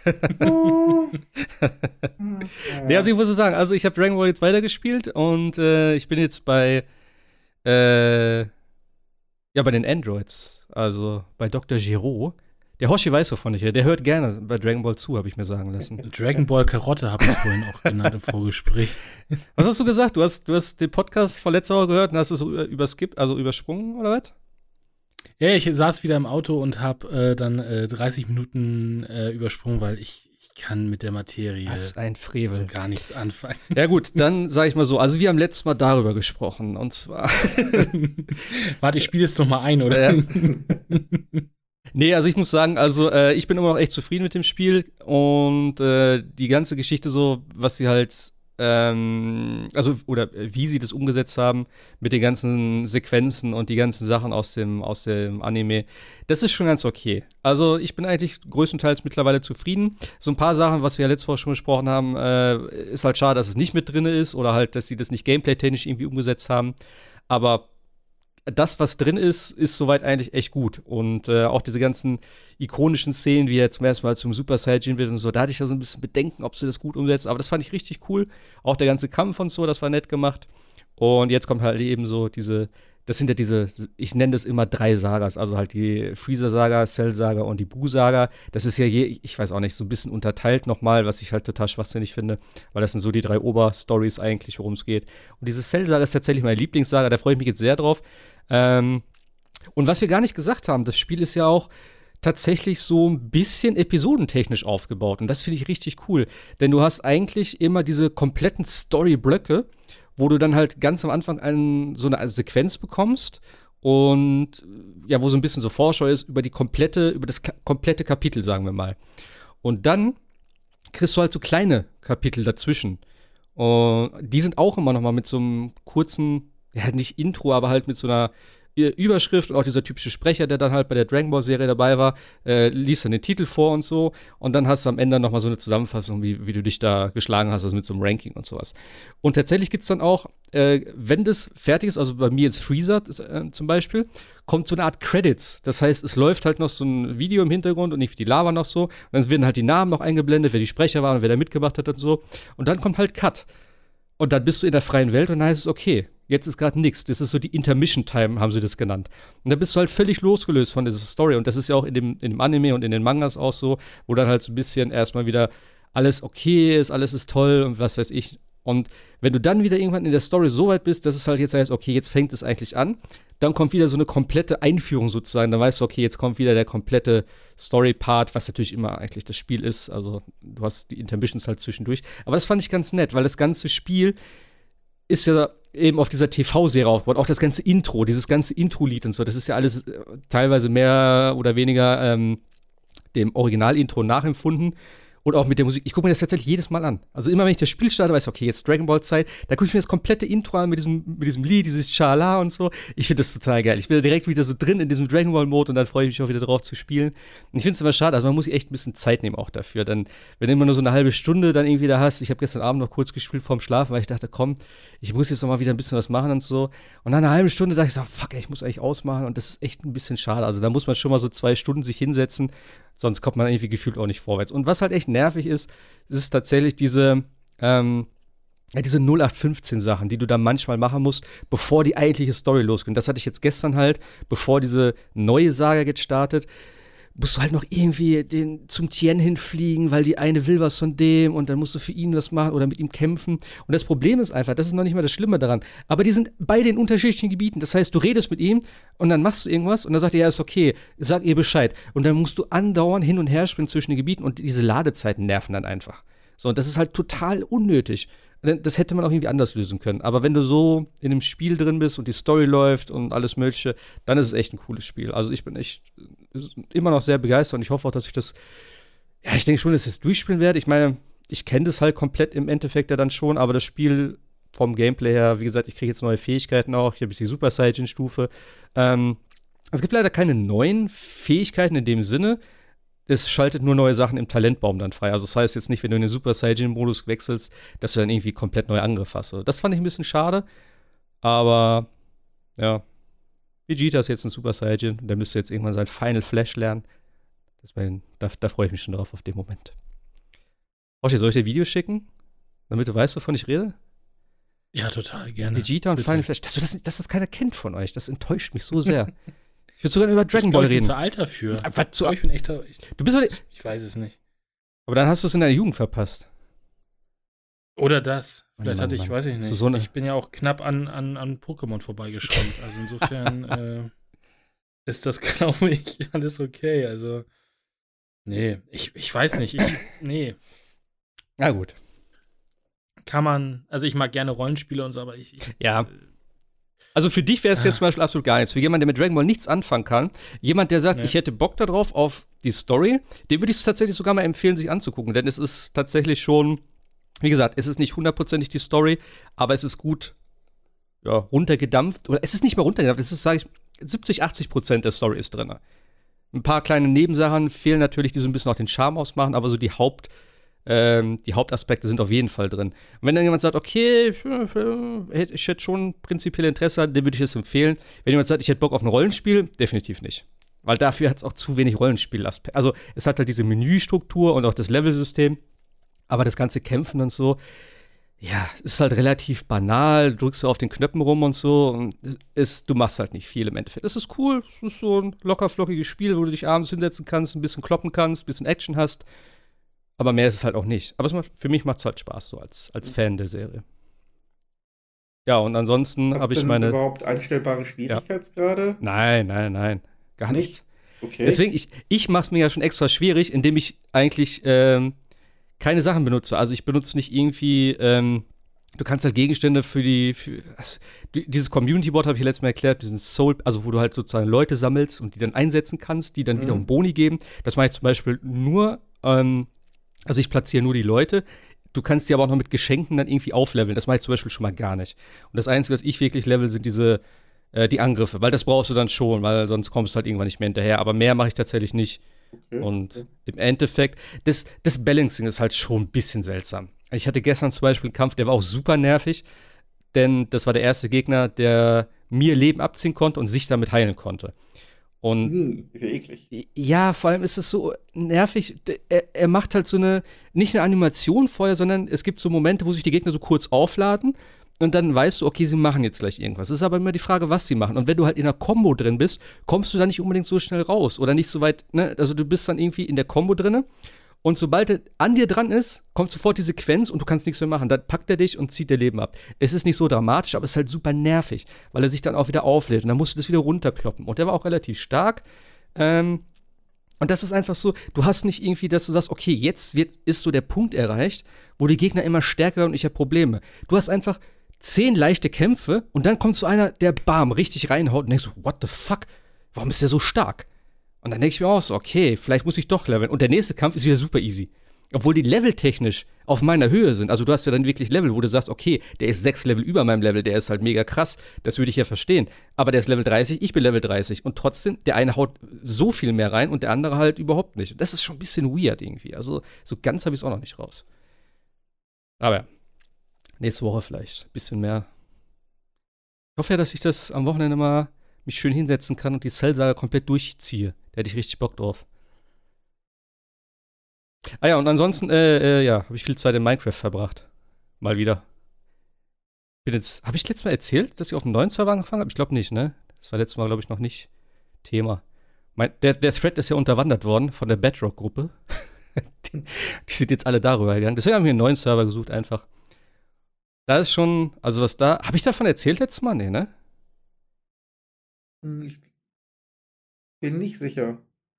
[LAUGHS] ja, also ich muss sagen, also ich habe Dragon Ball jetzt weitergespielt und äh, ich bin jetzt bei äh, ja, bei den Androids, also bei Dr. Giro. Der Hoshi weiß, wovon ich rede. Der hört gerne bei Dragon Ball zu, habe ich mir sagen lassen. [LAUGHS] Dragon Ball Karotte habe ich vorhin auch genannt im Vorgespräch. Was hast du gesagt? Du hast, du hast den Podcast von letzter Woche gehört und hast es überskippt, also übersprungen, oder was? Ja, ich saß wieder im Auto und habe äh, dann äh, 30 Minuten äh, übersprungen, weil ich, ich kann mit der Materie Was ein Frevel. so gar nichts anfangen. Ja gut, dann sage ich mal so, also wir haben letztes Mal darüber gesprochen und zwar [LAUGHS] Warte, ich spiele jetzt noch mal ein, oder? Ja. [LAUGHS] Nee, also ich muss sagen, also äh, ich bin immer noch echt zufrieden mit dem Spiel und äh, die ganze Geschichte so, was sie halt, ähm, also oder äh, wie sie das umgesetzt haben mit den ganzen Sequenzen und die ganzen Sachen aus dem aus dem Anime, das ist schon ganz okay. Also ich bin eigentlich größtenteils mittlerweile zufrieden. So ein paar Sachen, was wir ja letzte Woche schon besprochen haben, äh, ist halt schade, dass es nicht mit drin ist oder halt, dass sie das nicht gameplay-technisch irgendwie umgesetzt haben. Aber das, was drin ist, ist soweit eigentlich echt gut. Und äh, auch diese ganzen ikonischen Szenen, wie er zum ersten Mal zum Super Saiyajin wird und so, da hatte ich ja so ein bisschen Bedenken, ob sie das gut umsetzen. Aber das fand ich richtig cool. Auch der ganze Kampf und so, das war nett gemacht. Und jetzt kommt halt eben so diese, das sind ja diese, ich nenne das immer drei Sagas, also halt die Freezer-Saga, Cell-Saga und die Buu-Saga. Das ist ja je, ich weiß auch nicht, so ein bisschen unterteilt nochmal, was ich halt total schwachsinnig finde, weil das sind so die drei Oberstories eigentlich, worum es geht. Und diese Cell-Saga ist tatsächlich meine Lieblingssaga, da freue ich mich jetzt sehr drauf. Ähm, und was wir gar nicht gesagt haben, das Spiel ist ja auch tatsächlich so ein bisschen episodentechnisch aufgebaut. Und das finde ich richtig cool. Denn du hast eigentlich immer diese kompletten Story-Blöcke, wo du dann halt ganz am Anfang einen, so eine Sequenz bekommst und ja, wo so ein bisschen so Vorschau ist über die komplette, über das komplette Kapitel, sagen wir mal. Und dann kriegst du halt so kleine Kapitel dazwischen. Und die sind auch immer noch mal mit so einem kurzen, ja, nicht Intro, aber halt mit so einer Überschrift und auch dieser typische Sprecher, der dann halt bei der Dragon Ball Serie dabei war, äh, liest dann den Titel vor und so. Und dann hast du am Ende nochmal so eine Zusammenfassung, wie, wie du dich da geschlagen hast, also mit so einem Ranking und sowas. Und tatsächlich gibt es dann auch, äh, wenn das fertig ist, also bei mir jetzt Freezer äh, zum Beispiel, kommt so eine Art Credits. Das heißt, es läuft halt noch so ein Video im Hintergrund und nicht die Lava noch so. Und dann werden halt die Namen noch eingeblendet, wer die Sprecher waren wer da mitgemacht hat und so. Und dann kommt halt Cut. Und dann bist du in der freien Welt und dann heißt es, okay, Jetzt ist gerade nichts. Das ist so die Intermission Time, haben sie das genannt. Und da bist du halt völlig losgelöst von dieser Story. Und das ist ja auch in dem, in dem Anime und in den Mangas auch so, wo dann halt so ein bisschen erstmal wieder alles okay ist, alles ist toll und was weiß ich. Und wenn du dann wieder irgendwann in der Story so weit bist, dass es halt jetzt heißt, okay, jetzt fängt es eigentlich an, dann kommt wieder so eine komplette Einführung sozusagen. Dann weißt du, okay, jetzt kommt wieder der komplette Story-Part, was natürlich immer eigentlich das Spiel ist. Also du hast die Intermissions halt zwischendurch. Aber das fand ich ganz nett, weil das ganze Spiel ist ja eben auf dieser TV-Serie aufgebaut. Auch das ganze Intro, dieses ganze Intro-Lied und so, das ist ja alles äh, teilweise mehr oder weniger ähm, dem Original-Intro nachempfunden und auch mit der Musik. Ich gucke mir das tatsächlich jedes Mal an. Also immer, wenn ich das Spiel starte, weiß ich, okay, jetzt Dragon Ball Zeit, da gucke ich mir das komplette Intro an mit diesem, mit diesem Lied, dieses Chala und so. Ich finde das total geil. Ich bin direkt wieder so drin in diesem Dragon Ball Mode und dann freue ich mich auch wieder drauf zu spielen. Und ich finde es immer schade, also man muss sich echt ein bisschen Zeit nehmen auch dafür. Dann, wenn du immer nur so eine halbe Stunde dann irgendwie da hast, ich habe gestern Abend noch kurz gespielt vorm Schlafen, weil ich dachte, komm, ich muss jetzt noch mal wieder ein bisschen was machen und so. Und nach einer halben Stunde dachte ich so, fuck, ey, ich muss eigentlich ausmachen und das ist echt ein bisschen schade. Also da muss man schon mal so zwei Stunden sich hinsetzen Sonst kommt man irgendwie gefühlt auch nicht vorwärts. Und was halt echt nervig ist, ist tatsächlich diese, ähm, diese 0815-Sachen, die du da manchmal machen musst, bevor die eigentliche Story losgeht. Das hatte ich jetzt gestern halt, bevor diese neue Saga jetzt startet musst du halt noch irgendwie den, zum Tien hinfliegen, weil die eine will was von dem und dann musst du für ihn was machen oder mit ihm kämpfen. Und das Problem ist einfach, das ist noch nicht mal das Schlimme daran, aber die sind bei den unterschiedlichen Gebieten. Das heißt, du redest mit ihm und dann machst du irgendwas und dann sagt er, ja, ist okay, sag ihr Bescheid. Und dann musst du andauernd hin und her springen zwischen den Gebieten und diese Ladezeiten nerven dann einfach. So, und das ist halt total unnötig. Das hätte man auch irgendwie anders lösen können. Aber wenn du so in dem Spiel drin bist und die Story läuft und alles Mögliche, dann ist es echt ein cooles Spiel. Also ich bin echt immer noch sehr begeistert und ich hoffe auch, dass ich das, ja, ich denke schon, dass ich das durchspielen werde. Ich meine, ich kenne das halt komplett im Endeffekt ja dann schon, aber das Spiel vom Gameplay her, wie gesagt, ich kriege jetzt neue Fähigkeiten auch. Ich habe jetzt die Super Saiyan-Stufe. Ähm, es gibt leider keine neuen Fähigkeiten in dem Sinne es schaltet nur neue Sachen im Talentbaum dann frei. Also das heißt jetzt nicht, wenn du in den Super Saiyan-Modus wechselst, dass du dann irgendwie komplett neue Angriffe hast. Das fand ich ein bisschen schade. Aber ja, Vegeta ist jetzt ein Super Saiyan. Der müsste jetzt irgendwann sein Final Flash lernen. Deswegen, da, da freue ich mich schon drauf auf den Moment. Oshi, soll ich dir Video schicken? Damit du weißt, wovon ich rede? Ja, total, gerne. Vegeta und Bitte. Final Flash. Dass, das, dass das keiner kennt von euch, das enttäuscht mich so sehr. [LAUGHS] Ich würde sogar über Dragon Ball reden. Ich bin zu alter für. Was zu, ich bin echt, ich, du bist ich, ich weiß es nicht. Aber dann hast du es in deiner Jugend verpasst. Oder das. Vielleicht Mann, hatte ich, Mann. weiß ich nicht. So ich bin ja auch knapp an, an, an Pokémon vorbeigeschrammt. Also insofern. [LAUGHS] äh, ist das, [LAUGHS] glaube ich, alles okay. Also, nee, ich, ich weiß nicht. Ich, nee. Na gut. Kann man, also ich mag gerne Rollenspiele und so, aber ich. ich ja. Also für dich wäre es jetzt zum Beispiel absolut gar nichts. Für jemanden, der mit Dragon Ball nichts anfangen kann, jemand, der sagt, nee. ich hätte Bock darauf, auf die Story, dem würde ich es tatsächlich sogar mal empfehlen, sich anzugucken. Denn es ist tatsächlich schon, wie gesagt, es ist nicht hundertprozentig die Story, aber es ist gut ja, runtergedampft. Oder es ist nicht mehr runtergedampft, es ist, sage ich, 70, 80 Prozent der Story ist drin. Ein paar kleine Nebensachen fehlen natürlich, die so ein bisschen auch den Charme ausmachen, aber so die Haupt- ähm, die Hauptaspekte sind auf jeden Fall drin. Und wenn dann jemand sagt, okay, ich hätte schon prinzipiell Interesse, dann würde ich es empfehlen. Wenn jemand sagt, ich hätte Bock auf ein Rollenspiel, definitiv nicht. Weil dafür hat es auch zu wenig Rollenspielaspekte. Also es hat halt diese Menüstruktur und auch das Levelsystem, aber das ganze Kämpfen und so, ja, ist halt relativ banal, drückst du auf den Knöpfen rum und so und ist, du machst halt nicht viel im Endeffekt. Es ist cool, es ist so ein locker flockiges Spiel, wo du dich abends hinsetzen kannst, ein bisschen kloppen kannst, ein bisschen Action hast aber mehr ist es halt auch nicht. Aber macht, für mich macht es halt Spaß, so als, als Fan der Serie. Ja, und ansonsten habe ich meine. überhaupt einstellbare Schwierigkeitsgrade? Ja. Nein, nein, nein. Gar nicht? nichts. Okay. Deswegen, ich, ich mache es mir ja schon extra schwierig, indem ich eigentlich ähm, keine Sachen benutze. Also ich benutze nicht irgendwie, ähm, du kannst halt Gegenstände für die, für, also, dieses Community-Board habe ich letztes Mal erklärt, diesen Soul, also wo du halt sozusagen Leute sammelst und die dann einsetzen kannst, die dann mhm. wiederum Boni geben. Das mache ich zum Beispiel nur ähm, also ich platziere nur die Leute. Du kannst die aber auch noch mit Geschenken dann irgendwie aufleveln. Das mache ich zum Beispiel schon mal gar nicht. Und das Einzige, was ich wirklich level, sind diese äh, die Angriffe, weil das brauchst du dann schon, weil sonst kommst du halt irgendwann nicht mehr hinterher. Aber mehr mache ich tatsächlich nicht. Okay. Und im Endeffekt, das, das Balancing ist halt schon ein bisschen seltsam. Ich hatte gestern zum Beispiel einen Kampf, der war auch super nervig, denn das war der erste Gegner, der mir Leben abziehen konnte und sich damit heilen konnte. Und hm, eklig. ja, vor allem ist es so nervig. Er, er, macht halt so eine, nicht eine Animation vorher, sondern es gibt so Momente, wo sich die Gegner so kurz aufladen und dann weißt du, okay, sie machen jetzt gleich irgendwas. Es ist aber immer die Frage, was sie machen. Und wenn du halt in einer Combo drin bist, kommst du da nicht unbedingt so schnell raus oder nicht so weit, ne? Also du bist dann irgendwie in der Combo drinne und sobald er an dir dran ist, kommt sofort die Sequenz und du kannst nichts mehr machen. Dann packt er dich und zieht dir Leben ab. Es ist nicht so dramatisch, aber es ist halt super nervig, weil er sich dann auch wieder auflädt und dann musst du das wieder runterkloppen. Und der war auch relativ stark. Ähm, und das ist einfach so, du hast nicht irgendwie, dass du sagst, okay, jetzt wird, ist so der Punkt erreicht, wo die Gegner immer stärker werden und ich habe Probleme. Du hast einfach zehn leichte Kämpfe und dann kommt so einer, der bam, richtig reinhaut und denkst what the fuck? Warum ist der so stark? Und dann denke ich mir auch so, okay, vielleicht muss ich doch leveln. Und der nächste Kampf ist wieder super easy. Obwohl die Level technisch auf meiner Höhe sind. Also du hast ja dann wirklich Level, wo du sagst, okay, der ist sechs Level über meinem Level, der ist halt mega krass. Das würde ich ja verstehen. Aber der ist Level 30, ich bin Level 30. Und trotzdem, der eine haut so viel mehr rein und der andere halt überhaupt nicht. Das ist schon ein bisschen weird irgendwie. Also so ganz habe ich es auch noch nicht raus. Aber ja, nächste Woche vielleicht ein bisschen mehr. Ich hoffe ja, dass ich das am Wochenende mal mich schön hinsetzen kann und die Cell-Saga komplett durchziehe. Da hätte ich richtig Bock drauf. Ah ja, und ansonsten, äh, äh, ja, habe ich viel Zeit in Minecraft verbracht. Mal wieder. Bin jetzt, habe ich letztes Mal erzählt, dass ich auf dem neuen Server angefangen habe? Ich glaube nicht, ne? Das war letztes Mal, glaube ich, noch nicht Thema. Mein, der, der Thread ist ja unterwandert worden von der Bedrock-Gruppe. [LAUGHS] die, die, sind jetzt alle darüber gegangen. Deswegen haben wir einen neuen Server gesucht, einfach. Da ist schon, also was da, habe ich davon erzählt letztes Mal? Nee, ne? Hm, ich bin nicht sicher.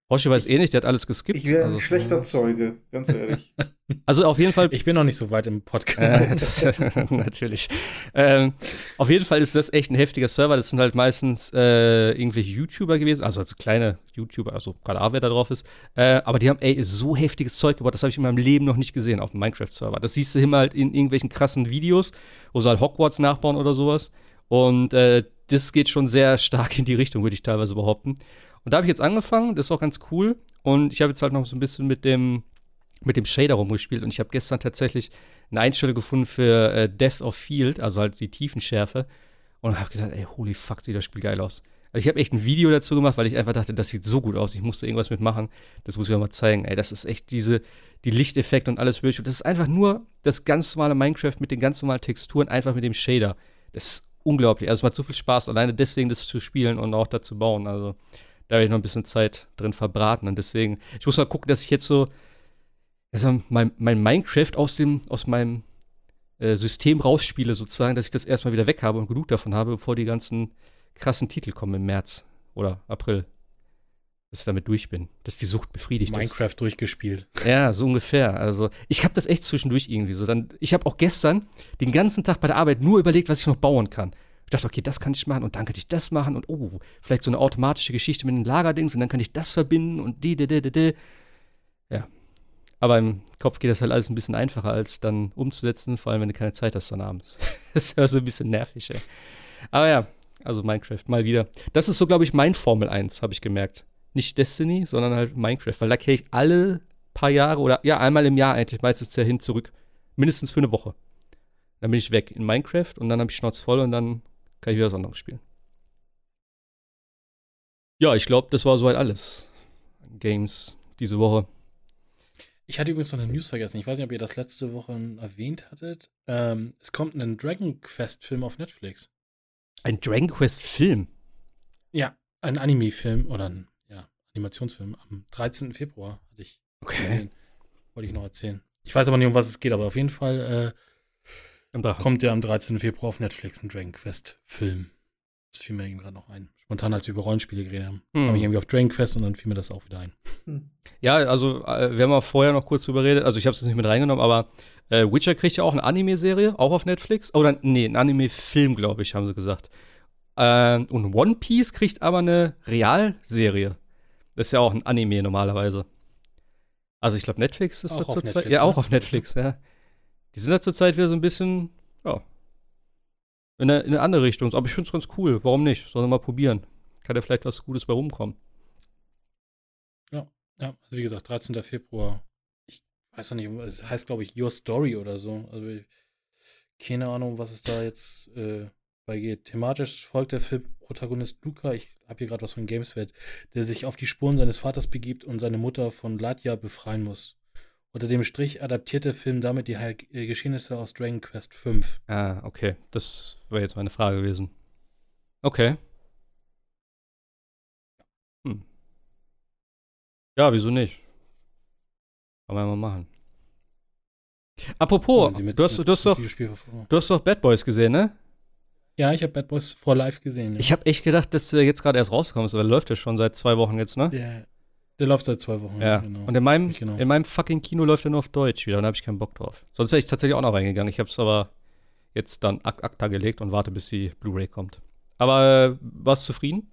Hoshi weiß eh nicht, der hat alles geskippt. Ich wäre ein also, schlechter Zeuge, ganz ehrlich. [LAUGHS] also auf jeden Fall. Ich bin noch nicht so weit im Podcast. Äh, [LAUGHS] das, [LAUGHS] natürlich. Ähm, auf jeden Fall ist das echt ein heftiger Server. Das sind halt meistens äh, irgendwelche YouTuber gewesen, also, also kleine YouTuber, also gerade A, wer da drauf ist. Äh, aber die haben, ey, so heftiges Zeug gebaut, das habe ich in meinem Leben noch nicht gesehen auf dem Minecraft-Server. Das siehst du immer halt in irgendwelchen krassen Videos, wo sie halt Hogwarts nachbauen oder sowas. Und äh, das geht schon sehr stark in die Richtung, würde ich teilweise behaupten. Und da habe ich jetzt angefangen, das ist auch ganz cool. Und ich habe jetzt halt noch so ein bisschen mit dem, mit dem Shader rumgespielt. Und ich habe gestern tatsächlich eine Einstellung gefunden für äh, Depth of Field, also halt die Tiefenschärfe. Und habe gesagt, ey, holy fuck, sieht das Spiel geil aus. Also ich habe echt ein Video dazu gemacht, weil ich einfach dachte, das sieht so gut aus, ich musste irgendwas mitmachen. Das muss ich auch mal zeigen. Ey, das ist echt diese, die Lichteffekte und alles mögliche. Das ist einfach nur das ganz normale Minecraft mit den ganz normalen Texturen, einfach mit dem Shader. Das ist unglaublich. Also es macht so viel Spaß, alleine deswegen das zu spielen und auch dazu bauen. Also da werde ich noch ein bisschen Zeit drin verbraten. Und deswegen, ich muss mal gucken, dass ich jetzt so also mein, mein Minecraft aus, dem, aus meinem äh, System rausspiele, sozusagen, dass ich das erstmal wieder weg habe und genug davon habe, bevor die ganzen krassen Titel kommen im März oder April. Dass ich damit durch bin, dass die Sucht befriedigt Minecraft ist. durchgespielt. [LAUGHS] Ja, so ungefähr. Also ich habe das echt zwischendurch irgendwie so. Dann, ich habe auch gestern den ganzen Tag bei der Arbeit nur überlegt, was ich noch bauen kann. Ich dachte, okay, das kann ich machen und dann kann ich das machen und oh, vielleicht so eine automatische Geschichte mit den Lagerdings und dann kann ich das verbinden und die, die, die, die, die. Ja. Aber im Kopf geht das halt alles ein bisschen einfacher, als dann umzusetzen, vor allem wenn du keine Zeit hast dann abends. [LAUGHS] das ist ja so ein bisschen nervig, ey. Aber ja, also Minecraft, mal wieder. Das ist so, glaube ich, mein Formel 1, habe ich gemerkt nicht Destiny, sondern halt Minecraft, weil da kehre ich alle paar Jahre oder ja, einmal im Jahr eigentlich meistens ja hin zurück. Mindestens für eine Woche. Dann bin ich weg in Minecraft und dann habe ich Schnauze voll und dann kann ich wieder was anderes spielen. Ja, ich glaube, das war soweit alles. Games diese Woche. Ich hatte übrigens noch eine News vergessen. Ich weiß nicht, ob ihr das letzte Woche erwähnt hattet. Ähm, es kommt ein Dragon Quest-Film auf Netflix. Ein Dragon Quest-Film? Ja, ein Anime-Film oder ein Animationsfilm am 13. Februar hatte ich okay. gesehen. Wollte ich noch erzählen. Ich weiß aber nicht, um was es geht, aber auf jeden Fall äh, kommt der am 13. Februar auf Netflix ein Dragon Quest Film. Das fiel mir eben gerade noch ein. Spontan, als wir über Rollenspiele geredet haben, hm. kam ich irgendwie auf Dragon Quest und dann fiel mir das auch wieder ein. Hm. Ja, also äh, wir haben auch vorher noch kurz drüber geredet, also ich habe es nicht mit reingenommen, aber äh, Witcher kriegt ja auch eine Anime-Serie, auch auf Netflix. Oder nee, ein Anime-Film, glaube ich, haben sie gesagt. Äh, und One Piece kriegt aber eine Realserie. Das ist ja auch ein Anime normalerweise. Also ich glaube, Netflix ist auch da zurzeit. Ja, auch ne? auf Netflix, ja. Die sind da zurzeit wieder so ein bisschen, ja, in eine, in eine andere Richtung. Aber ich finde es ganz cool. Warum nicht? Sollen wir mal probieren. Kann ja vielleicht was Gutes bei rumkommen. Ja, ja. Also wie gesagt, 13. Februar. Ich weiß noch nicht, es heißt, glaube ich, Your Story oder so. Also keine Ahnung, was es da jetzt äh, bei geht. Thematisch folgt der Film Protagonist Luca, ich habe hier gerade was von Gameswelt, der sich auf die Spuren seines Vaters begibt und seine Mutter von Latja befreien muss. Unter dem Strich adaptiert der Film damit die äh, Geschehnisse aus Dragon Quest V. Ah, okay. Das wäre jetzt meine Frage gewesen. Okay. Hm. Ja, wieso nicht? Kann man ja mal machen. Apropos, du hast, du, hast doch, du hast doch Bad Boys gesehen, ne? Ja, ich habe Bad Boys vor live gesehen. Ja. Ich habe echt gedacht, dass der jetzt gerade erst rausgekommen ist, aber der läuft ja schon seit zwei Wochen jetzt, ne? Der, der läuft seit zwei Wochen, ja. Genau. Und in meinem, genau. in meinem fucking Kino läuft er nur auf Deutsch wieder und da habe ich keinen Bock drauf. Sonst wäre ich tatsächlich auch noch reingegangen. Ich habe es aber jetzt dann ak akta gelegt und warte, bis die Blu-ray kommt. Aber äh, warst du zufrieden?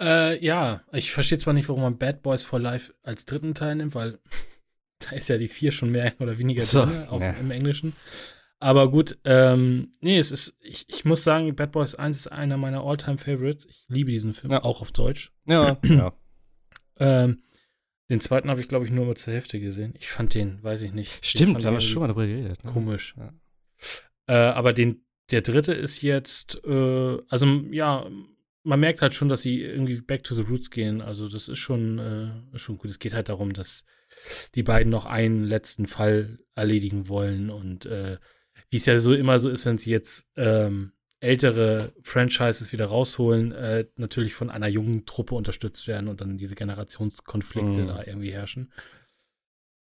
Äh, ja, ich verstehe zwar nicht, warum man Bad Boys for Life als dritten Teil nimmt, weil [LAUGHS] da ist ja die vier schon mehr oder weniger so, drin, auf, ja. im Englischen. Aber gut, ähm, nee, es ist, ich, ich muss sagen, Bad Boys 1 ist einer meiner All-Time-Favorites. Ich liebe diesen Film, ja. auch auf Deutsch. Ja, ja. [CLEARS THROAT] ähm, den zweiten habe ich, glaube ich, nur mal zur Hälfte gesehen. Ich fand den, weiß ich nicht. Stimmt, da haben wir schon mal darüber geredet. Ne? Komisch. Ja. Äh, aber den, der dritte ist jetzt, äh, also ja, man merkt halt schon, dass sie irgendwie back to the roots gehen. Also das ist schon, äh, schon gut. Es geht halt darum, dass die beiden noch einen letzten Fall erledigen wollen und äh, wie es ja so immer so ist, wenn sie jetzt ähm, ältere Franchises wieder rausholen, äh, natürlich von einer jungen Truppe unterstützt werden und dann diese Generationskonflikte mhm. da irgendwie herrschen.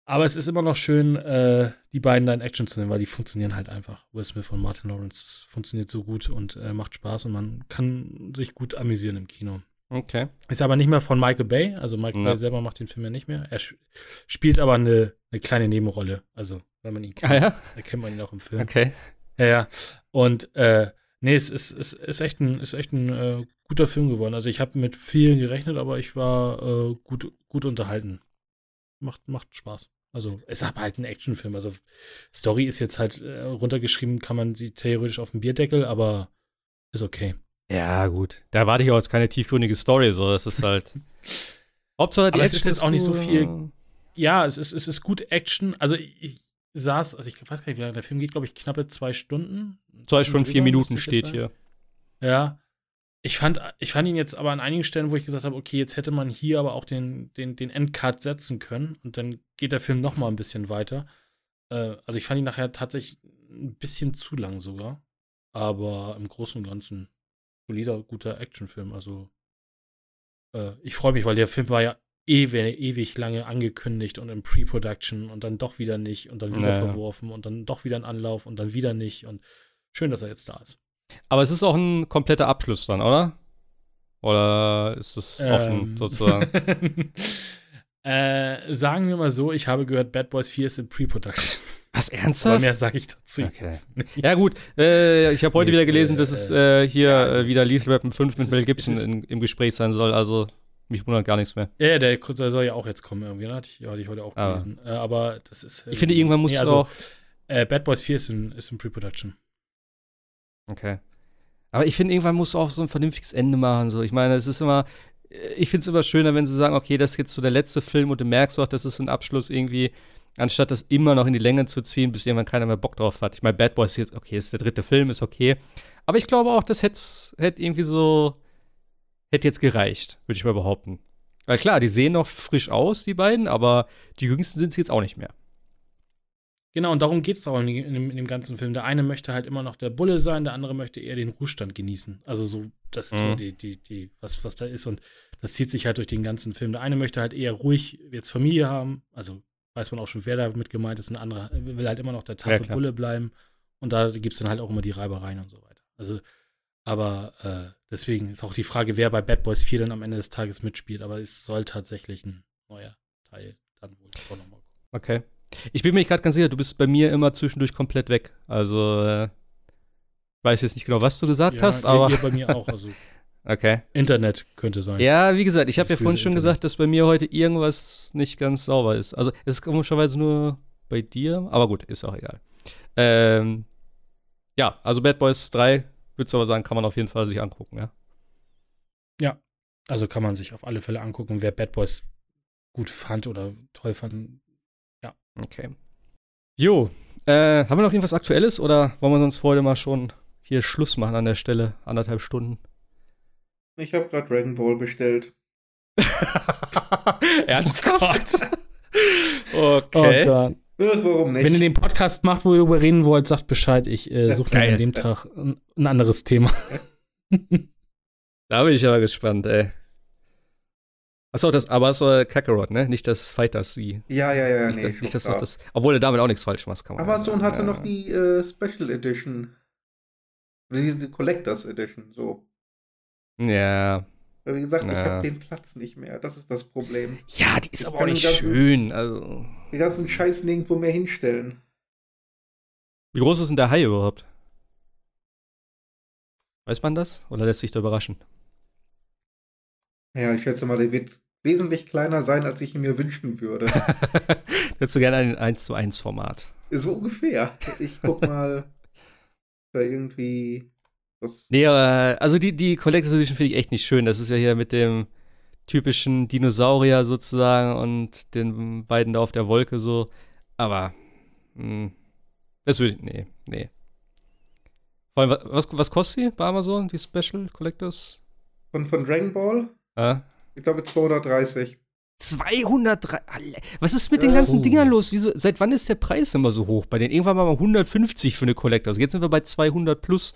Aber es ist immer noch schön, äh, die beiden da in Action zu nehmen, weil die funktionieren halt einfach. Will Smith und Martin Lawrence, das funktioniert so gut und äh, macht Spaß und man kann sich gut amüsieren im Kino. Okay. Ist aber nicht mehr von Michael Bay, also Michael ja. Bay selber macht den Film ja nicht mehr. Er spielt aber eine, eine kleine Nebenrolle, also wenn man ihn kennt. Ah, ja? Erkennt man ihn auch im Film. Okay. Ja, ja. Und äh, nee, es ist, es ist echt ein, ist echt ein äh, guter Film geworden. Also ich habe mit vielen gerechnet, aber ich war äh, gut, gut unterhalten. Macht, macht Spaß. Also es ist aber halt ein Actionfilm. Also Story ist jetzt halt äh, runtergeschrieben, kann man sie theoretisch auf dem Bierdeckel, aber ist okay. Ja, gut. Da erwarte ich auch jetzt keine tiefgründige Story, so. Das ist halt. [LAUGHS] Hauptsache die aber Action es ist jetzt auch nicht so viel. Ja, es ist, es ist gut Action. Also ich, saß, also ich weiß gar nicht, wie lange der Film geht, glaube ich, knappe zwei Stunden. Zwei Stunden, vier Minuten steht hier. Ja. Ich fand, ich fand ihn jetzt aber an einigen Stellen, wo ich gesagt habe, okay, jetzt hätte man hier aber auch den, den, den Endcard setzen können und dann geht der Film noch mal ein bisschen weiter. Äh, also ich fand ihn nachher tatsächlich ein bisschen zu lang sogar. Aber im Großen und Ganzen solider, guter Actionfilm. Also äh, ich freue mich, weil der Film war ja ewig, ewig lange angekündigt und in Pre-Production und dann doch wieder nicht und dann wieder naja. verworfen und dann doch wieder ein Anlauf und dann wieder nicht und schön, dass er jetzt da ist. Aber es ist auch ein kompletter Abschluss dann, oder? Oder ist es offen, Ähm. sozusagen? [LAUGHS] äh, sagen wir mal so, ich habe gehört, Bad Boys 4 ist in Pre-Production. Was, Aber ernsthaft? mehr sage ich dazu Okay. Ja, gut. Äh, ich habe heute Nee, wieder gelesen, äh, dass es äh, hier ja, also- äh, wieder Lethal Weapon 5 Es mit Mel Gibson ist- in, im Gespräch sein soll. Also, mich wundert gar nichts mehr. Ja, ja, der soll ja auch jetzt kommen irgendwie, ne? hatte ich, hatte ich heute auch Aber- gelesen. Äh, aber das ist. Ich finde, irgendwann muss nee, es also, auch. Äh, Bad Boys 4 ist in, ist in Pre-Production. Okay. Aber ich finde, irgendwann musst du auch so ein vernünftiges Ende machen. So. Ich meine, es ist immer. äh, Ich finde es immer schöner, wenn sie sagen, okay, das ist jetzt so der letzte Film und du merkst auch, das ist ein Abschluss irgendwie, anstatt das immer noch in die Länge zu ziehen, bis irgendwann keiner mehr Bock drauf hat. Ich meine, Bad Boys jetzt, okay, ist der dritte Film, ist okay. Aber ich glaube auch, das hätte hätt irgendwie so, hätte jetzt gereicht, würde ich mal behaupten. Weil klar, die sehen noch frisch aus, die beiden, aber die jüngsten sind sie jetzt auch nicht mehr. Genau, und darum geht es auch in, dem, in dem ganzen Film. Der eine möchte halt immer noch der Bulle sein, der andere möchte eher den Ruhestand genießen. Also so, das ist so Mhm. die, die, die, was, was da ist. Und das zieht sich halt durch den ganzen Film. Der eine möchte halt eher ruhig jetzt Familie haben. Also weiß man auch schon, wer damit gemeint ist. Ein anderer will halt immer noch der Ja, taffe klar. Bulle bleiben. Und da gibt es dann halt auch immer die Reibereien und so weiter. Also, aber äh, deswegen ist auch die Frage, wer bei Bad Boys 4 dann am Ende des Tages mitspielt. Aber es soll tatsächlich ein neuer Teil dann wohl auch nochmal kommen. Okay. Ich bin mir nicht gerade ganz sicher, du bist bei mir immer zwischendurch komplett weg. Also, äh, weiß jetzt nicht genau, was du gesagt hast, Ja, aber. Hier bei mir auch. Also [LAUGHS] Okay. Internet könnte sein. Ja, wie gesagt, ich habe ja vorhin schon Internet. gesagt, dass bei mir heute irgendwas nicht ganz sauber ist. Also, es ist komischerweise nur bei dir, aber gut, ist auch egal. Ähm, ja, also Bad Boys 3, würdest du aber sagen, kann man auf jeden Fall sich angucken, ja? Also kann man sich auf alle Fälle angucken, wer Bad Boys gut fand oder toll fand. Okay. Jo, äh, haben wir noch irgendwas Aktuelles oder wollen wir sonst heute mal schon hier Schluss machen an der Stelle? Anderthalb Stunden. Ich habe gerade Dragon Ball bestellt. [LAUGHS] [LAUGHS] Ernsthaft? okay. Gott. Ja, warum nicht? Wenn ihr den Podcast macht, wo ihr darüber reden wollt, sagt Bescheid. Ich äh, Ja, suche mir an dem Tag ein, ein anderes Thema. Da bin ich aber gespannt, ey. Achso, das, aber es soll Kakarot, ne? Nicht das Fighters Sie. ja, ja, ja, nicht, nee. das, nicht das, klar. noch das. Obwohl er damit auch nichts falsch macht, kann man Amazon sagen. hatte Ja. noch die äh, Special Edition. Oder diese Collectors Edition, so. Ja. Weil wie gesagt, ich Ja. habe den Platz nicht mehr. Das ist das Problem. Ja, die ist Ich aber auch nicht schön. Also. Die ganzen Scheiß nirgendwo mehr hinstellen. Wie groß ist denn der Hai überhaupt? Weiß man das? Oder lässt sich da überraschen? Ja, ich schätze mal, der wird wesentlich kleiner sein, als ich ihn mir wünschen würde. [LAUGHS] Hättest du gerne ein 1 zu 1 Format. so ungefähr. Ich guck [LAUGHS] mal, da irgendwie. Was, Nee, aber, also die, die Collectors Edition finde ich echt nicht schön. Das ist ja hier mit dem typischen Dinosaurier sozusagen und den beiden da auf der Wolke so. Aber, mh, das würde ich, nee, nee. Vor allem, wa- was, was kostet die bei Amazon, die Special Collectors? von, von Dragon Ball? Ah? Ich glaube 230. 203. Alle- Was ist mit den ganzen oh. Dingern los? Wieso, seit wann ist der Preis immer so hoch bei denen? Irgendwann mal 150 für eine Collectors. Jetzt sind wir bei 200 plus.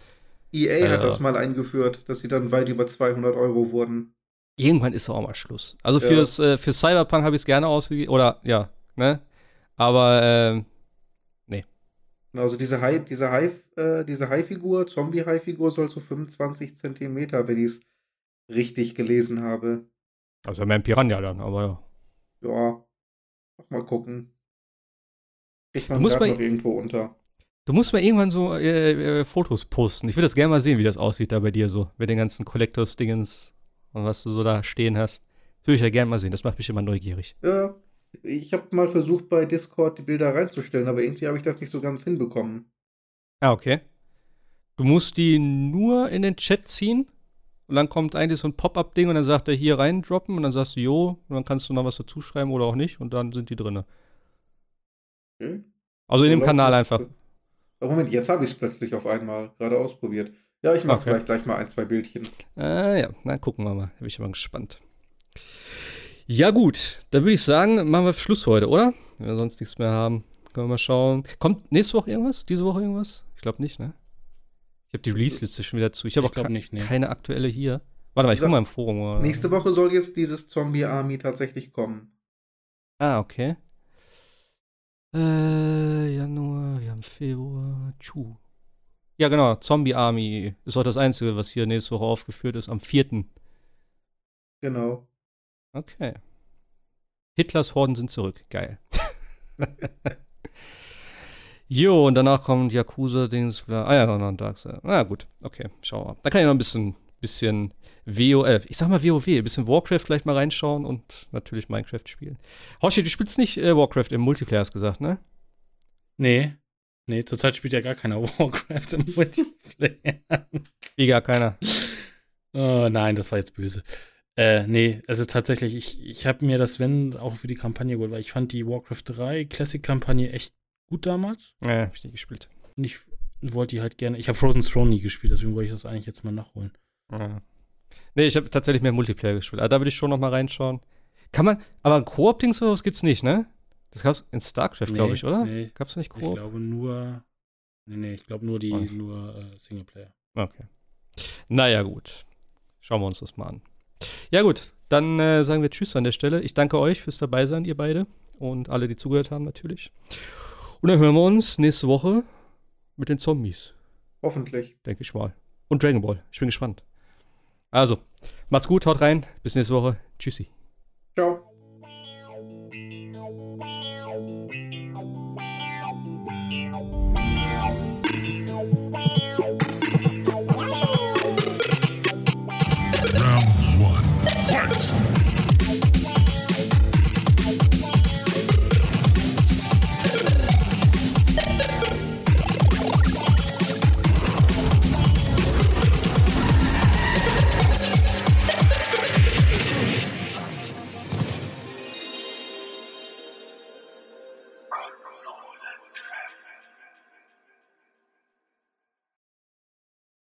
EA hat Äh. das mal eingeführt, dass sie dann weit über 200 Euro wurden. Irgendwann ist auch mal Schluss. Also Ja. fürs, äh, für Cyberpunk habe ich es gerne ausgegeben. Oder, ja, ne? Aber, ähm, Also diese Hai, diese Hai, äh, diese Hai-Figur, Zombie-Hai-Figur soll so 25 Zentimeter, wenn ich es richtig gelesen habe. also mehr ein Piranha dann, aber ja. Ja, noch mal gucken. Ich musst grad mal- irgendwo unter. Du musst mal irgendwann so äh, äh, Fotos posten. Ich will das gerne mal sehen, wie das aussieht da bei dir so. Mit den ganzen Collectors-Dingens und was du so da stehen hast. Würde ich ja gerne mal sehen. Das macht mich immer neugierig. Ja, ich habe mal versucht bei Discord die Bilder reinzustellen, aber irgendwie habe ich das nicht so ganz hinbekommen. Ah, okay. Du musst die nur in den Chat ziehen und dann kommt eigentlich so ein Pop-Up-Ding und dann sagt er hier reindroppen und dann sagst du Jo und dann kannst du noch was dazu schreiben oder auch nicht und dann sind die drinne. Okay. Also in dem Kanal einfach. Moment, jetzt habe ich es plötzlich auf einmal gerade ausprobiert. Ja, ich mache Okay. vielleicht gleich mal ein, zwei Bildchen. Ah ja, na gucken wir mal. Da bin ich mal gespannt. Ja gut, dann würde ich sagen, machen wir Schluss heute, oder? Wenn wir sonst nichts mehr haben, können wir mal schauen. Kommt nächste Woche irgendwas? Diese Woche irgendwas? Ich glaube nicht, ne? Ich habe die Release-Liste schon wieder zu. Ich habe auch glaub nicht, nee. keine aktuelle hier. Warte mal, ich guck Ja. mal im Forum. Oder? Nächste Woche soll jetzt dieses Zombie-Army tatsächlich kommen. Ah, okay. Äh, Januar, wir haben Februar. Tschu. Ja, genau. Zombie Army ist auch das Einzige, was hier nächste Woche aufgeführt ist. Am 4. Genau. Okay. Hitlers Horden sind zurück. Geil. [LAUGHS] jo, und danach kommt Yakuza-Dings. Ah ja, noch ein Darkseid. Na gut, okay, schauen wir mal. Da kann ich noch ein bisschen, bisschen WoW, äh, ich sag mal WoW, ein bisschen Warcraft vielleicht mal reinschauen und natürlich Minecraft spielen. Hoshi, du spielst nicht äh, Warcraft im Multiplayer, hast gesagt, ne? Nee. Nee, zurzeit spielt ja gar keiner [LAUGHS] Warcraft im Multiplayer. Wie gar keiner. Oh, nein, das war jetzt böse. Äh, nee, ist tatsächlich, ich, ich habe mir das Wenn auch für die Kampagne geholt, weil ich fand die Warcraft 3 Classic-Kampagne echt gut damals. Ja, hab ich nie gespielt. Und ich wollte die halt gerne. Ich habe Frozen Throne nie gespielt, deswegen wollte ich das eigentlich jetzt mal nachholen. Ja. Nee, ich habe tatsächlich mehr Multiplayer gespielt. Aber da würde ich schon noch mal reinschauen. Kann man, aber ein Koop-Dings oder was gibt's nicht, ne? Das gab's in StarCraft, glaube ich, oder? Nee, Gab's nicht ich Koop? glaube nur. Nee, nee, ich glaube nur die, Okay. nur äh, Singleplayer. Okay. Naja, gut. Schauen wir uns das mal an. Ja, gut. Dann äh, sagen wir Tschüss an der Stelle. Ich danke euch fürs Dabeisein, ihr beide. Und alle, die zugehört haben, natürlich. Und dann hören wir uns nächste Woche mit den Zombies, Hoffentlich. denke ich mal. Und Dragon Ball. Ich bin gespannt. Also, macht's gut, haut rein. Bis nächste Woche. Tschüssi. Ciao.